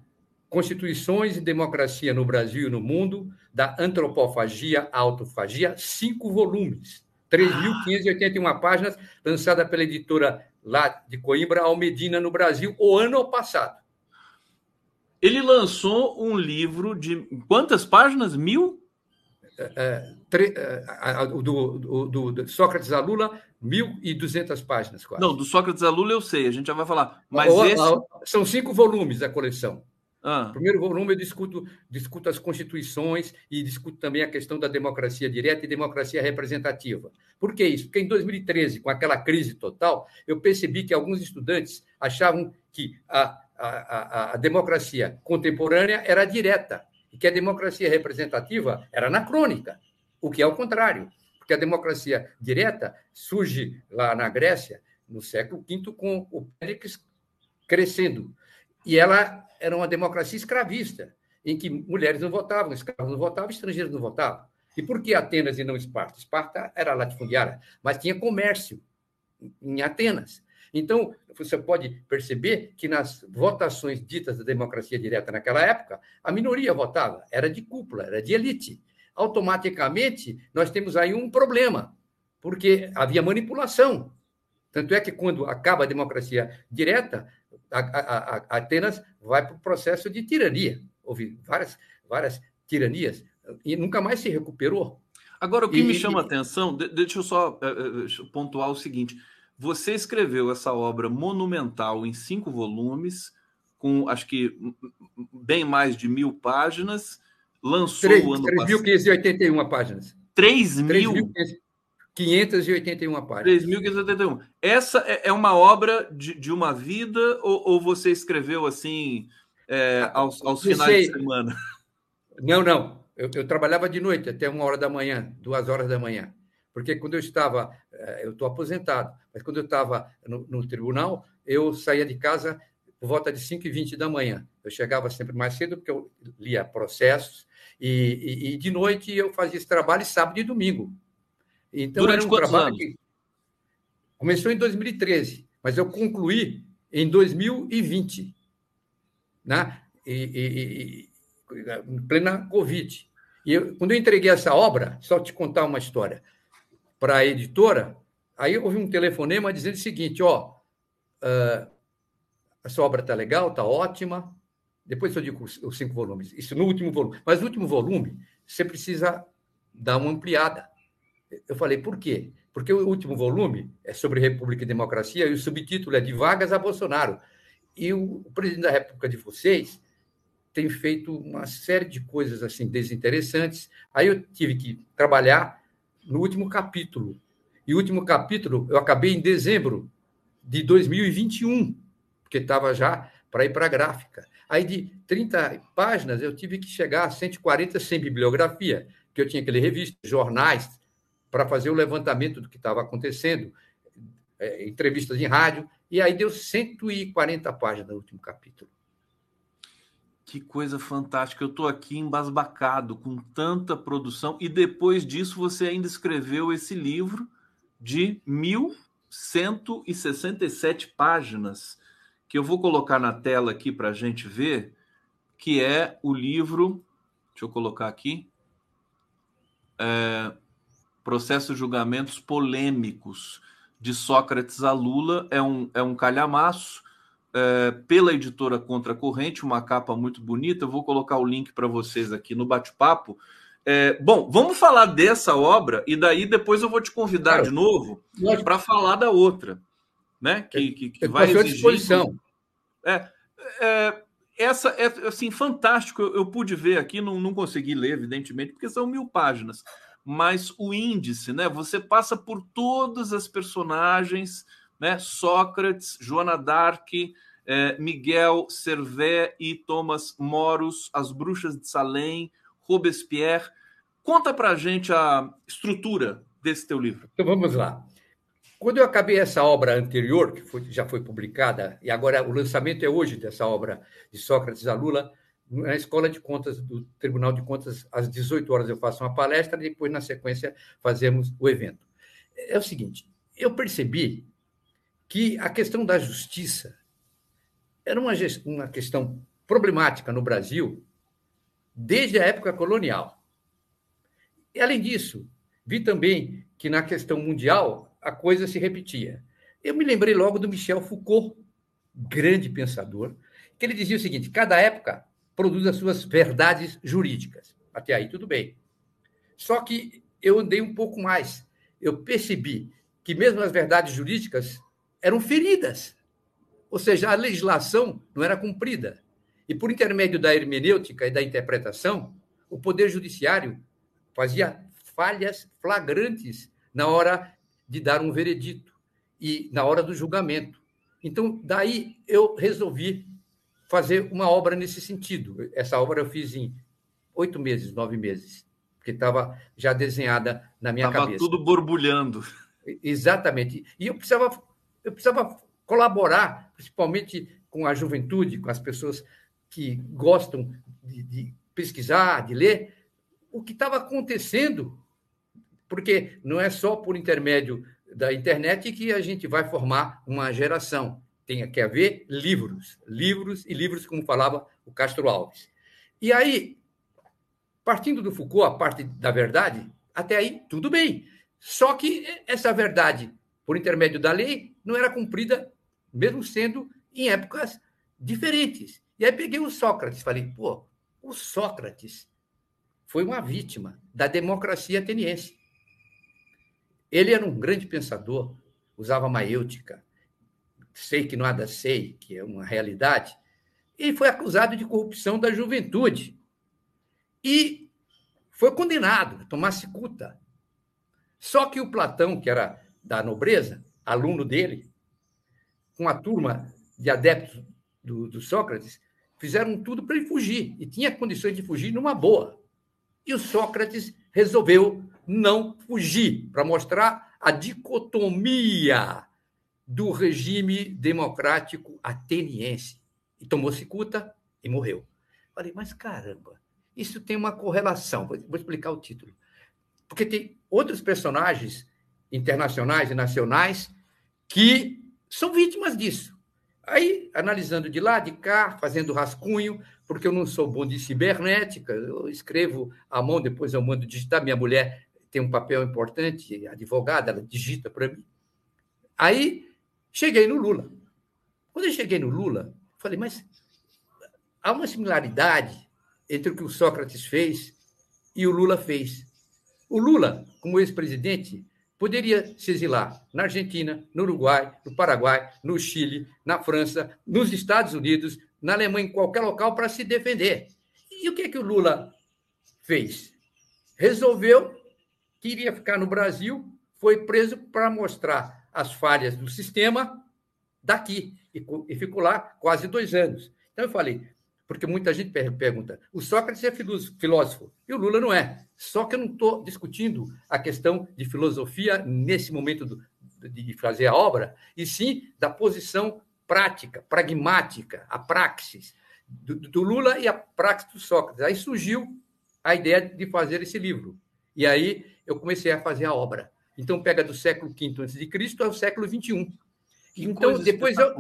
D: Constituições e Democracia no Brasil e no Mundo, da Antropofagia à Autofagia, cinco volumes, 3.581 ah. páginas, lançada pela editora lá de Coimbra, Almedina, no Brasil, o ano passado.
A: Ele lançou um livro de quantas páginas? Mil?
D: É, é é, do, do, do, Sócrates a Lula, 1.200 páginas quase.
A: Não, do Sócrates a Lula eu sei, a gente já vai falar. Mas
D: o,
A: esse...
D: São cinco volumes da coleção. Ah. No primeiro volume eu discuto, discuto as constituições e discuto também a questão da democracia direta e democracia representativa. Por que isso? Porque em 2013, com aquela crise total, eu percebi que alguns estudantes achavam que a, a, a, a democracia contemporânea era direta e que a democracia representativa era anacrônica, o que é o contrário, porque a democracia direta surge lá na Grécia no século V com o Péricles crescendo e ela era uma democracia escravista, em que mulheres não votavam, escravos não votavam, estrangeiros não votavam. E por que Atenas e não Esparta? Esparta era latifundiária, mas tinha comércio em Atenas. Então, você pode perceber que nas votações ditas da democracia direta naquela época, a minoria votava, era de cúpula, era de elite. Automaticamente, nós temos aí um problema, porque havia manipulação. Tanto é que, quando acaba a democracia direta, a, a, a Atenas vai para o processo de tirania. Houve várias, várias tiranias e nunca mais se recuperou.
A: Agora, o que e, me chama a atenção, deixa eu só uh, pontuar o seguinte: você escreveu essa obra monumental em cinco volumes, com acho que bem mais de mil páginas, lançou 3, o ano
D: 3.581 páginas.
A: 3 mil?
D: 581 páginas.
A: 3.581. Essa é, é uma obra de, de uma vida ou, ou você escreveu assim é, aos, aos finais de semana?
D: Não, não. Eu, eu, trabalhava de noite até uma hora da manhã, duas horas da manhã. Porque quando eu estava, eh, eu estou aposentado, mas quando eu estava no, no, tribunal, eu saía de casa por volta de 5 e 20 da manhã. Eu chegava sempre mais cedo, porque eu lia processos, e, e, e de noite eu fazia esse trabalho sábado e domingo.
A: Então, Durante era um trabalho anos? que
D: começou em 2013, mas eu concluí em 2020, né? E, e, e, em plena Covid. E eu, quando eu entreguei essa obra, só te contar uma história, para a editora, aí houve um telefonema dizendo o seguinte: ó, uh, essa obra está legal, está ótima. Depois eu digo os cinco volumes, isso no último volume. Mas no último volume, você precisa dar uma ampliada. Eu falei, por quê? Porque o último volume é sobre República e Democracia e o subtítulo é De Vagas a Bolsonaro. E o presidente da República de vocês tem feito uma série de coisas assim desinteressantes. Aí eu tive que trabalhar no último capítulo. E o último capítulo eu acabei em dezembro de 2021, porque estava já para ir para a gráfica. Aí de 30 páginas eu tive que chegar a 140 sem bibliografia, que eu tinha que ler revistas, jornais, para fazer o levantamento do que estava acontecendo, é, entrevistas em rádio, e aí deu 140 páginas no último capítulo.
A: Que coisa fantástica. Eu estou aqui embasbacado com tanta produção, e depois disso você ainda escreveu esse livro de 1.167 páginas, que eu vou colocar na tela aqui para a gente ver, que é o livro. Deixa eu colocar aqui. É, processos julgamentos polêmicos de Sócrates a Lula é um, é um calhamaço é, pela editora Contra Corrente, uma capa muito bonita. Eu vou colocar o link para vocês aqui no bate-papo. É, bom, vamos falar dessa obra e daí depois eu vou te convidar claro. de novo para falar da outra, né? Que, que, que vai
D: exigir. disposição.
A: É, é, essa é assim fantástico. Eu, eu pude ver aqui, não, não consegui ler, evidentemente, porque são mil páginas mas o índice, né? Você passa por todas as personagens, né? Sócrates, Joana d'Arc, eh, Miguel Servet e Thomas Moros, As Bruxas de Salem, Robespierre. Conta para gente a estrutura desse teu livro.
D: Então vamos lá. Quando eu acabei essa obra anterior, que foi, já foi publicada, e agora o lançamento é hoje dessa obra de Sócrates a Lula, na Escola de Contas do Tribunal de Contas, às 18 horas eu faço uma palestra e depois, na sequência, fazemos o evento. É o seguinte, eu percebi que a questão da justiça era uma, uma questão problemática no Brasil desde a época colonial. E, além disso, vi também que na questão mundial a coisa se repetia. Eu me lembrei logo do Michel Foucault, grande pensador, que ele dizia o seguinte: cada época produz as suas verdades jurídicas. Até aí, tudo bem. Só que eu andei um pouco mais. Eu percebi que mesmo as verdades jurídicas eram feridas. Ou seja, a legislação não era cumprida. E por intermédio da hermenêutica e da interpretação, o Poder Judiciário fazia falhas flagrantes na hora de dar um veredito e na hora do julgamento. Então, daí eu resolvi fazer uma obra nesse sentido. Essa obra eu fiz em oito meses, nove meses, porque estava já desenhada na minha tava cabeça.
A: Estava tudo borbulhando.
D: Exatamente. E eu precisava, eu precisava colaborar, principalmente com a juventude, com as pessoas que gostam de, de pesquisar, de ler, o que estava acontecendo, porque não é só por intermédio da internet que a gente vai formar uma geração tem que haver livros, livros e livros, como falava o Castro Alves. E aí, partindo do Foucault, a parte da verdade, até aí tudo bem. Só que essa verdade, por intermédio da lei, não era cumprida, mesmo sendo em épocas diferentes. E aí peguei o Sócrates, falei, pô, o Sócrates foi uma vítima da democracia ateniense. Ele era um grande pensador, usava maêutica, sei que nada sei, que é uma realidade, ele foi acusado de corrupção da juventude e foi condenado a tomar cicuta. Só que o Platão, que era da nobreza, aluno dele, com a turma de adeptos do, do Sócrates, fizeram tudo para ele fugir e tinha condições de fugir numa boa. E o Sócrates resolveu não fugir para mostrar a dicotomia do regime democrático ateniense. e tomou cicuta e morreu. Falei, mas caramba, isso tem uma correlação. Vou explicar o título. Porque tem outros personagens internacionais e nacionais que são vítimas disso. Aí, analisando de lá, de cá, fazendo rascunho, porque eu não sou bom de cibernética, eu escrevo à mão, depois eu mando digitar. Minha mulher tem um papel importante, advogada, ela digita para mim. Aí, cheguei no Lula. Quando eu cheguei no Lula, falei, mas há uma similaridade entre o que o Sócrates fez e o Lula fez. O Lula, como ex-presidente, poderia se exilar na Argentina, no Uruguai, no Paraguai, no Chile, na França, nos Estados Unidos, na Alemanha, em qualquer local para se defender. E o que, é que o Lula fez? Resolveu que iria ficar no Brasil, foi preso para mostrar as falhas do sistema daqui e ficou lá quase dois anos. Então eu falei, porque muita gente pergunta: o Sócrates é filósofo e o Lula não é. Só que eu não estou discutindo a questão de filosofia nesse momento do, de fazer a obra, e sim da posição prática, pragmática, a praxis do, do Lula e a praxis do Sócrates. Aí surgiu a ideia de fazer esse livro. E aí eu comecei a fazer a obra. Então pega do século V a.C. ao século XXI.
A: então depois eu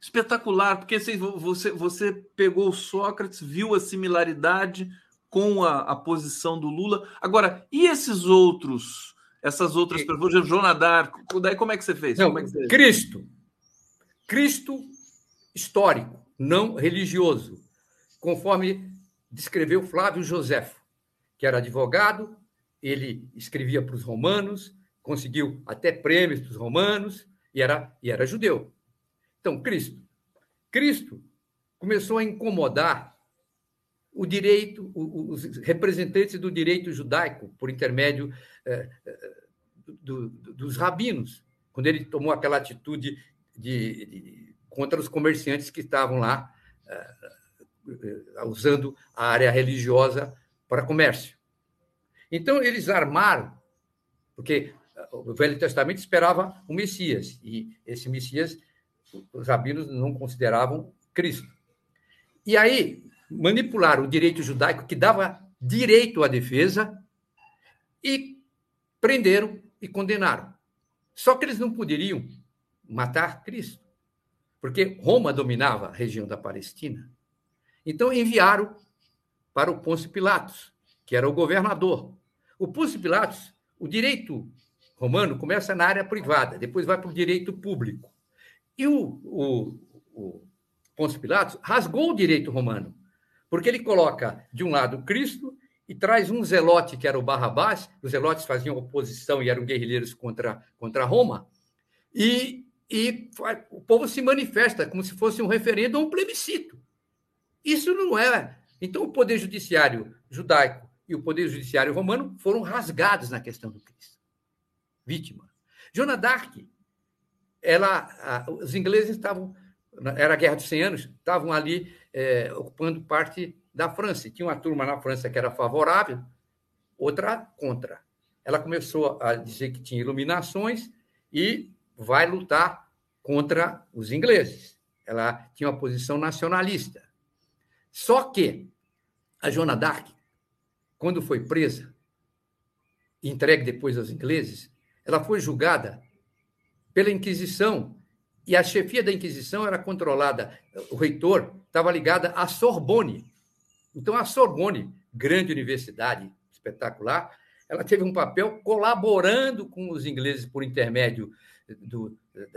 A: espetacular, porque assim, você, você pegou o Sócrates, viu a similaridade com a, a posição do Lula. Agora, e esses outros, essas outras pessoas, Joana d'Arc, daí como é que você fez?
D: Não,
A: é você...
D: Cristo. Cristo histórico, não religioso, conforme descreveu Flávio Joséfo, que era advogado, ele escrevia para os romanos, conseguiu até prêmios para os romanos e era, e era judeu. Então, Cristo. Cristo começou a incomodar o direito, os representantes do direito judaico, por intermédio do, do, dos rabinos, quando ele tomou aquela atitude de, de, contra os comerciantes que estavam lá é, usando a área religiosa para comércio. Então, eles armaram, porque o Velho Testamento esperava o Messias, e esse Messias os rabinos não consideravam Cristo. E aí manipularam o direito judaico que dava direito à defesa e prenderam e condenaram. Só que eles não poderiam matar Cristo, porque Roma dominava a região da Palestina. Então enviaram para o Pôncio Pilatos, que era o governador. O Pôncio Pilatos, o direito romano começa na área privada, depois vai para o direito público. E o, o, o Pôncio Pilatos rasgou o direito romano, porque ele coloca, de um lado, Cristo e traz um zelote, que era o Barrabás, os zelotes faziam oposição e eram guerrilheiros contra, contra Roma, e, e o povo se manifesta como se fosse um referendo ou um plebiscito. Isso não é. Então, o poder judiciário judaico e o poder judiciário romano foram rasgados na questão do Cristo. Vítima. Joana d'Arc ela, a, os ingleses estavam, era a Guerra dos 100 Anos, estavam ali é, ocupando parte da França. E tinha uma turma na França que era favorável, outra contra. Ela começou a dizer que tinha iluminações e vai lutar contra os ingleses. Ela tinha uma posição nacionalista. Só que a Joana d'Arc, quando foi presa, entregue depois aos ingleses, ela foi julgada pela Inquisição. E a chefia da Inquisição era controlada, o reitor estava ligada à Sorbonne. Então, a Sorbonne, grande universidade espetacular, ela teve um papel colaborando com os ingleses por intermédio do,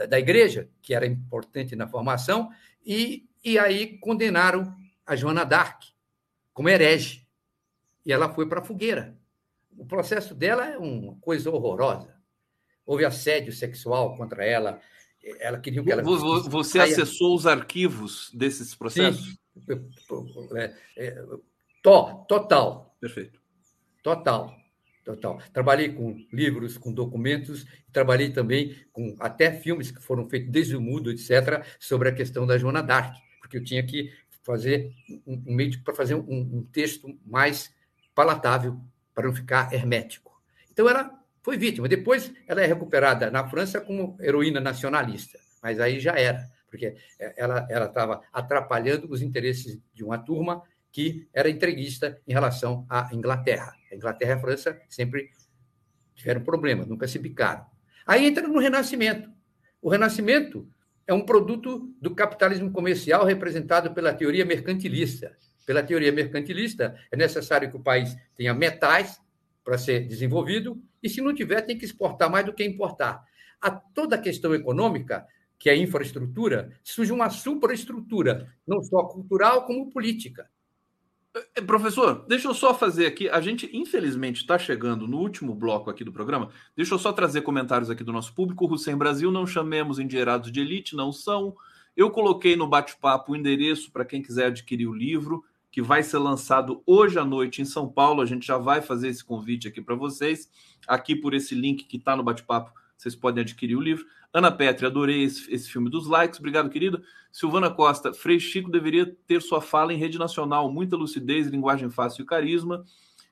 D: da, igreja, que era importante na formação, e, e aí condenaram a Joana d'Arc como herege. E ela foi para a fogueira. O processo dela é uma coisa horrorosa houve assédio sexual contra ela. Ela queria que ela.
A: Você acessou os arquivos desses processos?
D: Sim. É, é, to, total.
A: Perfeito.
D: Total. Total. Trabalhei com livros, com documentos, trabalhei também com até filmes que foram feitos desde o mudo, etc., sobre a questão da Joana d'Arc, porque eu tinha que fazer um meio para fazer um, um texto mais palatável, para não ficar hermético. Então, era foi vítima. Depois ela é recuperada na França como heroína nacionalista, mas aí já era, porque ela estava atrapalhando os interesses de uma turma que era entreguista em relação à Inglaterra. A Inglaterra e a França sempre tiveram problemas, nunca se bicaram. Aí entra no Renascimento. O Renascimento é um produto do capitalismo comercial representado pela teoria mercantilista. Pela teoria mercantilista, é necessário que o país tenha metais para ser desenvolvido, e se não tiver, tem que exportar mais do que importar. A toda a questão econômica, que é infraestrutura, surge uma superestrutura, não só cultural como política.
A: É, professor, deixa eu só fazer aqui. A gente, infelizmente, está chegando no último bloco aqui do programa. Deixa eu só trazer comentários aqui do nosso público. Hussein Brasil, não chamemos endinheirados de elite, não são. Eu coloquei no bate-papo o endereço para quem quiser adquirir o livro, que vai ser lançado hoje à noite em São Paulo. A gente já vai fazer esse convite aqui para vocês. Aqui por esse link que está no bate-papo, vocês podem adquirir o livro. Ana Petri, adorei esse, esse filme dos likes. Obrigado, querida. Silvana Costa, Frei Chico deveria ter sua fala em rede nacional, muita lucidez, linguagem fácil e carisma.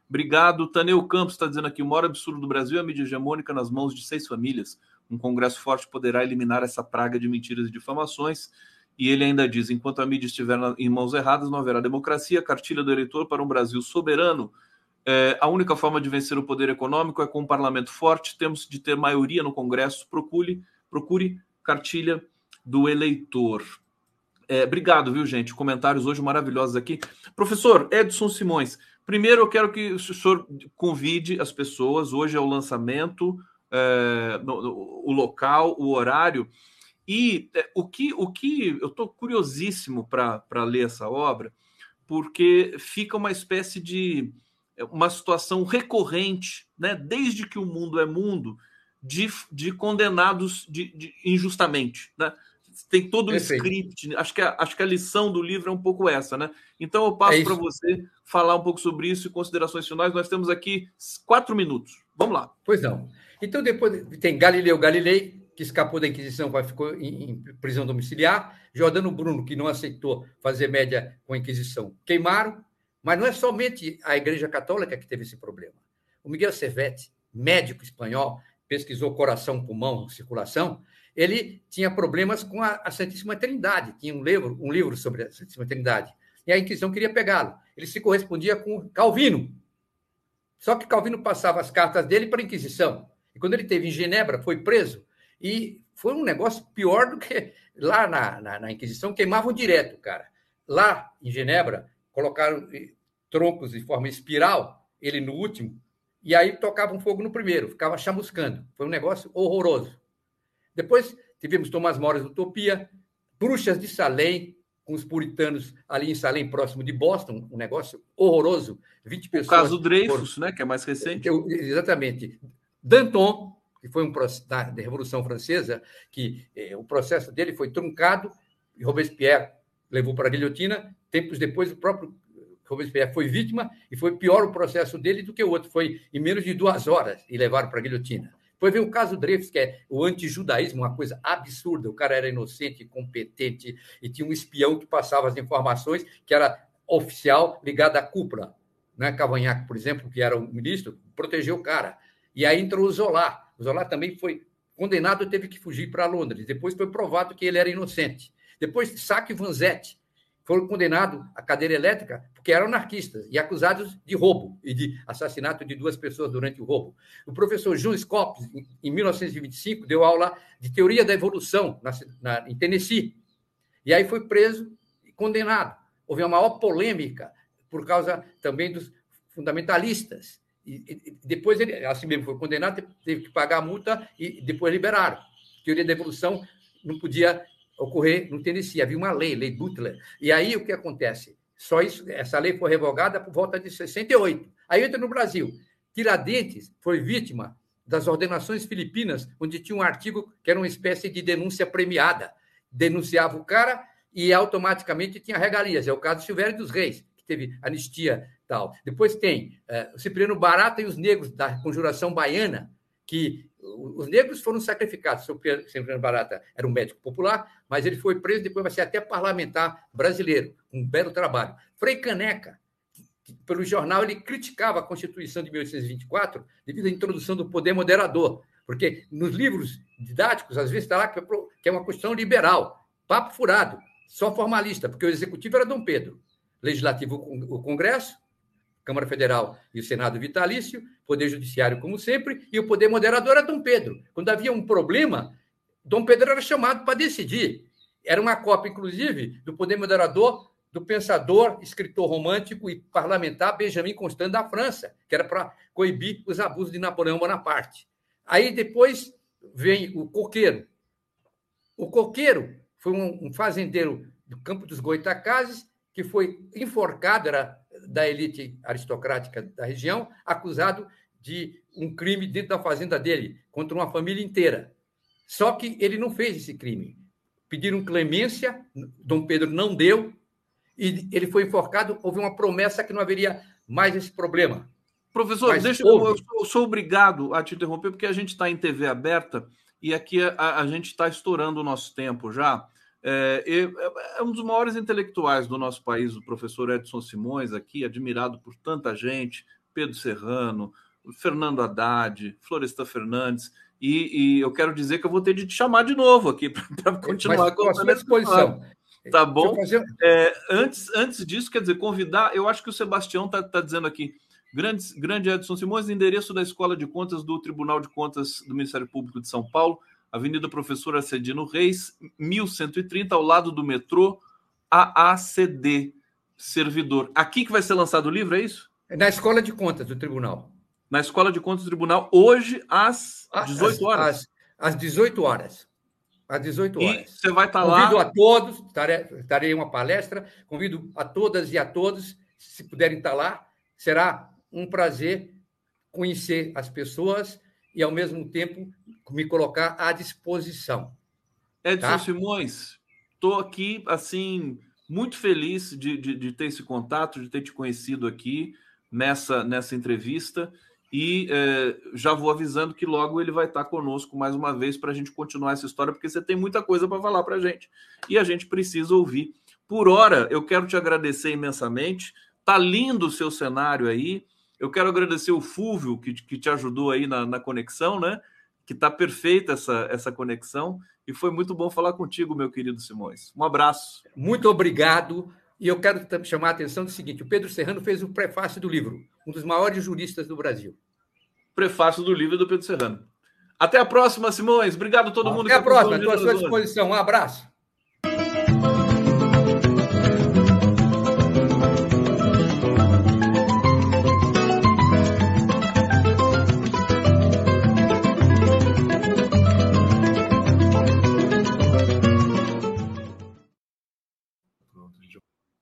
A: Obrigado. Taneu Campos está dizendo aqui: o maior absurdo do Brasil é a mídia hegemônica nas mãos de seis famílias. Um congresso forte poderá eliminar essa praga de mentiras e difamações. E ele ainda diz: enquanto a mídia estiver em mãos erradas, não haverá democracia. Cartilha do eleitor para um Brasil soberano. É, a única forma de vencer o poder econômico é com um parlamento forte. Temos de ter maioria no Congresso. Procure, procure cartilha do eleitor. É, obrigado, viu, gente? Comentários hoje maravilhosos aqui. Professor Edson Simões, primeiro eu quero que o senhor convide as pessoas. Hoje é o lançamento, é, no, no, o local, o horário. E é, o, que, o que eu estou curiosíssimo para ler essa obra, porque fica uma espécie de é, uma situação recorrente, né, desde que o mundo é mundo, de, de condenados de, de injustamente. Né? tem todo o script. Né? Acho que, a, acho que a lição do livro é um pouco essa, né? Então eu passo é para você falar um pouco sobre isso e considerações finais. Nós temos aqui quatro minutos. Vamos lá.
D: Pois não. Então depois tem Galileu Galilei, que escapou da Inquisição, ficou em, em prisão domiciliar. Jordano Bruno, que não aceitou fazer média com a Inquisição, queimaram. Mas não é somente a Igreja Católica que teve esse problema. O Miguel Servetti, médico espanhol, pesquisou coração, pulmão, circulação, ele tinha problemas com a, a Santíssima Trindade, tinha um livro, um livro sobre a Santíssima Trindade. E a Inquisição queria pegá-lo. Ele se correspondia com Calvino. Só que Calvino passava as cartas dele para a Inquisição. E quando ele teve em Genebra, foi preso. E foi um negócio pior do que lá na, na, na Inquisição, queimavam direto, cara. Lá em Genebra, colocaram troncos de forma espiral, ele no último, e aí tocavam fogo no primeiro, ficava chamuscando. Foi um negócio horroroso. Depois tivemos Tomás Moras Utopia, Bruxas de Salem, com os puritanos ali em Salem, próximo de Boston, um negócio horroroso. 20 pessoas. O
A: caso Dreyfus, né, que é mais recente.
D: Eu, exatamente. Danton, que foi um da, da Revolução Francesa, que eh, o processo dele foi truncado, e Robespierre levou para a guilhotina. Tempos depois, o próprio Robespierre foi vítima e foi pior o processo dele do que o outro. Foi em menos de duas horas e levaram para a guilhotina. Depois vem o caso Dreyfus, que é o antijudaísmo, uma coisa absurda. O cara era inocente, competente, e tinha um espião que passava as informações, que era oficial ligado à cúpula. Né? Cavanhaque, por exemplo, que era o ministro, protegeu o cara. E aí entrou o Zola. O Zola também foi condenado e teve que fugir para Londres. Depois foi provado que ele era inocente. Depois, Saque Vanzetti, foram condenados à cadeira elétrica porque eram anarquistas e acusados de roubo e de assassinato de duas pessoas durante o roubo. O professor João Scopes, em 1925, deu aula de teoria da evolução na, na, em Tennessee. E aí foi preso e condenado. Houve uma maior polêmica por causa também dos fundamentalistas. E, e depois ele, assim mesmo, foi condenado, teve que pagar a multa e depois liberaram. Teoria da evolução não podia ocorrer no Tennessee. Havia uma lei, lei Butler. E aí o que acontece? Só isso, essa lei foi revogada por volta de 68. Aí entra no Brasil. Tiradentes foi vítima das ordenações filipinas, onde tinha um artigo que era uma espécie de denúncia premiada. Denunciava o cara e automaticamente tinha regalias. É o caso do Silvério dos Reis, que teve anistia tal. Depois tem é, o Cipriano Barata e os negros da Conjuração Baiana, que os negros foram sacrificados. O Cipriano Barata era um médico popular, mas ele foi preso, depois vai ser até parlamentar brasileiro. Um belo trabalho. Frei Caneca, pelo jornal, ele criticava a Constituição de 1824 devido à introdução do poder moderador, porque nos livros didáticos, às vezes está lá que é uma Constituição liberal, Papo furado, só formalista, porque o executivo era Dom Pedro, legislativo o Congresso, Câmara Federal e o Senado vitalício, Poder Judiciário, como sempre, e o Poder Moderador era Dom Pedro. Quando havia um problema, Dom Pedro era chamado para decidir. Era uma cópia, inclusive, do Poder Moderador do pensador, escritor romântico e parlamentar Benjamin Constant da França, que era para coibir os abusos de Napoleão Bonaparte. Aí depois vem o coqueiro. O coqueiro foi um fazendeiro do Campo dos Goitacazes que foi enforcado, era da elite aristocrática da região, acusado de um crime dentro da fazenda dele, contra uma família inteira. Só que ele não fez esse crime. Pediram clemência, Dom Pedro não deu, e ele foi enforcado. Houve uma promessa que não haveria mais esse problema.
A: Professor, Mas deixa houve... eu, eu sou obrigado a te interromper, porque a gente está em TV aberta e aqui a, a gente está estourando o nosso tempo já. É, é, é, um dos maiores intelectuais do nosso país, o professor Edson Simões, aqui, admirado por tanta gente, Pedro Serrano, Fernando Haddad, Floresta Fernandes, e, e eu quero dizer que eu vou ter de te chamar de novo aqui para continuar
D: com a sua exposição.
A: Tá bom? Fazer... É, antes, antes disso, quer dizer, convidar, eu acho que o Sebastião está tá dizendo aqui, grande, grande Edson Simões, endereço da Escola de Contas do Tribunal de Contas do Ministério Público de São Paulo, Avenida Professor Acedino Reis, 1130, ao lado do metrô AACD, servidor. Aqui que vai ser lançado o livro, é isso?
D: É na Escola de Contas do Tribunal.
A: Na Escola de Contas do Tribunal, hoje, às 18 horas.
D: Às, às 18 horas. Às 18 horas.
A: E você vai estar
D: lá.
A: Convido
D: a todos, em uma palestra, convido a todas e a todos, se puderem estar lá, será um prazer conhecer as pessoas e, ao mesmo tempo, me colocar à disposição.
A: Edson tá? Simões, estou aqui, assim, muito feliz de, de, de, ter esse contato, de ter te conhecido aqui nessa, nessa entrevista. E é, já vou avisando que logo ele vai estar conosco mais uma vez para a gente continuar essa história, porque você tem muita coisa para falar para a gente e a gente precisa ouvir. Por hora, eu quero te agradecer imensamente. Tá lindo o seu cenário aí. Eu quero agradecer o Fúvio, que, que te ajudou aí na, na conexão, né? Que tá perfeita essa, essa conexão. E foi muito bom falar contigo, meu querido Simões. Um abraço.
D: Muito obrigado. E eu quero chamar a atenção do seguinte: o Pedro Serrano fez o prefácio do livro, um dos maiores juristas do Brasil.
A: Prefácio do livro do Pedro Serrano. Até a próxima, Simões. Obrigado a todo mundo.
D: Até a próxima, estou à sua disposição. Um abraço.